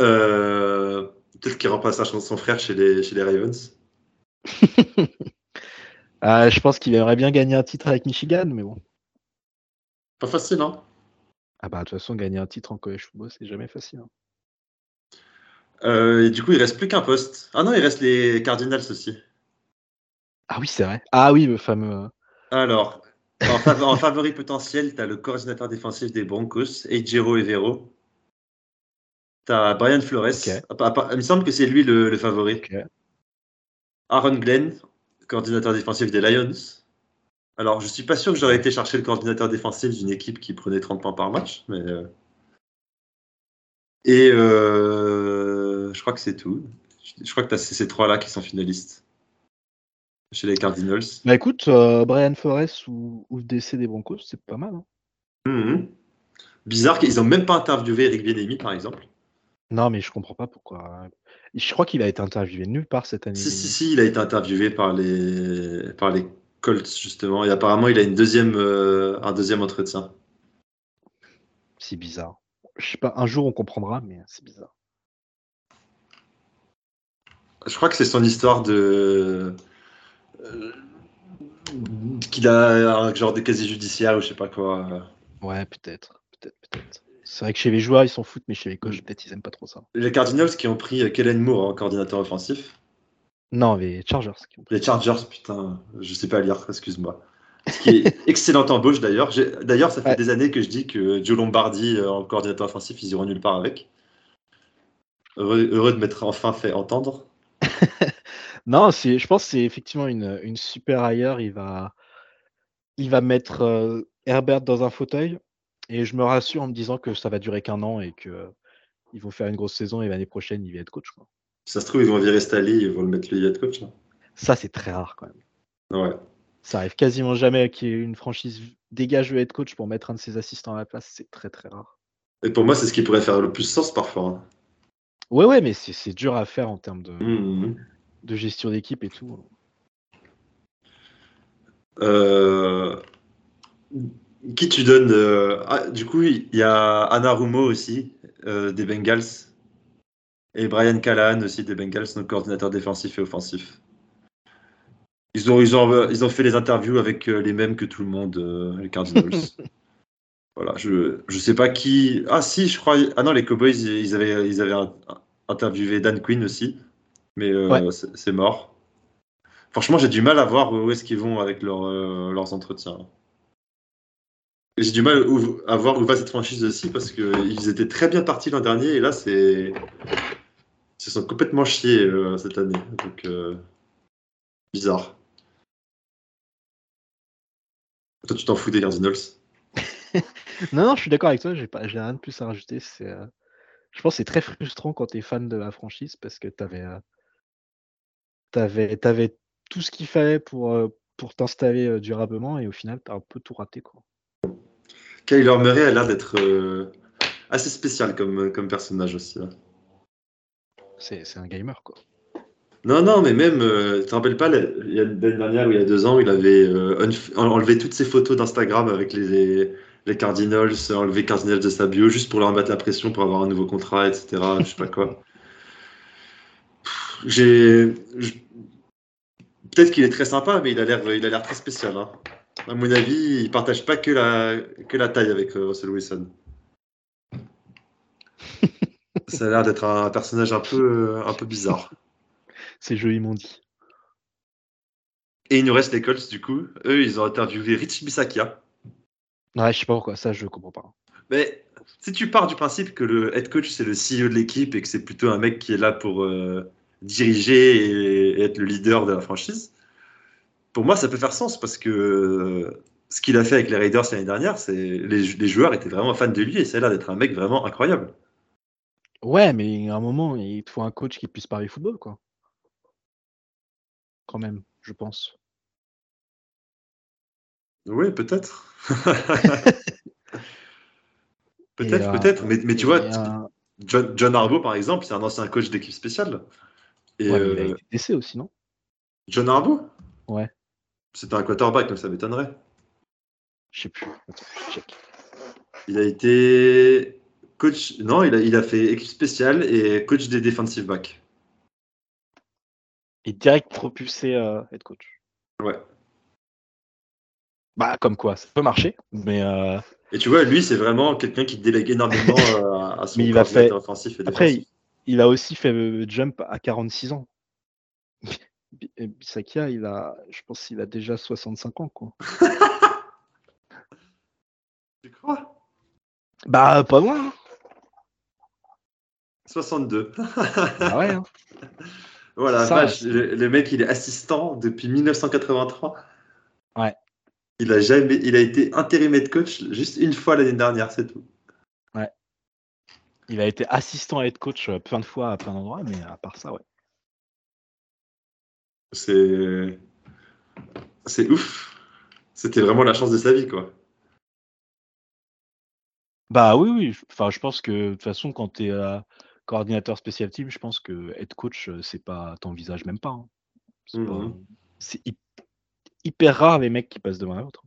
Speaker 3: Euh, Peut-être qu'il remplace son frère chez les, chez les Ravens.
Speaker 4: Ah, je pense qu'il aimerait bien gagner un titre avec Michigan, mais bon.
Speaker 3: Pas facile, hein
Speaker 4: Ah bah, de toute façon, gagner un titre en college football, c'est jamais facile. hein.
Speaker 3: Euh, et du coup, il reste plus qu'un poste. Ah non, il reste les Cardinals aussi.
Speaker 4: Ah oui, c'est vrai. Ah oui, le fameux. euh,
Speaker 3: Alors, en, fav- en favori potentiel, tu as le coordinateur défensif des Broncos, Ejiro Evero. Tu as Brian Flores. Ah, pas- pas- Il me semble que c'est lui le, le favori. Aaron Glenn, coordinateur défensif des Lions. Alors, je suis pas sûr que j'aurais été chercher le coordinateur défensif d'une équipe qui prenait 30 points par match, mais. euh, Et euh, je crois que c'est tout. Je- Je crois que tu as ces trois-là qui sont finalistes chez les Cardinals.
Speaker 4: Bah écoute, euh, Brian Forest ou, ou le DC des Broncos, c'est pas mal. hein.
Speaker 3: Mhm. Bizarre qu'ils n'ont même pas interviewé Eric Bieniemy, par exemple.
Speaker 4: Non, mais je comprends pas pourquoi. Je crois qu'il a été interviewé nulle part cette année.
Speaker 3: Si, si, si, il a été interviewé par les, par les Colts, justement, et apparemment, il a une deuxième, euh, un deuxième entretien.
Speaker 4: C'est bizarre. Je sais pas, un jour on comprendra, mais c'est bizarre.
Speaker 3: Je crois que c'est son histoire de. Euh, qu'il a un genre de casier judiciaire ou je sais pas quoi.
Speaker 4: Ouais, peut-être, peut-être, peut-être. C'est vrai que chez les joueurs ils s'en foutent, mais chez les coachs peut-être ils aiment pas trop ça.
Speaker 3: Les Cardinals qui ont pris Kellen Moore en coordinateur offensif.
Speaker 4: Non, les Chargers. qui ont pris-
Speaker 3: Les Chargers, putain, je sais pas lire, excuse-moi. Ce qui est excellente embauche d'ailleurs. D'ailleurs, ça fait
Speaker 4: Ouais.
Speaker 3: des années que je dis que Joe Lombardi euh, en coordinateur offensif, ils iront nulle part avec. Heureux, heureux de m'être enfin fait entendre.
Speaker 4: Non, c'est, je pense que c'est effectivement une, une super ailleurs. Il va, il va mettre euh, Herbert dans un fauteuil et je me rassure en me disant que ça va durer qu'un an et que euh, ils vont faire une grosse saison et l'année prochaine il va être coach. quoi.
Speaker 3: Ça se trouve, ils vont virer Staley, ils vont le mettre le head coach. là.
Speaker 4: Ça c'est très rare quand même.
Speaker 3: Ouais.
Speaker 4: Ça arrive quasiment jamais qu'il y ait une franchise dégage le head coach pour mettre un de ses assistants à la place. C'est très très rare.
Speaker 3: Et pour moi, c'est ce qui pourrait faire le plus sens parfois. hein.
Speaker 4: Ouais ouais, mais c'est, c'est dur à faire en termes de,
Speaker 3: Mhm.
Speaker 4: De gestion d'équipe et tout.
Speaker 3: Euh, Qui tu donnes euh, ah, Du coup, il y a Anna Rumo aussi, euh, des Bengals. Et Brian Callahan aussi, des Bengals, nos coordinateurs défensifs et offensifs. Ils ont, ils ont, ils ont fait les interviews avec les mêmes que tout le monde, les Cardinals. Voilà, je je sais pas qui. Ah si, je crois. Ah non, les Cowboys, ils avaient ils avaient un- interviewé Dan Quinn aussi, mais euh,
Speaker 4: Ouais.
Speaker 3: c'est mort. Franchement, j'ai du mal à voir où est-ce qu'ils vont avec leur, euh, leurs entretiens. Et J'ai du mal à voir où va cette franchise aussi parce qu'ils étaient très bien partis l'an dernier et là c'est ils se sont complètement chiés euh, cette année. Donc euh, bizarre. Toi, tu t'en fous des Cardinals
Speaker 4: Non, non, je suis d'accord avec toi, j'ai pas, rien de plus à rajouter. Euh, je pense que c'est très frustrant quand tu es fan de la franchise parce que tu avais, tout ce qu'il fallait pour, euh, pour t'installer euh, durablement et au final, tu as un peu tout raté. Quoi.
Speaker 3: Kyler Murray a l'air d'être euh, assez spécial comme, comme personnage aussi. là.
Speaker 4: C'est, un gamer. Quoi.
Speaker 3: Non, non, mais même, euh, tu te rappelles pas, la- il y a l'année dernière ou il y a deux ans, il avait euh, enlevé toutes ses photos d'Instagram avec les, les Cardinals, enlevé Cardinals de sa bio juste pour leur mettre la pression pour avoir un nouveau contrat, etc. Je sais pas quoi. J'ai. Peut-être qu'il est très sympa, mais il a l'air il a l'air très spécial. hein. À mon avis, il partage pas que la, que la taille avec euh, Russell Wilson. Ça a l'air d'être un personnage un peu, un peu bizarre.
Speaker 4: C'est joliment dit.
Speaker 3: Et il nous reste les Colts, du coup. Eux, ils ont interviewé Rich Bissakia.
Speaker 4: Ouais, je sais pas pourquoi, ça je comprends pas.
Speaker 3: Mais si tu pars du principe que le head coach, c'est le CEO de l'équipe et que c'est plutôt un mec qui est là pour euh, diriger et, être le leader de la franchise, pour moi, ça peut faire sens parce que euh, ce qu'il a fait avec les Raiders l'année dernière, c'est les, les joueurs étaient vraiment fans de lui et ça a l'air d'être un mec vraiment incroyable.
Speaker 4: Ouais, mais à un moment, il te faut un coach qui puisse parler football, quoi. Quand même, je pense.
Speaker 3: Oui, peut-être. peut-être,
Speaker 4: euh,
Speaker 3: peut-être. Mais, mais tu vois,
Speaker 4: euh,
Speaker 3: John, John Harbaugh, par exemple, c'est un ancien coach d'équipe spéciale. Et
Speaker 4: ouais, il a
Speaker 3: euh,
Speaker 4: été blessé aussi, non?
Speaker 3: John Harbaugh?
Speaker 4: Ouais.
Speaker 3: C'était un quarterback, donc ça m'étonnerait.
Speaker 4: Je sais plus. Attends, je check.
Speaker 3: Il a été coach. Non, il a, il a fait équipe spéciale et coach des defensive backs.
Speaker 4: Et direct propulsé euh, head coach.
Speaker 3: Ouais.
Speaker 4: Bah, comme quoi, ça peut marcher, mais euh,
Speaker 3: Et tu vois, lui, c'est vraiment quelqu'un qui délègue énormément euh, à son
Speaker 4: Mais il
Speaker 3: offensif et défensif.
Speaker 4: Il a aussi fait le jump à 46 ans. Bisakia, il a, je pense qu'il a déjà 65 ans, quoi.
Speaker 3: Tu crois?
Speaker 4: Bah, pas loin. hein.
Speaker 3: 62.
Speaker 4: Bah ouais. hein.
Speaker 3: voilà,
Speaker 4: Ça,
Speaker 3: vache,
Speaker 4: c'est-
Speaker 3: le, le mec, il est assistant depuis 1983.
Speaker 4: Ouais.
Speaker 3: Il a jamais, il a été intérimé de coach juste une fois l'année dernière, c'est tout.
Speaker 4: Il a été assistant head coach euh, plein de fois à plein d'endroits, mais à part ça, ouais.
Speaker 3: C'est, c'est ouf. C'était vraiment la chance de sa vie, quoi.
Speaker 4: Bah oui, oui. je- Enfin, je pense que de toute façon, quand tu es coordinateur spécial team, je pense que head coach, euh, c'est pas, t'envisages même pas. hein. C'est pas-
Speaker 3: Mhm.
Speaker 4: c'est hy- hyper rare les mecs qui passent de l'un à l'autre.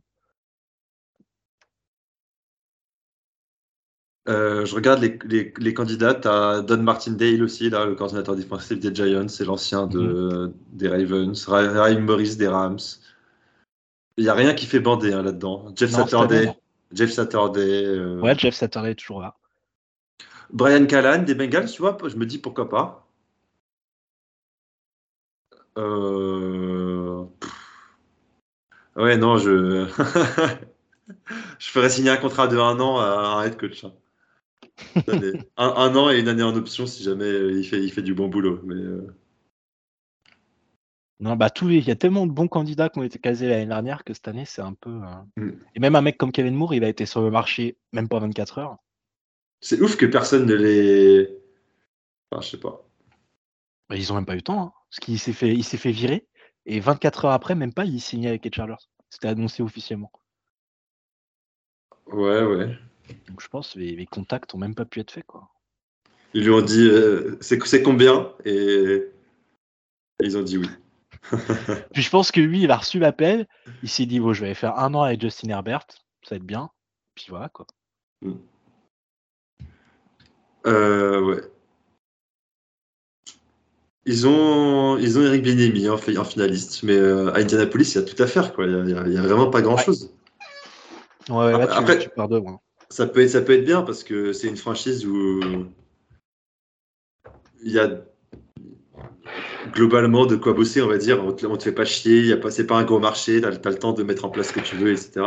Speaker 3: Euh, je regarde les, les, les candidats. T'as Don Martindale aussi, là, le coordinateur défensif des Giants, c'est l'ancien de, des Ravens. Ra- Raheem Morris des Rams. Il n'y a rien qui fait bander hein, là-dedans. Jeff
Speaker 4: Non,
Speaker 3: Saturday. Jeff Saturday. euh,
Speaker 4: Ouais, Jeff Saturday est toujours là.
Speaker 3: Brian Callan des Bengals, tu vois, je me dis pourquoi pas. Euh... Ouais, non, je. je ferais signer un contrat de un an à un head coach. Un, un an et une année en option si jamais euh, il fait, il fait du bon boulot. Mais euh,
Speaker 4: Non, bah tous les, il y a tellement de bons candidats qui ont été casés l'année dernière que cette année, c'est un peu. euh,
Speaker 3: Mm.
Speaker 4: Et même un mec comme Kevin Moore, il a été sur le marché même pas 24 heures.
Speaker 3: c'est ouf que personne ne les. Enfin, je sais pas.
Speaker 4: Bah, ils ont même pas eu le temps. hein, parce qu'il s'est fait, il s'est fait virer et 24 heures après, même pas, il signait avec les Chargers. C'était annoncé officiellement.
Speaker 3: Ouais, ouais.
Speaker 4: Donc je pense que les, les contacts ont même pas pu être faits, quoi.
Speaker 3: Ils lui ont dit euh, c'est combien? Et... et ils ont dit oui.
Speaker 4: Puis je pense que lui, il a reçu l'appel, il s'est dit, bon, je vais faire un an avec Justin Herbert, ça va être bien. Puis voilà, quoi.
Speaker 3: Euh, ouais. Ils ont, ils ont Eric Bieniemy en, fi- en finaliste, mais euh, à Indianapolis, il y a tout à faire. Quoi. Il n'y a, vraiment pas grand-chose.
Speaker 4: Ouais, ouais, là, tu,
Speaker 3: Après-
Speaker 4: tu pars de loin.
Speaker 3: Ça peut, être, ça peut être bien parce que c'est une franchise où il y a globalement de quoi bosser, on va dire. On te, on te fait pas chier, c'est pas un gros marché, tu as, le temps de mettre en place ce que tu veux, etc.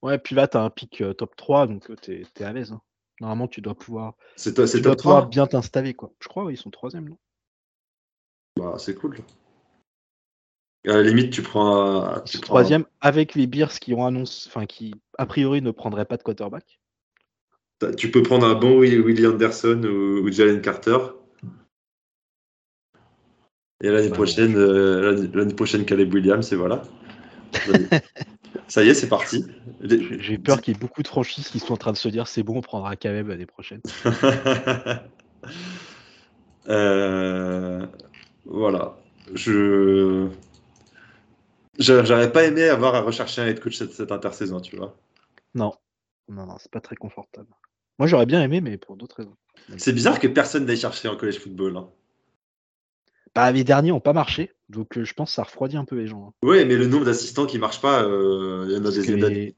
Speaker 4: Ouais, puis là, tu as un pic euh, top 3, donc tu es, à l'aise. hein. Normalement, tu dois pouvoir,
Speaker 3: C'est toi- c'est
Speaker 4: tu dois
Speaker 3: top
Speaker 4: pouvoir
Speaker 3: 3
Speaker 4: bien t'installer. quoi. Je crois, ils sont troisième. non?
Speaker 3: Bah, C'est cool. À la limite, tu prends. Tu prends
Speaker 4: troisième avec les Bears qui ont annoncé, enfin, qui a priori ne prendraient pas de quarterback.
Speaker 3: tu peux prendre un bon Will- Willie Anderson ou, ou Jalen Carter. Et l'année
Speaker 4: Ouais.
Speaker 3: prochaine, euh, l'année- prochaine, Caleb Williams, et voilà. Ça y est, c'est parti. Les-
Speaker 4: j'ai peur qu'il y ait beaucoup de franchises qui sont en train de se dire c'est bon, on prendra Caleb l'année prochaine.
Speaker 3: Euh, voilà. Je. J'a- J'aurais pas aimé avoir à rechercher un head coach cette, cette intersaison, tu vois.
Speaker 4: Non, non, non, c'est pas très confortable. Moi, j'aurais bien aimé, mais pour d'autres raisons.
Speaker 3: C'est bizarre que personne n'aille chercher en college football. hein.
Speaker 4: Bah, les derniers n'ont pas marché, donc euh, je pense que ça refroidit un peu les gens. hein.
Speaker 3: Ouais, mais le nombre d'assistants qui marchent pas, euh, il y en a
Speaker 4: Parce
Speaker 3: des
Speaker 4: les,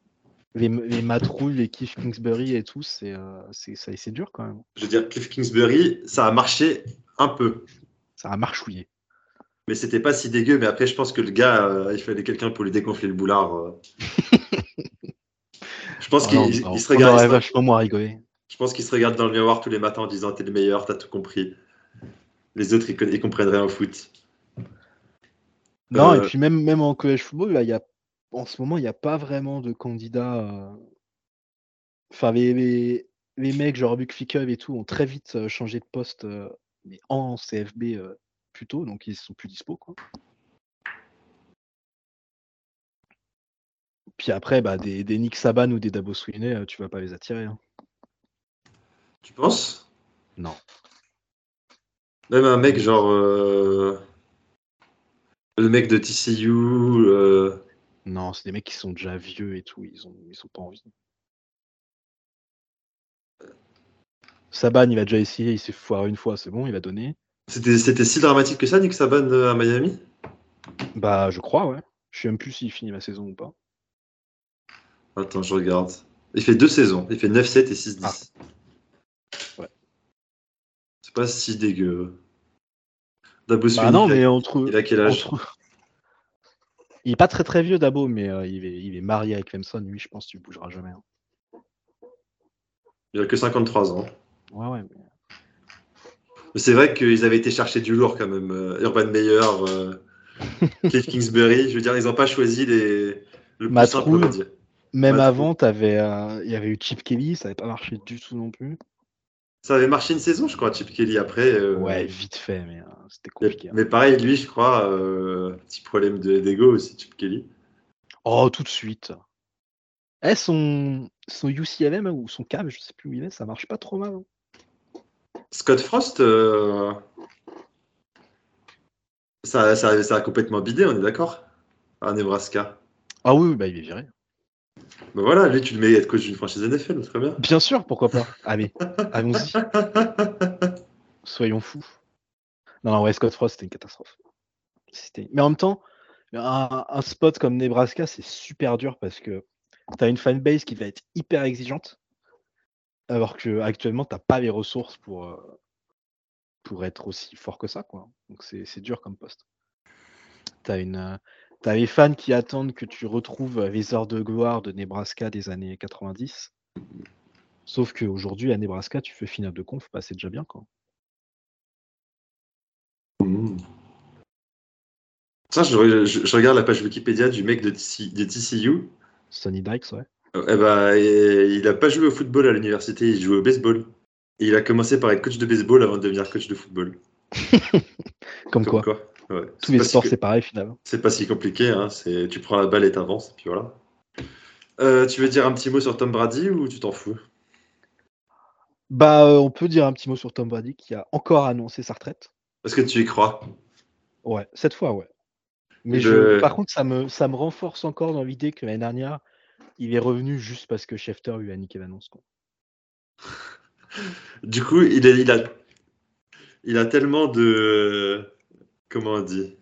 Speaker 4: les, les Matt Rule, les Keith Kingsbury et tout, c'est euh, c'est dur quand même.
Speaker 3: Je veux dire, Cliff Kingsbury, ça a marché un peu.
Speaker 4: Ça a marchouillé.
Speaker 3: Mais c'était pas si dégueu. Mais après, je pense que le gars, euh, il fallait quelqu'un pour lui dégonfler le boulard. euh. je pense qu'il il- il se
Speaker 4: on
Speaker 3: regarde.
Speaker 4: aurait
Speaker 3: il se-
Speaker 4: vachement moins rigolé.
Speaker 3: Je pense qu'il se regarde dans le miroir tous les matins en disant T'es le meilleur, t'as tout compris. Les autres, ils, conna- ils comprennent rien au foot.
Speaker 4: Non,
Speaker 3: Euh,
Speaker 4: et puis même, même en college football, là, il y a, en ce moment, il n'y a pas vraiment de candidats. euh, Enfin, les, les, les mecs, genre Buck Fickel et tout, ont très vite euh, changé de poste euh, mais en CFB euh, plus tôt, donc ils sont plus dispo. Quoi. Puis après, bah, des, des Nick Saban ou des Dabo Swinney, euh, tu vas pas les attirer. hein.
Speaker 3: Tu penses?
Speaker 4: Non.
Speaker 3: Même un mec genre. euh, Le mec de TCU. euh,
Speaker 4: Non, c'est des mecs qui sont déjà vieux et tout, ils ont, ils ont pas envie. Saban, il va déjà essayer, il s'est foiré une fois, c'est bon, il va donner.
Speaker 3: C'était si dramatique que ça, Nick Saban euh, à Miami?
Speaker 4: Bah, je crois, ouais. Je sais même plus s'il finit la saison ou pas.
Speaker 3: Attends, je regarde. Il fait deux saisons. Il fait 9-7 et 6-10.
Speaker 4: Ouais.
Speaker 3: C'est pas si dégueu. Dabo
Speaker 4: Bah non, mais entre.
Speaker 3: il a quel âge?
Speaker 4: entre- Il est pas très très vieux Dabo, mais euh, il, est, il est marié avec Clemson, lui, je pense que tu bougeras jamais. hein.
Speaker 3: Il a que 53 ans.
Speaker 4: Ouais, ouais. Mais
Speaker 3: c'est vrai qu'ils avaient été chercher du lourd quand même. Euh, Urban Meyer, euh, Cliff Kingsbury. Je veux dire, ils n'ont pas choisi les... le plus simple, dire.
Speaker 4: Même avant, euh, il y avait eu Chip Kelly, ça n'avait pas marché du tout non plus.
Speaker 3: Ça avait marché une saison, je crois, Chip Kelly. Après, euh,
Speaker 4: Ouais, vite fait, mais euh, c'était compliqué. hein.
Speaker 3: mais pareil, lui, je crois, euh, petit problème de- d'ego aussi, Chip Kelly.
Speaker 4: Oh, tout de suite. Eh, son, son UCLM ou son CAM, je sais plus où il est, ça marche pas trop mal. hein.
Speaker 3: Scott Frost, euh, ça, ça- ça a complètement bidé, on est d'accord? À Nebraska.
Speaker 4: Ah oui, bah il est viré.
Speaker 3: Ben voilà, lui, tu le mets être coach d'une franchise NFL, très bien.
Speaker 4: Bien sûr, pourquoi pas. Allez, allons-y. Soyons fous. Non, non, ouais, Scott Frost, c'était une catastrophe. C'était- Mais en même temps, un, un spot comme Nebraska, c'est super dur parce que tu as une fanbase qui va être hyper exigeante, alors que actuellement, tu pas les ressources pour, euh, pour être aussi fort que ça. Quoi. Donc c'est dur comme poste. Tu as, une, t'as les fans qui attendent que tu retrouves les heures de gloire de Nebraska des années 90. Sauf qu'aujourd'hui, à Nebraska, tu fais finale de conf, bah, c'est déjà bien. Quoi.
Speaker 3: Mmh. Ça, je, je- je regarde la page Wikipédia du mec de, TC de TCU.
Speaker 4: Sonny Dykes, ouais.
Speaker 3: Eh ben, il n'a pas joué au football à l'université, il jouait au baseball. Et il a commencé par être coach de baseball avant de devenir coach de football.
Speaker 4: Comme, quoi.
Speaker 3: Ouais.
Speaker 4: Tous les sports,
Speaker 3: si-
Speaker 4: c'est pareil finalement.
Speaker 3: C'est pas si compliqué, hein. tu prends la balle et t'avances, et puis voilà. Euh, tu veux dire un petit mot sur Tom Brady ou tu t'en fous?
Speaker 4: Bah, euh, on peut dire un petit mot sur Tom Brady qui a encore annoncé sa retraite.
Speaker 3: Parce que tu y crois.
Speaker 4: Ouais, cette fois, ouais. Mais
Speaker 3: Je-
Speaker 4: je... par contre, ça me, ça me renforce encore dans l'idée que l'année dernière, il est revenu juste parce que Schefter lui a niqué l'annonce.
Speaker 3: Du coup, il, est- il, a, il a tellement de. Comment on dit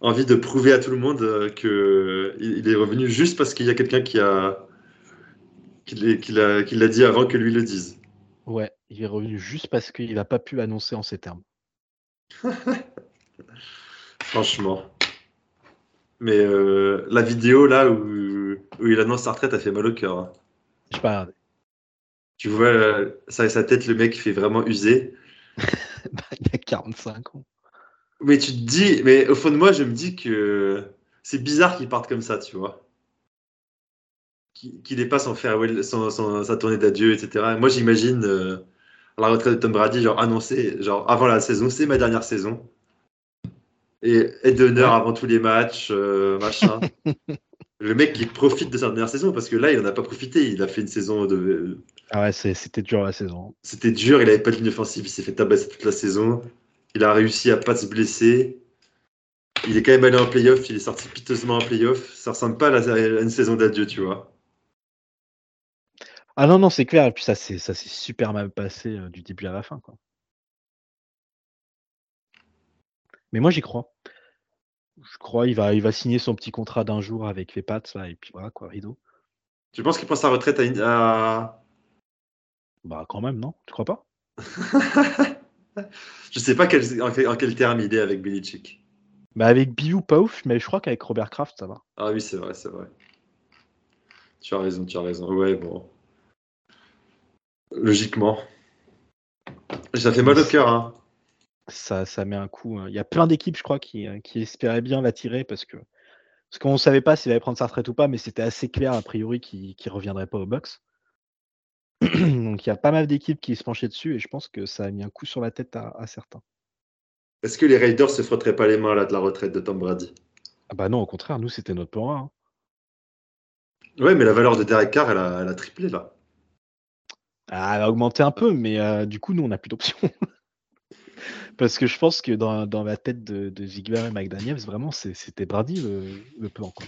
Speaker 3: Envie de prouver à tout le monde euh, que il est revenu juste parce qu'il y a quelqu'un qui a, qu'il qu'il qu'il l'a dit avant que lui le dise.
Speaker 4: Ouais, il est revenu juste parce qu'il n'a pas pu annoncer en ces termes.
Speaker 3: Franchement. Mais euh, la vidéo là où, où il annonce sa retraite a fait mal au cœur. hein.
Speaker 4: Je sais pas,
Speaker 3: Tu vois euh, sa, sa tête, le mec fait vraiment usé.
Speaker 4: bah, il a 45 ans.
Speaker 3: Mais tu te dis, mais au fond de moi, je me dis que c'est bizarre qu'il parte comme ça, tu vois. Qu'il qu'il ait pas son farewell, son, son- sa tournée d'adieu, etc. Moi, j'imagine euh, la retraite de Tom Brady, genre annoncé, genre avant la saison, c'est ma dernière saison. Et aide d'honneur avant tous les matchs, euh, machin. Le mec qui profite de sa dernière saison, parce que là, il en a pas profité. Il a fait une saison de.
Speaker 4: Ah ouais, c'était dur la saison.
Speaker 3: C'était dur, il avait pas de ligne offensive, il s'est fait tabasser toute la saison. Il a réussi à pas se blesser. Il est quand même allé en playoff, il est sorti piteusement en playoff. Ça ressemble pas à, une saison d'adieu, tu vois.
Speaker 4: Ah non, non, c'est clair. Et puis ça s'est ça s'est super mal passé euh, du début à la fin. Quoi. Mais moi, j'y crois. Je crois il va, il va signer son petit contrat d'un jour avec les Pats, là, et puis voilà, quoi, rideau.
Speaker 3: Tu penses qu'il prend sa retraite à,
Speaker 4: Bah, quand même, non Tu crois pas?
Speaker 3: Je sais pas quel- en, quel, en quel terme il est avec Belichick.
Speaker 4: Bah, avec Biou, pas ouf, mais je crois qu'avec Robert Kraft, ça va.
Speaker 3: Ah oui, c'est vrai, c'est vrai. Tu as raison, tu as raison. Ouais, bon. Logiquement. Ça fait mal au cœur, hein.
Speaker 4: Ça, ça met un coup. hein. Il y a plein d'équipes, je crois, qui, euh, qui espéraient bien l'attirer parce que. Parce qu'on ne savait pas s'il allait prendre sa retraite ou pas, mais c'était assez clair, a priori, qu'il ne reviendrait pas au box. Donc il y a pas mal d'équipes qui se penchaient dessus et je pense que ça a mis un coup sur la tête à, à certains.
Speaker 3: Est-ce que les Raiders se frotteraient pas les mains là de la retraite de Tom Brady?
Speaker 4: Ah bah non, au contraire, nous c'était notre plan A. hein.
Speaker 3: Ouais, mais la valeur de Derek Carr, elle a, elle a triplé là.
Speaker 4: Ah, elle a augmenté un peu, mais euh, du coup, nous on n'a plus d'options. Parce que je pense que dans, dans la tête de, de et McDaniels, vraiment, c'était Brady le, le plan. Quoi.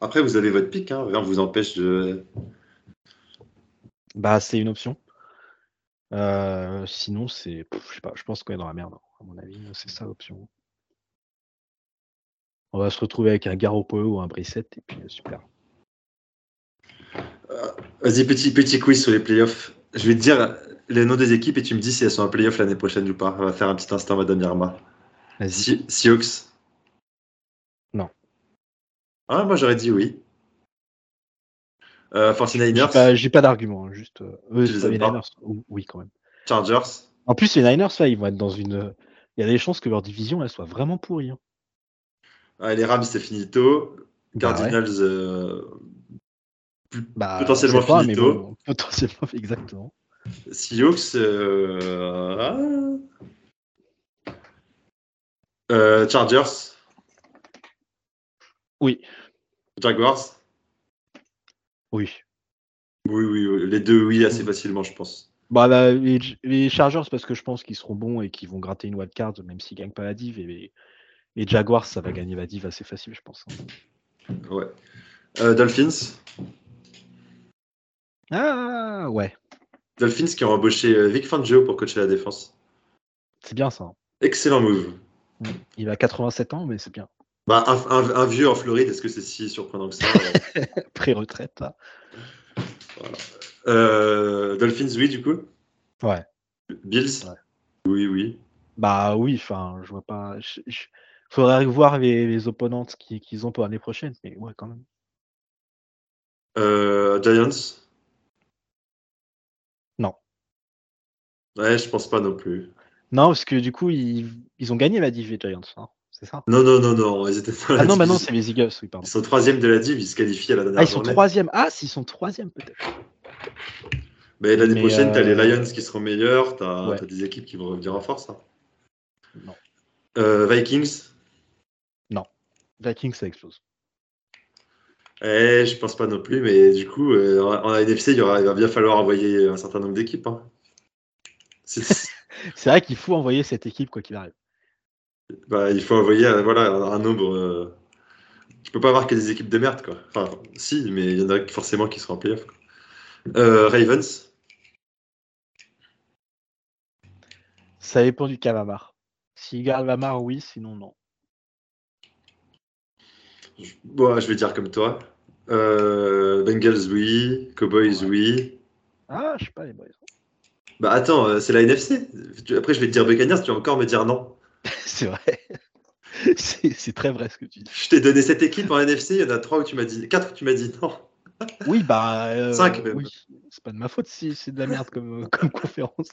Speaker 3: Après, vous avez votre pic, hein. rien vous empêche de.
Speaker 4: Bah, c'est une option. Euh, sinon, c'est. Je sais pas, je pense qu'on est dans la merde, à mon avis. C'est ça l'option. On va se retrouver avec un Garoppolo ou un Brissette, et puis euh, super.
Speaker 3: Vas-y, petit, petit quiz sur les playoffs. Je vais te dire les noms des équipes et tu me dis si elles sont en playoff l'année prochaine ou pas. On va faire un petit instant, Madame.
Speaker 4: Vas-y.
Speaker 3: Si- Seahawks
Speaker 4: Non.
Speaker 3: Ah, moi j'aurais dit oui. Euh, 49ers,
Speaker 4: J'ai pas, d'argument, hein, juste. euh,
Speaker 3: Tu les
Speaker 4: Niners. Ou- Oui, quand même.
Speaker 3: Chargers,
Speaker 4: En plus, les Niners, là, ils vont être dans une. Il y a des chances que leur division, elle soit vraiment pourrie. hein.
Speaker 3: Ah, les Rams c'est finito.
Speaker 4: Bah ouais.
Speaker 3: Cardinals, euh,
Speaker 4: Bah,
Speaker 3: Potentiellement
Speaker 4: on sait pas, mais
Speaker 3: finito.
Speaker 4: bon, potentiellement, exactement.
Speaker 3: Seahawks, euh, ah. Euh, Chargers,
Speaker 4: Oui,
Speaker 3: Jaguars.
Speaker 4: oui.
Speaker 3: Oui, oui, oui, les deux, oui, assez facilement, je pense.
Speaker 4: Bah, les, les Chargers, parce que je pense qu'ils seront bons et qu'ils vont gratter une wildcard, même s'ils gagnent pas la div. Et Jaguars, ça va gagner la div assez facile, je pense.
Speaker 3: Ouais. Euh, Dolphins,
Speaker 4: Ah, ouais.
Speaker 3: Dolphins qui ont embauché euh, Vic Fangio pour coacher la défense.
Speaker 4: C'est bien ça. hein.
Speaker 3: Excellent move.
Speaker 4: Il a 87 ans, mais c'est bien.
Speaker 3: Bah, un, un- un vieux en Floride, est-ce que c'est si surprenant que ça
Speaker 4: Pré-retraite,
Speaker 3: euh, Dolphins, oui, du coup?
Speaker 4: Ouais.
Speaker 3: Bills,
Speaker 4: Ouais.
Speaker 3: oui, oui.
Speaker 4: Bah oui, enfin, je vois pas. je- je- Faudrait voir les, les opponentes qui- qu'ils ont pour l'année prochaine, mais ouais, quand même.
Speaker 3: Euh, Giants,
Speaker 4: Non.
Speaker 3: Ouais, je pense pas non plus.
Speaker 4: Non, parce que du coup, ils, ils ont gagné la div, les Giants, hein, c'est ça?
Speaker 3: Non, non, non, non, ils étaient dans la
Speaker 4: Ah non, bah non, c'est les Eagles, oui, pardon.
Speaker 3: Ils sont troisième de la div, ils se qualifient à la dernière
Speaker 4: Ah, ils sont
Speaker 3: journée.
Speaker 4: troisième. Ah, s'ils sont troisième, peut-être.
Speaker 3: Mais l'année prochaine, t'as les
Speaker 4: euh,
Speaker 3: Lions qui seront meilleurs, t'as
Speaker 4: Ouais.
Speaker 3: t'as des équipes qui vont revenir en force. hein.
Speaker 4: Non.
Speaker 3: Euh, Vikings,
Speaker 4: Vikings, ça explose.
Speaker 3: eh, je pense pas non plus, mais du coup, euh, en en NFC, il, y aura, il va bien falloir envoyer un certain nombre d'équipes. hein. C'est-
Speaker 4: vrai qu'il faut envoyer cette équipe, quoi qu'il arrive.
Speaker 3: bah, il faut envoyer voilà, un nombre. euh, Tu peux pas avoir que des équipes de merde, quoi. Enfin, si, mais il y en a forcément qui seront en playoff. Euh, Ravens,
Speaker 4: Ça dépend du cas Lamar. S'il garde Lamar, oui, sinon non.
Speaker 3: je, bon, je vais dire comme toi. Euh, Bengals, oui. Cowboys, oui.
Speaker 4: Ah, je sais pas, les boys.
Speaker 3: Bah attends, euh, c'est la NFC. Après, je vais te dire Buccaneers, tu vas encore me dire non.
Speaker 4: c'est vrai. c'est très vrai ce que tu dis.
Speaker 3: Je t'ai donné cette équipe en NFC, il y en a trois où tu m'as dit. Quatre où tu m'as dit non.
Speaker 4: Oui, bah. euh,
Speaker 3: Cinq, même.
Speaker 4: Oui, c'est pas de ma faute si c'est de la merde comme, comme conférence.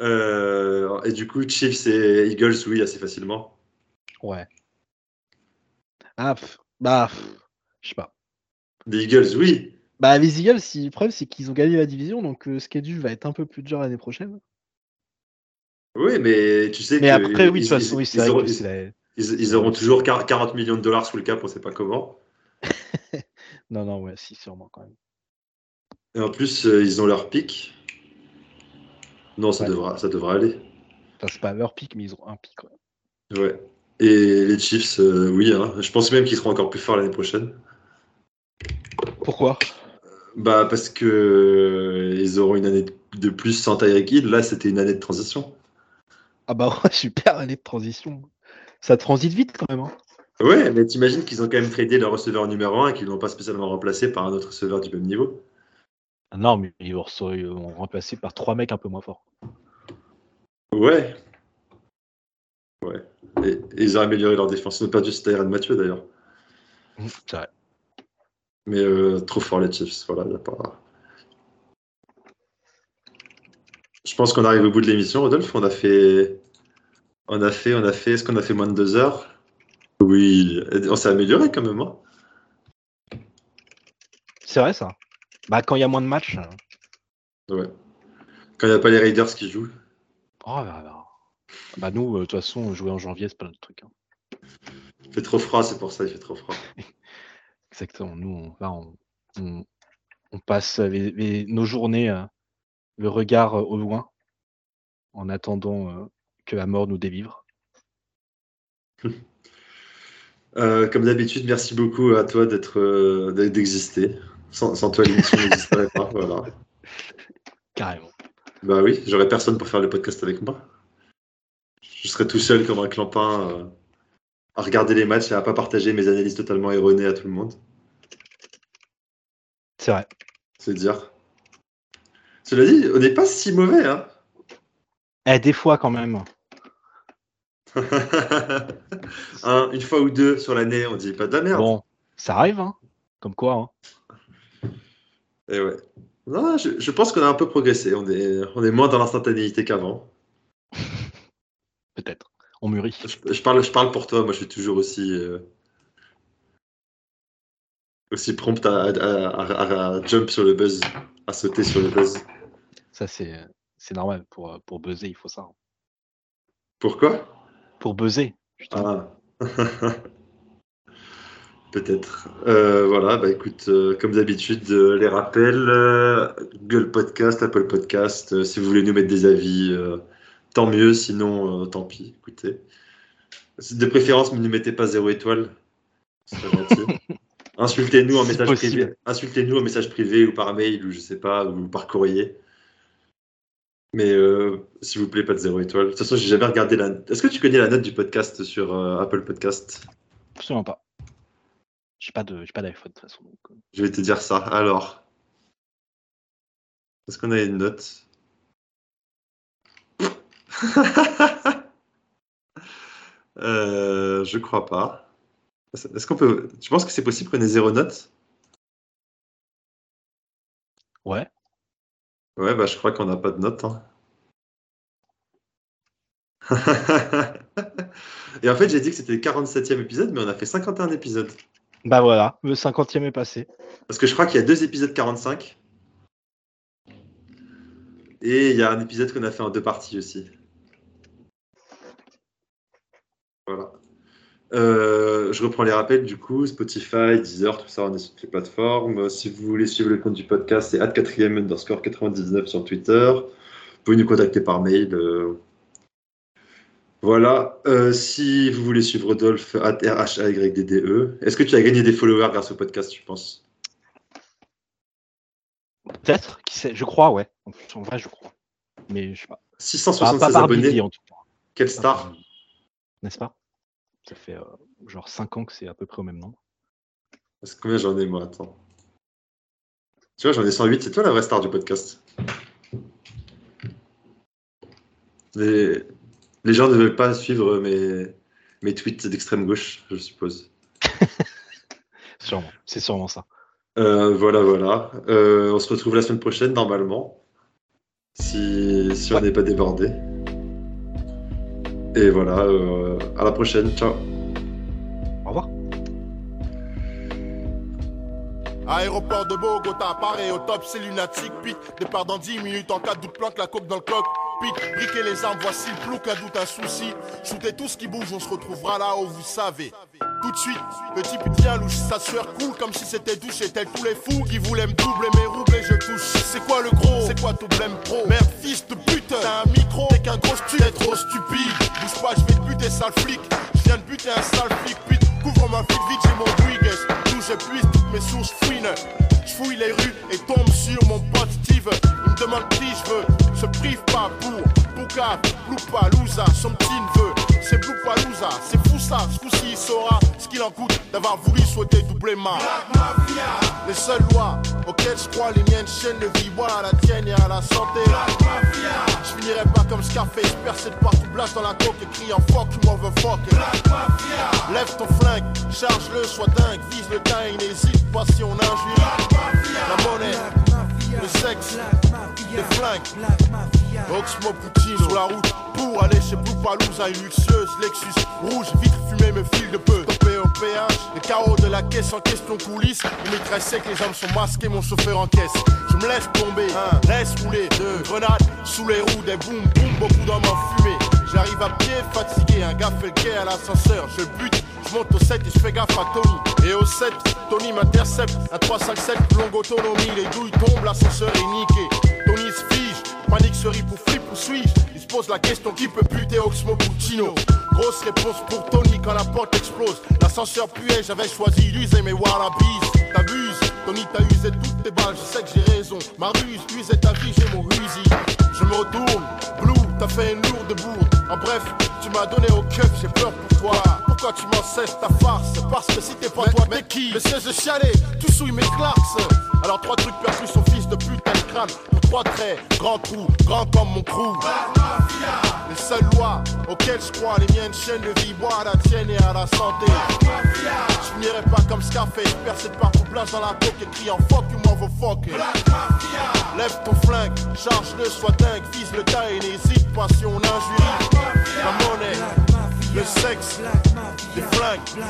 Speaker 3: Euh, et du coup, Chiefs et Eagles, oui, assez facilement.
Speaker 4: Ouais. Ah, pff, bah, je sais pas.
Speaker 3: Les Eagles, oui.
Speaker 4: Bah, les Eagles, si- le problème, c'est qu'ils ont gagné la division, donc le schedule va être un peu plus dur l'année prochaine.
Speaker 3: Oui, mais tu sais
Speaker 4: Mais
Speaker 3: que
Speaker 4: après, oui, de
Speaker 3: ils-
Speaker 4: toute façon,
Speaker 3: ils-
Speaker 4: oui, c'est
Speaker 3: ils
Speaker 4: vrai
Speaker 3: auront-
Speaker 4: que
Speaker 3: ils-
Speaker 4: c'est la-
Speaker 3: ils- ils auront toujours 40 millions de dollars sous le cap, on sait pas comment.
Speaker 4: Non, non, ouais, si, sûrement quand même.
Speaker 3: Et en plus, euh, ils ont leur pic. Non, ça,
Speaker 4: Ouais.
Speaker 3: devra, ça devra aller.
Speaker 4: Enfin, c'est pas leur pic, mais ils ont un pic. Ouais.
Speaker 3: Ouais. Et les Chiefs, euh, oui. hein. Je pense même qu'ils seront encore plus forts l'année prochaine.
Speaker 4: Pourquoi?
Speaker 3: Bah, parce que euh, ils auront une année de plus sans Tyreek Hill. Là, c'était une année de transition.
Speaker 4: Ah bah ouais, super année de transition. Ça transite vite quand même. Hein.
Speaker 3: Ouais, mais t'imagines qu'ils ont quand même tradé leur receveur numéro 1 et qu'ils l'ont pas spécialement remplacé par un autre receveur du même niveau.
Speaker 4: Ah non, mais ils vont, se- ils vont remplacer par trois mecs un peu moins forts.
Speaker 3: Ouais. Ouais. Et, et ils ont amélioré leur défense. Ils ont perdu Tyrann Mathieu d'ailleurs.
Speaker 4: C'est vrai.
Speaker 3: Mais euh, trop fort les Chiefs. Voilà, y a pas. Je pense qu'on arrive au bout de l'émission, Rodolphe. On a fait. On a fait, on a fait. Est-ce qu'on a fait moins de deux heures? Oui. On s'est amélioré quand même. Hein
Speaker 4: C'est vrai ça. Bah quand il y a moins de matchs. euh,
Speaker 3: ouais. Quand il n'y a pas les Raiders qui jouent.
Speaker 4: Oh, bah, bah. Bah, nous, euh, de toute façon, jouer en janvier, c'est pas notre truc. hein.
Speaker 3: Il fait trop froid, c'est pour ça il fait trop froid.
Speaker 4: Exactement. Nous, on, là, on, on- on passe les- les- nos journées, euh, le regard euh, au loin, en attendant euh, que la mort nous délivre.
Speaker 3: Comme d'habitude, merci beaucoup à toi d'être, d'exister. Sans, sans toi, l'émission n'existerait pas. Voilà.
Speaker 4: Carrément.
Speaker 3: Bah oui, j'aurais personne pour faire le podcast avec moi. Je serais tout seul comme un clampin à regarder les matchs et à pas partager mes analyses totalement erronées à tout le monde.
Speaker 4: C'est vrai.
Speaker 3: C'est dire. Cela dit, on n'est pas si mauvais, hein.
Speaker 4: Eh, des fois, quand même.
Speaker 3: Un- une fois ou deux sur l'année, on dit pas de la merde.
Speaker 4: Bon, ça arrive, hein. Comme quoi, hein.
Speaker 3: Et ouais. Non, je, je pense qu'on a un peu progressé. On est, on est moins dans l'instantanéité qu'avant.
Speaker 4: Peut-être. On mûrit.
Speaker 3: Je, je parle, je parle pour toi. Moi, je suis toujours aussi, euh, aussi prompt à, à- à- à- à jump sur le buzz, à sauter sur le buzz.
Speaker 4: Ça, c'est c'est normal. Pour, euh, pour buzzer, il faut ça. hein.
Speaker 3: Pourquoi
Speaker 4: Pour buzzer.
Speaker 3: Ah. Peut-être. Euh, voilà, bah écoute, euh, comme d'habitude, euh, les rappels, euh, Google Podcast, Apple Podcast, euh, si vous voulez nous mettre des avis, euh, tant mieux, sinon, euh, tant pis, écoutez. De préférence, ne nous mettez pas zéro étoile. Gentil. Insultez-nous en message
Speaker 4: possible.
Speaker 3: privé. Insultez-nous en message privé ou par mail ou je sais pas, ou par courrier. Mais euh, s'il vous plaît, pas de zéro étoile. De toute façon, j'ai jamais regardé la. Est-ce que tu connais la note du podcast sur euh, Apple Podcast?
Speaker 4: Absolument pas. J'ai pas de, j'ai pas d'iPhone de toute façon. donc.
Speaker 3: Je vais te dire ça. Alors, est-ce qu'on a une note? Euh, Je crois pas. Est-ce qu'on peut Tu penses que c'est possible qu'on ait zéro note
Speaker 4: Ouais.
Speaker 3: Ouais, bah je crois qu'on n'a pas de note. hein. Et en fait, j'ai dit que c'était le 47e épisode, mais on a fait 51 épisodes.
Speaker 4: Bah voilà, le 50e est passé.
Speaker 3: Parce que je crois qu'il y a deux épisodes 45. Et il y a un épisode qu'on a fait en deux parties aussi. Voilà. Euh, je reprends les rappels du coup, Spotify, Deezer, tout ça, on est sur toutes les plateformes. Si vous voulez suivre le compte du podcast, c'est 4 underscore 99 sur Twitter. Vous pouvez nous contacter par mail. euh. Voilà. Euh, si vous voulez suivre Rodolphe, at RHAYDDE. Est-ce que tu as gagné des followers grâce au podcast, tu penses?
Speaker 4: Peut-être, qui sait, je crois, ouais. En vrai, je crois. Mais je sais pas. Pas,
Speaker 3: 676
Speaker 4: pas par
Speaker 3: abonnés.
Speaker 4: billet, en tout cas.
Speaker 3: Quelle star.
Speaker 4: N'est-ce pas? Ça fait euh, genre 5 ans que c'est à peu près au même nombre.
Speaker 3: Parce que combien j'en ai moi Attends. Tu vois, j'en ai 108. C'est toi la vraie star du podcast. Les, les gens ne veulent pas suivre mes, mes tweets d'extrême gauche, je suppose.
Speaker 4: Sûrement. C'est sûrement ça.
Speaker 3: Euh, voilà, voilà. Euh, on se retrouve la semaine prochaine, normalement. Si, si on n'est pas débordé. Et voilà, euh, à la prochaine. Ciao.
Speaker 4: Au revoir.
Speaker 5: Aéroport de Bogota, pareil au top, c'est lunatique. Pit, départ dans 10 minutes en cas de doute, planque la coque dans le coq. Pit, briquer les armes, voici le plouc, un doute, un souci. Shootez tout ce qui bouge, on se retrouvera là où vous savez. Tout de suite, le type il devient louche, sa sueur coule comme si c'était douche. Et tel tous les fous qui voulaient me doubler mes roubles et je touche. C'est quoi le gros? C'est quoi ton blême pro? Merde, fils de pute, t'as un micro, t'es qu'un gros stu, t'es trop stupide. Bouge pas, je vais te buter, sale flic. Je viens de buter un sale flic, pute. Couvre ma fille vite, j'ai mon Brigues. D'où j'épuise toutes mes sources fouines. Je fouille les rues et tombe sur mon pote Steve. Il me demande qui je veux, se prive pas pour Bouka, Loupalouza, son petit neveu. C'est Loupalouza, c'est fou ça, ce coup-ci il saura ce qu'il en coûte d'avoir voulu souhaiter doubler ma. Les seules lois auxquelles je crois, les miennes chaînes de vie, voilà la tienne et à la santé. Je finirai pas comme Scarface, percé de partout, blast dans la coque et criant fuck, you motherfuck. Lève ton flingue, charge-le, sois dingue, vise le teint, n'hésite pas si on injure. La monnaie, le sexe, les flingues. Oxmo Poutine sur la route pour aller chez Blue Palouza, une luxueuse Lexus rouge, vitre fumée me file de peu. Topé au péage, les carreaux de la caisse en question coulisse. Une maîtresse sec, les jambes sont masquées, mon chauffeur en caisse. Je me laisse tomber, un, laisse rouler, deux, grenades sous les roues, des boum boum, beaucoup d'hommes en fumée. J'arrive à pied, fatigué, un gars fait le quai à l'ascenseur, je bute. Monte au 7 et je fais gaffe à Tony. Et au 7, Tony m'intercepte. Un 357, longue autonomie. Les douilles tombent, l'ascenseur est niqué. Tony se fige, panique se rit pour flip ou suis-je? Il se pose la question qui peut buter Oxmo Puccino? Grosse réponse pour Tony quand la porte explose. L'ascenseur puait, j'avais choisi l'user mais wallabies. T'abuses, Tony t'as usé toutes tes balles, je sais que j'ai raison. Ma ruse, usé ta vie, j'ai mon rusi. Je me retourne, Blue, t'as fait une lourde bourde. En bref, tu m'as donné au keuf, j'ai peur pour toi. Pourquoi tu m'en cesses ta farce? Parce que si t'es pas toi, mais qui? Le siège de chialer, tout souille mes clarks. Alors trois trucs perçus son fils de putain de crâne. Trois traits, grand trou, grand comme mon crew. Les seules lois auxquelles je crois, les miennes chaînes de vie, moi à la tienne et à la santé. Je finirai pas comme Scarface, percé de partout, place dans la coque et criant fuck you motherfucker. Lève ton flingue, charge-le, sois dingue, vise le tas et n'hésite pas si on injurie. La monnaie, le sexe, les flingues,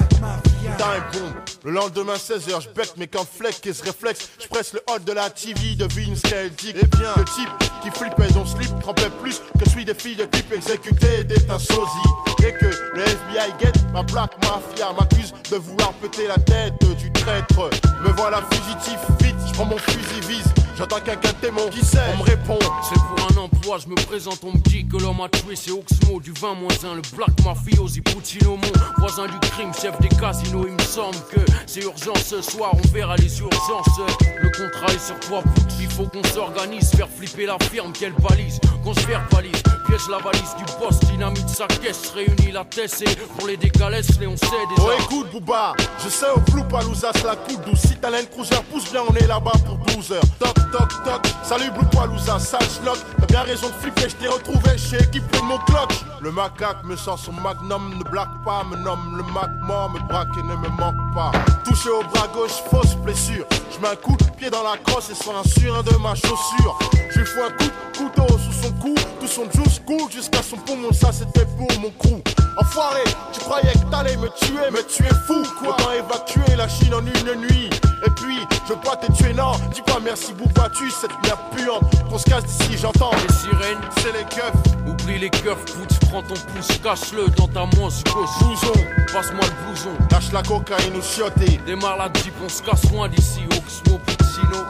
Speaker 5: time boom. Le lendemain 16h, je bec mes camps fleck et ce réflexe. Je presse le hot de la TV, devine ce qu'elle le type qui flippait son slip trempait plus que celui des filles de type exécuté d'un sosie. Et que le FBI guette ma black mafia m'accuse de vouloir péter la tête du traître. Me voilà fugitif, vite, je prends mon fusil vise. J'entends quelqu'un témoin qui sait, on me répond.
Speaker 6: C'est pour un emploi, je me présente, on me dit que l'homme a tué, c'est Oxmo du 20 1, le Black Mafiosi Puccino, mon voisin du crime, chef des casinos. Il me semble que c'est urgent ce soir, on verra les urgences. Le contrat est sur toi, il faut qu'on s'organise, faire flipper la firme, qu'elle balise, qu'on se verbalise, piège la valise du boss, dynamite sa caisse, réunit la et pour les décalesses, les on sait déjà.
Speaker 5: Oh écoute Booba, je sais au flou Palouza la coupe douce. Si t'as Cruiser pousse bien, on est là-bas pour 12 heures. Toc toc toc, salut Blue Palouza, sale schlock. T'as bien raison de flipper, je t'ai retrouvé chez équipé de mon clock. Le macaque me sort son magnum, ne blague pas, me nomme le mac mort, me braque et ne me manque pas. Touché au bras gauche, fausse blessure. Je mets un coup de pied dans la crosse et sur un surin de ma chaussure. Je lui fous un coup de couteau sous son cou, tout son juice coule jusqu'à son poumon, ça c'était pour mon crew. Enfoiré, tu croyais que t'allais me tuer, mais tu es fou quoi. Autant évacuer la Chine en une nuit? Et puis, je pas te tuer, non. Dis pas merci Bouba, tu cette merde puante. Qu'on se casse d'ici, j'entends.
Speaker 6: Les sirènes,
Speaker 5: C'est les keufs,
Speaker 6: oublie les keufs, foot, prends ton pouce, cache-le dans ta manche gauche.
Speaker 5: blouson.
Speaker 6: Passe-moi le blouson.
Speaker 5: Lâche la cocaïne ou chioté.
Speaker 6: Démarre la jeep, on se casse loin d'ici, Oxmo Puccino.